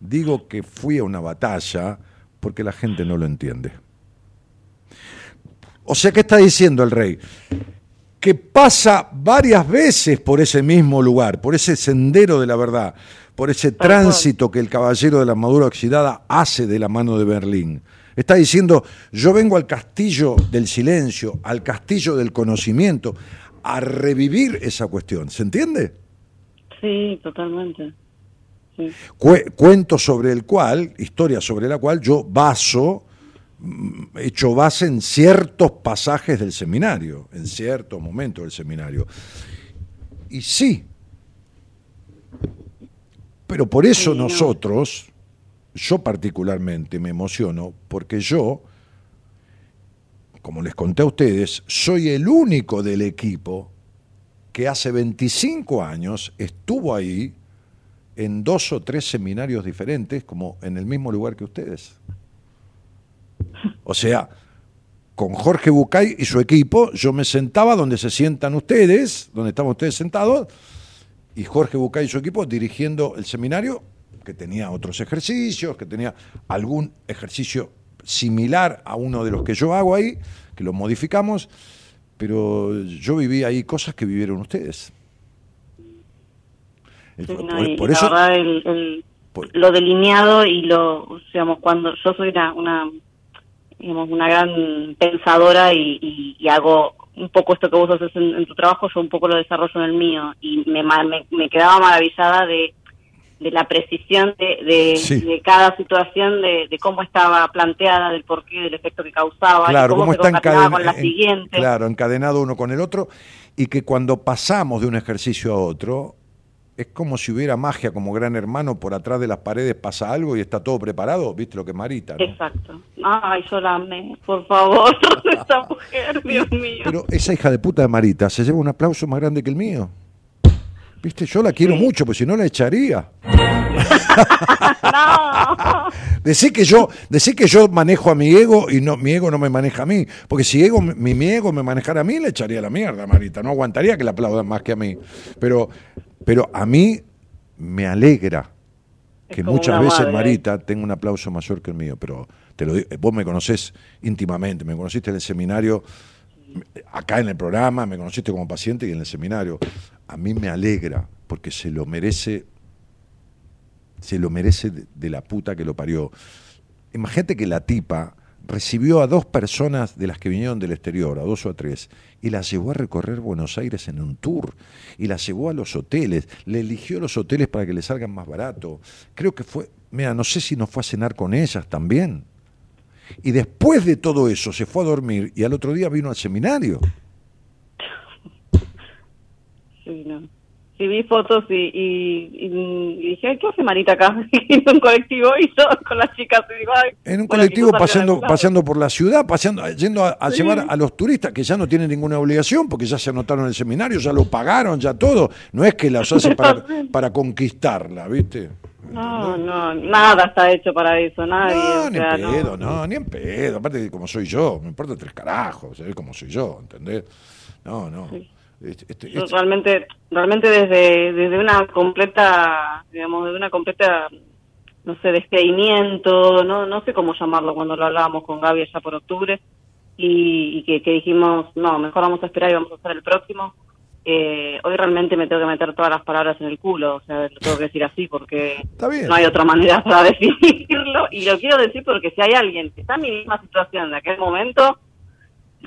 digo que fui a una batalla porque la gente no lo entiende. O sea, ¿qué está diciendo el rey? Que pasa varias veces por ese mismo lugar, por ese sendero de la verdad, por ese tránsito que el caballero de la armadura oxidada hace de la mano de Berlín. Está diciendo, yo vengo al castillo del silencio, al castillo del conocimiento, a revivir esa cuestión. ¿Se entiende? Sí, totalmente. Sí. Cuento sobre el cual, historia sobre la cual yo baso, hecho base en ciertos pasajes del seminario, en ciertos momentos del seminario. Y sí, pero por eso Sí, no. nosotros, yo particularmente me emociono, porque yo, como les conté a ustedes, soy el único del equipo que hace 25 años estuvo ahí en dos o tres seminarios diferentes, como en el mismo lugar que ustedes. O sea, con Jorge Bucay y su equipo, yo me sentaba donde se sientan ustedes, donde estaban ustedes sentados, y Jorge Bucay y su equipo dirigiendo el seminario, que tenía otros ejercicios, que tenía algún ejercicio similar a uno de los que yo hago ahí, que lo modificamos, pero yo viví ahí cosas que vivieron ustedes. El- Sí, por- no, eso, verdad, el, el- por- lo delineado y lo, digamos, cuando yo soy una, una digamos, una gran pensadora y, y- y hago un poco esto que vos haces en, en tu trabajo, yo un poco lo desarrollo en el mío y me, me, me quedaba maravillada de, de la precisión de, de, Sí. de cada situación, de, de cómo estaba planteada, del porqué, del efecto que causaba, y claro, cómo, cómo se con la en- siguiente. claro, encadenado uno con el otro, y que cuando pasamos de un ejercicio a otro, es como si hubiera magia como gran hermano, por atrás de las paredes pasa algo y está todo preparado, viste lo que es Marita, ¿no? Exacto. Ay, yo la amé, por favor, [laughs] esa [laughs] mujer, Dios mío. Pero esa hija de puta de Marita se lleva un aplauso más grande que el mío. Viste, yo la quiero Sí. mucho, pues si no la echaría. [laughs] no. Decí que yo, decí que yo manejo a mi ego y no, mi ego no me maneja a mí. Porque si ego, mi, mi ego me manejara a mí, le echaría la mierda, Marita. No aguantaría que la aplaudan más que a mí. Pero, pero a mí me alegra que muchas veces, madre. Marita, tenga un aplauso mayor que el mío. Pero te lo digo, vos me conocés íntimamente, me conociste en el seminario, acá en el programa, me conociste como paciente y en el seminario. A mí me alegra porque se lo merece se lo merece de, de la puta que lo parió. Imagínate que la tipa recibió a dos personas de las que vinieron del exterior, a dos o a tres, y las llevó a recorrer Buenos Aires en un tour, y las llevó a los hoteles, le eligió los hoteles para que le salgan más barato. Creo que fue, mira, no sé si no fue a cenar con ellas también. Y después de todo eso se fue a dormir y al otro día vino al seminario. Sí, no. Sí, vi fotos y, y, y- dije, "Ay, ¿qué hace Marita acá? [laughs] en un colectivo y yo con las chicas. Y digo, "Ay, En un colectivo paseando, algún lado". paseando por la ciudad, paseando, yendo a, a Sí. llevar a los turistas que ya no tienen ninguna obligación porque ya se anotaron en el seminario, ya lo pagaron, ya todo. No es que las hace para, [laughs] para conquistarla, ¿viste? No, no, nada está hecho para eso, nadie. No, o ni sea, en pedo, no. ni en pedo. Aparte de como soy yo, me importa tres carajos, ¿sabés cómo soy yo? ¿Entendés? No, no. Este- este- este- realmente, realmente desde, desde una completa, digamos, desde una completa, no sé, descreimiento, no, no sé cómo llamarlo cuando lo hablábamos con Gaby allá por octubre, y, y que, que dijimos, no, mejor vamos a esperar y vamos a hacer el próximo. Eh, hoy realmente me tengo que meter todas las palabras en el culo, o sea, lo tengo que decir así porque no hay otra manera [laughs] para definirlo, y lo quiero decir porque si hay alguien que está en mi misma situación en aquel momento,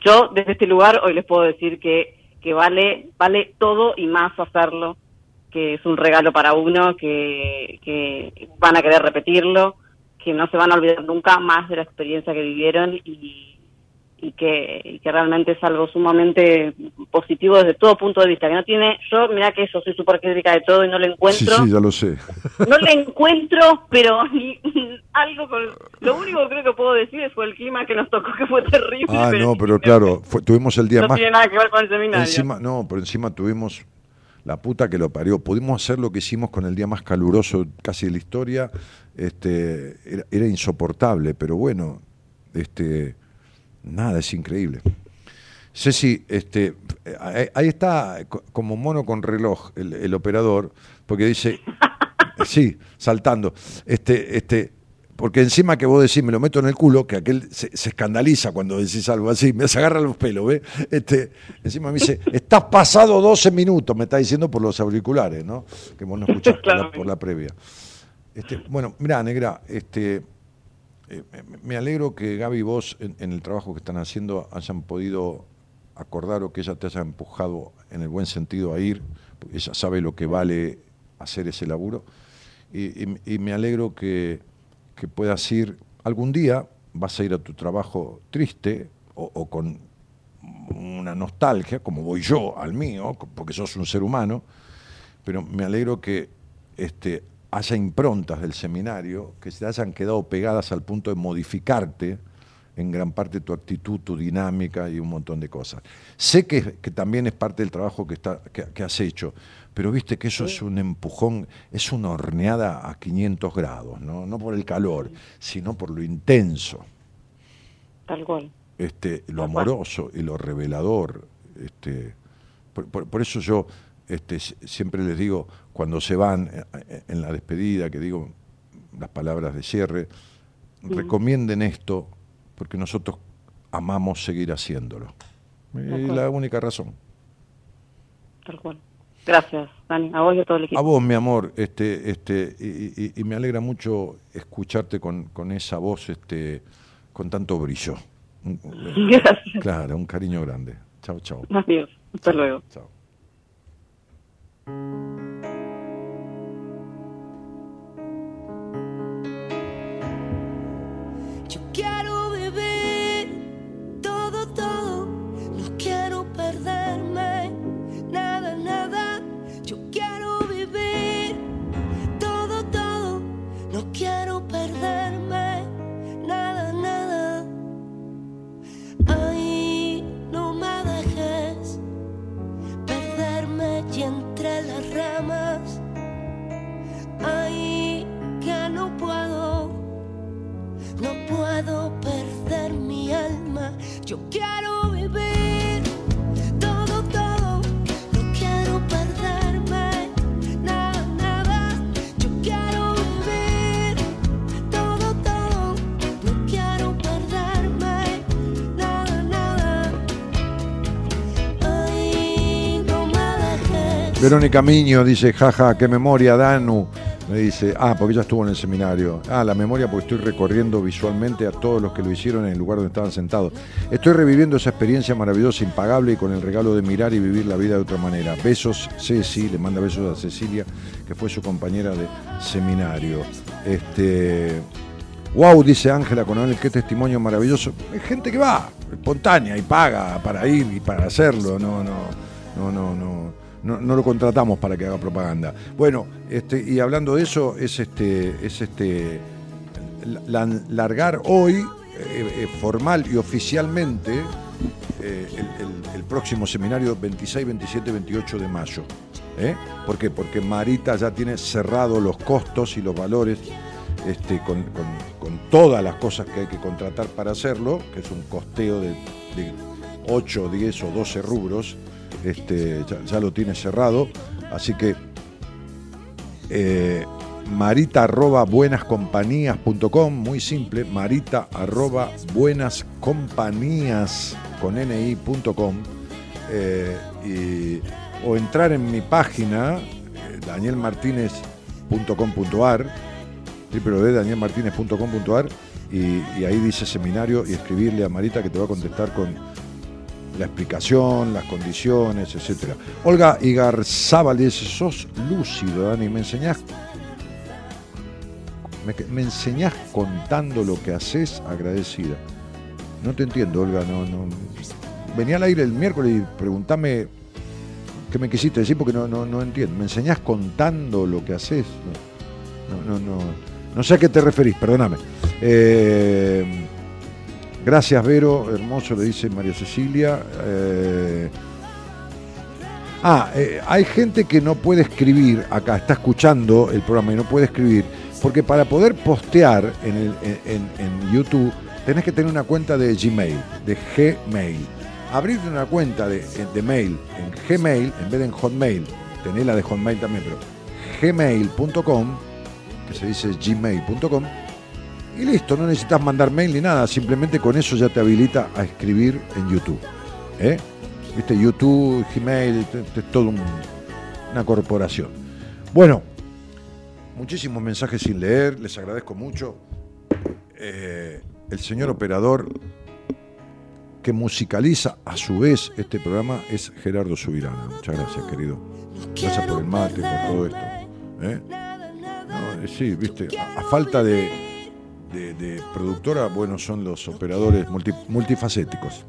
yo desde este lugar hoy les puedo decir que, que vale, vale todo y más hacerlo, que es un regalo para uno, que, que van a querer repetirlo, que no se van a olvidar nunca más de la experiencia que vivieron y, y que, y que realmente es algo sumamente positivo desde todo punto de vista, que no tiene, yo mira que yo soy súper crítica de todo y no le Sí, encuentro, sí, ya lo sé. [laughs] no le encuentro, pero [laughs] ni, algo con... Lo único que creo que puedo decir fue el clima que nos tocó, que fue terrible. Ah, no, pero [laughs] claro, fue- tuvimos el día No más tiene nada que ver con el seminario. Encima, no, pero encima tuvimos la puta que lo parió. Pudimos hacer lo que hicimos con el día más caluroso casi de la historia. Este, era, era insoportable, pero bueno, este, nada, es increíble. Ceci, este, ahí, está co- como mono con reloj el, el operador, porque dice, [laughs] sí, saltando, este, este, porque encima que vos decís, me lo meto en el culo, que aquel se, se escandaliza cuando decís algo así, me agarra los pelos, ¿ves? Este, encima me dice, [laughs] estás pasado 12 minutos, me está diciendo por los auriculares, ¿no? Que vos no escuchás por, la, [laughs] Claro. por la previa. Este, bueno, mirá, negra, este, eh, me- alegro que Gaby y vos, en, el trabajo que están haciendo, hayan podido acordar o que ella te haya empujado en el buen sentido a ir, porque ella sabe lo que vale hacer ese laburo. Y me alegro que, que puedas ir, algún día vas a ir a tu trabajo triste o, o con una nostalgia, como voy yo al mío, porque sos un ser humano, pero me alegro que este, haya improntas del seminario que se hayan quedado pegadas al punto de modificarte en gran parte tu actitud, tu dinámica y un montón de cosas. Sé que, que también es parte del trabajo que, está, que, que has hecho, pero viste que eso es un empujón, es una horneada a 500 grados, ¿no? no por el calor, sino por lo intenso Tal cual. este, lo Tal cual. amoroso y lo revelador. Este, por, por- por eso yo este, si- siempre les digo, cuando se van eh, en la despedida, que digo las palabras de cierre, recomienden esto porque nosotros amamos seguir haciéndolo. Es la única razón. Tal cual. Gracias, Dani, a vos y a todo el equipo. A vos, mi amor, este, este, y, y- y me alegra mucho escucharte con, con esa voz este, con tanto brillo. [laughs] Gracias. Claro, un cariño grande. Chao, chao. Adiós. Hasta luego. Chao. Verónica Miño dice, jaja, qué memoria, Danu. Me dice, ah, porque ella estuvo en el seminario. Ah, la memoria porque estoy recorriendo visualmente a todos los que lo hicieron en el lugar donde estaban sentados. Estoy reviviendo esa experiencia maravillosa, impagable y con el regalo de mirar y vivir la vida de otra manera. Besos, Ceci, le manda besos a Cecilia, que fue su compañera de seminario. Este. Wow, dice Ángela Coronel, qué testimonio maravilloso. Hay gente que va, espontánea, y paga para ir y para hacerlo. No, no, no, no, no no, no, lo contratamos para que haga propaganda. Bueno, este, y hablando de eso, es este, es este la- largar hoy, eh, eh, formal y oficialmente, eh, el, próximo seminario 26, 27, 28 de mayo. ¿Por qué? Porque Marita ya tiene cerrado los costos y los valores este, con, con- con todas las cosas que hay que contratar para hacerlo, que es un costeo de, de 8, 10 o 12 rubros, este, ya, lo tiene cerrado, así que eh, marita arroba buenascompañías.com, muy simple, marita arroba buenascompañías con ni.com eh, y, o entrar en mi página eh, danielmartinez.com.ar y, y ahí dice seminario y escribirle a Marita que te va a contestar con la explicación, las condiciones, etcétera. Olga Igarzábal dice, sos lúcido, Dani, me enseñás, me, me enseñás contando lo que haces, agradecida. No te entiendo, Olga, no, no. Venía al aire el miércoles y preguntame qué me quisiste decir porque no, no, no entiendo. ¿Me enseñás contando lo que haces? No, no, no, no, no sé a qué te referís, perdóname. Eh, Gracias, Vero, hermoso, le dice María Cecilia. Eh, ah, eh, hay gente que no puede escribir acá, está escuchando el programa y no puede escribir, porque para poder postear en, en YouTube tenés que tener una cuenta de Gmail, de Gmail. Abrirte una cuenta de, de mail en Gmail en vez de en Hotmail, tenés la de Hotmail también, pero gmail.com, que se dice gmail.com, y listo, no necesitas mandar mail ni nada, simplemente con eso ya te habilita a escribir en YouTube. ¿eh? Viste, YouTube, Gmail, es todo un- una corporación. Bueno, muchísimos mensajes sin leer, les agradezco mucho. Eh, el señor operador que musicaliza a su vez este programa es Gerardo Subirana. Muchas gracias, querido. Gracias por el mate, por todo esto. ¿eh? No, eh, sí, viste, a falta de, de, de productora, bueno, son los operadores multi- multifacéticos.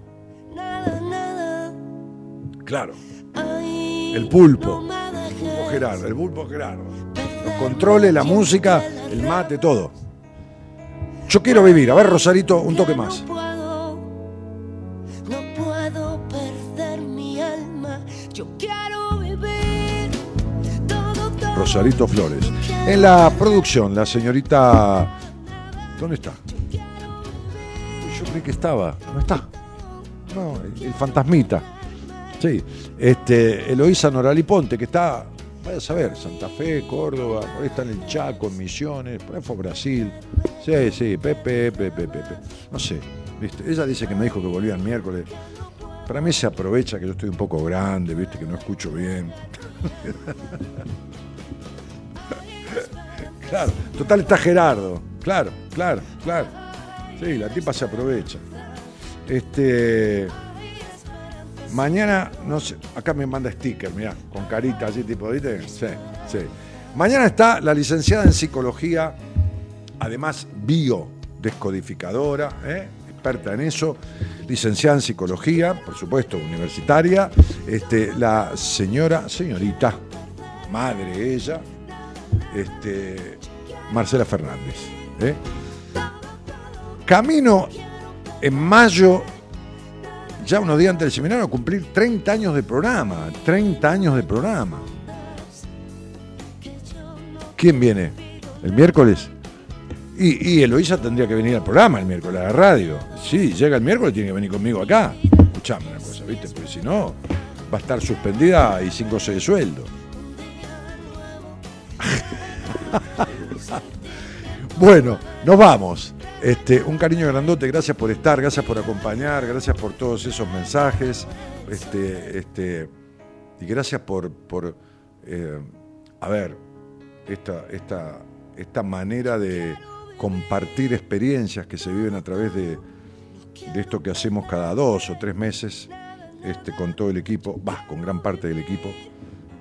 Claro, el pulpo, el pulpo Gerardo, el pulpo Gerardo. Los controles, la música, el mate, todo. Yo quiero vivir. A ver, Rosarito, un toque más. Rosarito Flores. En la producción, la señorita. ¿Dónde está? Yo creí que estaba. No está. No, el, el fantasmita. Sí. Este, Eloísa Norali Ponte, que está, vaya a saber, Santa Fe, Córdoba, por ahí está en el Chaco, en Misiones, por ahí fue Brasil. Sí, sí, Pepe, Pepe, Pepe. No sé. ¿viste? Ella dice que me dijo que volvía el miércoles. Para mí se aprovecha que yo estoy un poco grande, viste, que no escucho bien. [laughs] Claro, total está Gerardo. Claro, claro, claro. Sí, la tipa se aprovecha. Este. Mañana, no sé, acá me manda sticker, mirá, con carita así tipo, ¿viste? Sí, sí. Mañana está la licenciada en psicología, además biodescodificadora, ¿eh? experta en eso, licenciada en psicología, por supuesto, universitaria, este, la señora, señorita, madre ella, este, Marcela Fernández. ¿eh? Camino en mayo, ya unos días antes del seminario, a cumplir 30 años de programa. 30 años de programa. ¿Quién viene? ¿El miércoles? Y, y Eloísa tendría que venir al programa el miércoles, a la radio. Sí, llega el miércoles, tiene que venir conmigo acá. Escuchame una cosa, ¿viste? Porque si no, va a estar suspendida y sin goce de sueldo. [laughs] Bueno, nos vamos. Este, un cariño grandote, gracias por estar, gracias por acompañar, gracias por todos esos mensajes. Este, este, y gracias por, por, eh, a ver, esta, esta, esta manera de compartir experiencias que se viven a través de, de esto que hacemos cada dos o tres meses este, con todo el equipo, va, con gran parte del equipo,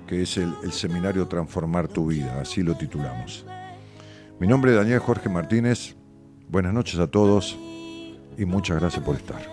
que es el seminario Transformar tu vida, así lo titulamos. Mi nombre es Daniel Jorge Martínez, buenas noches a todos y muchas gracias por estar.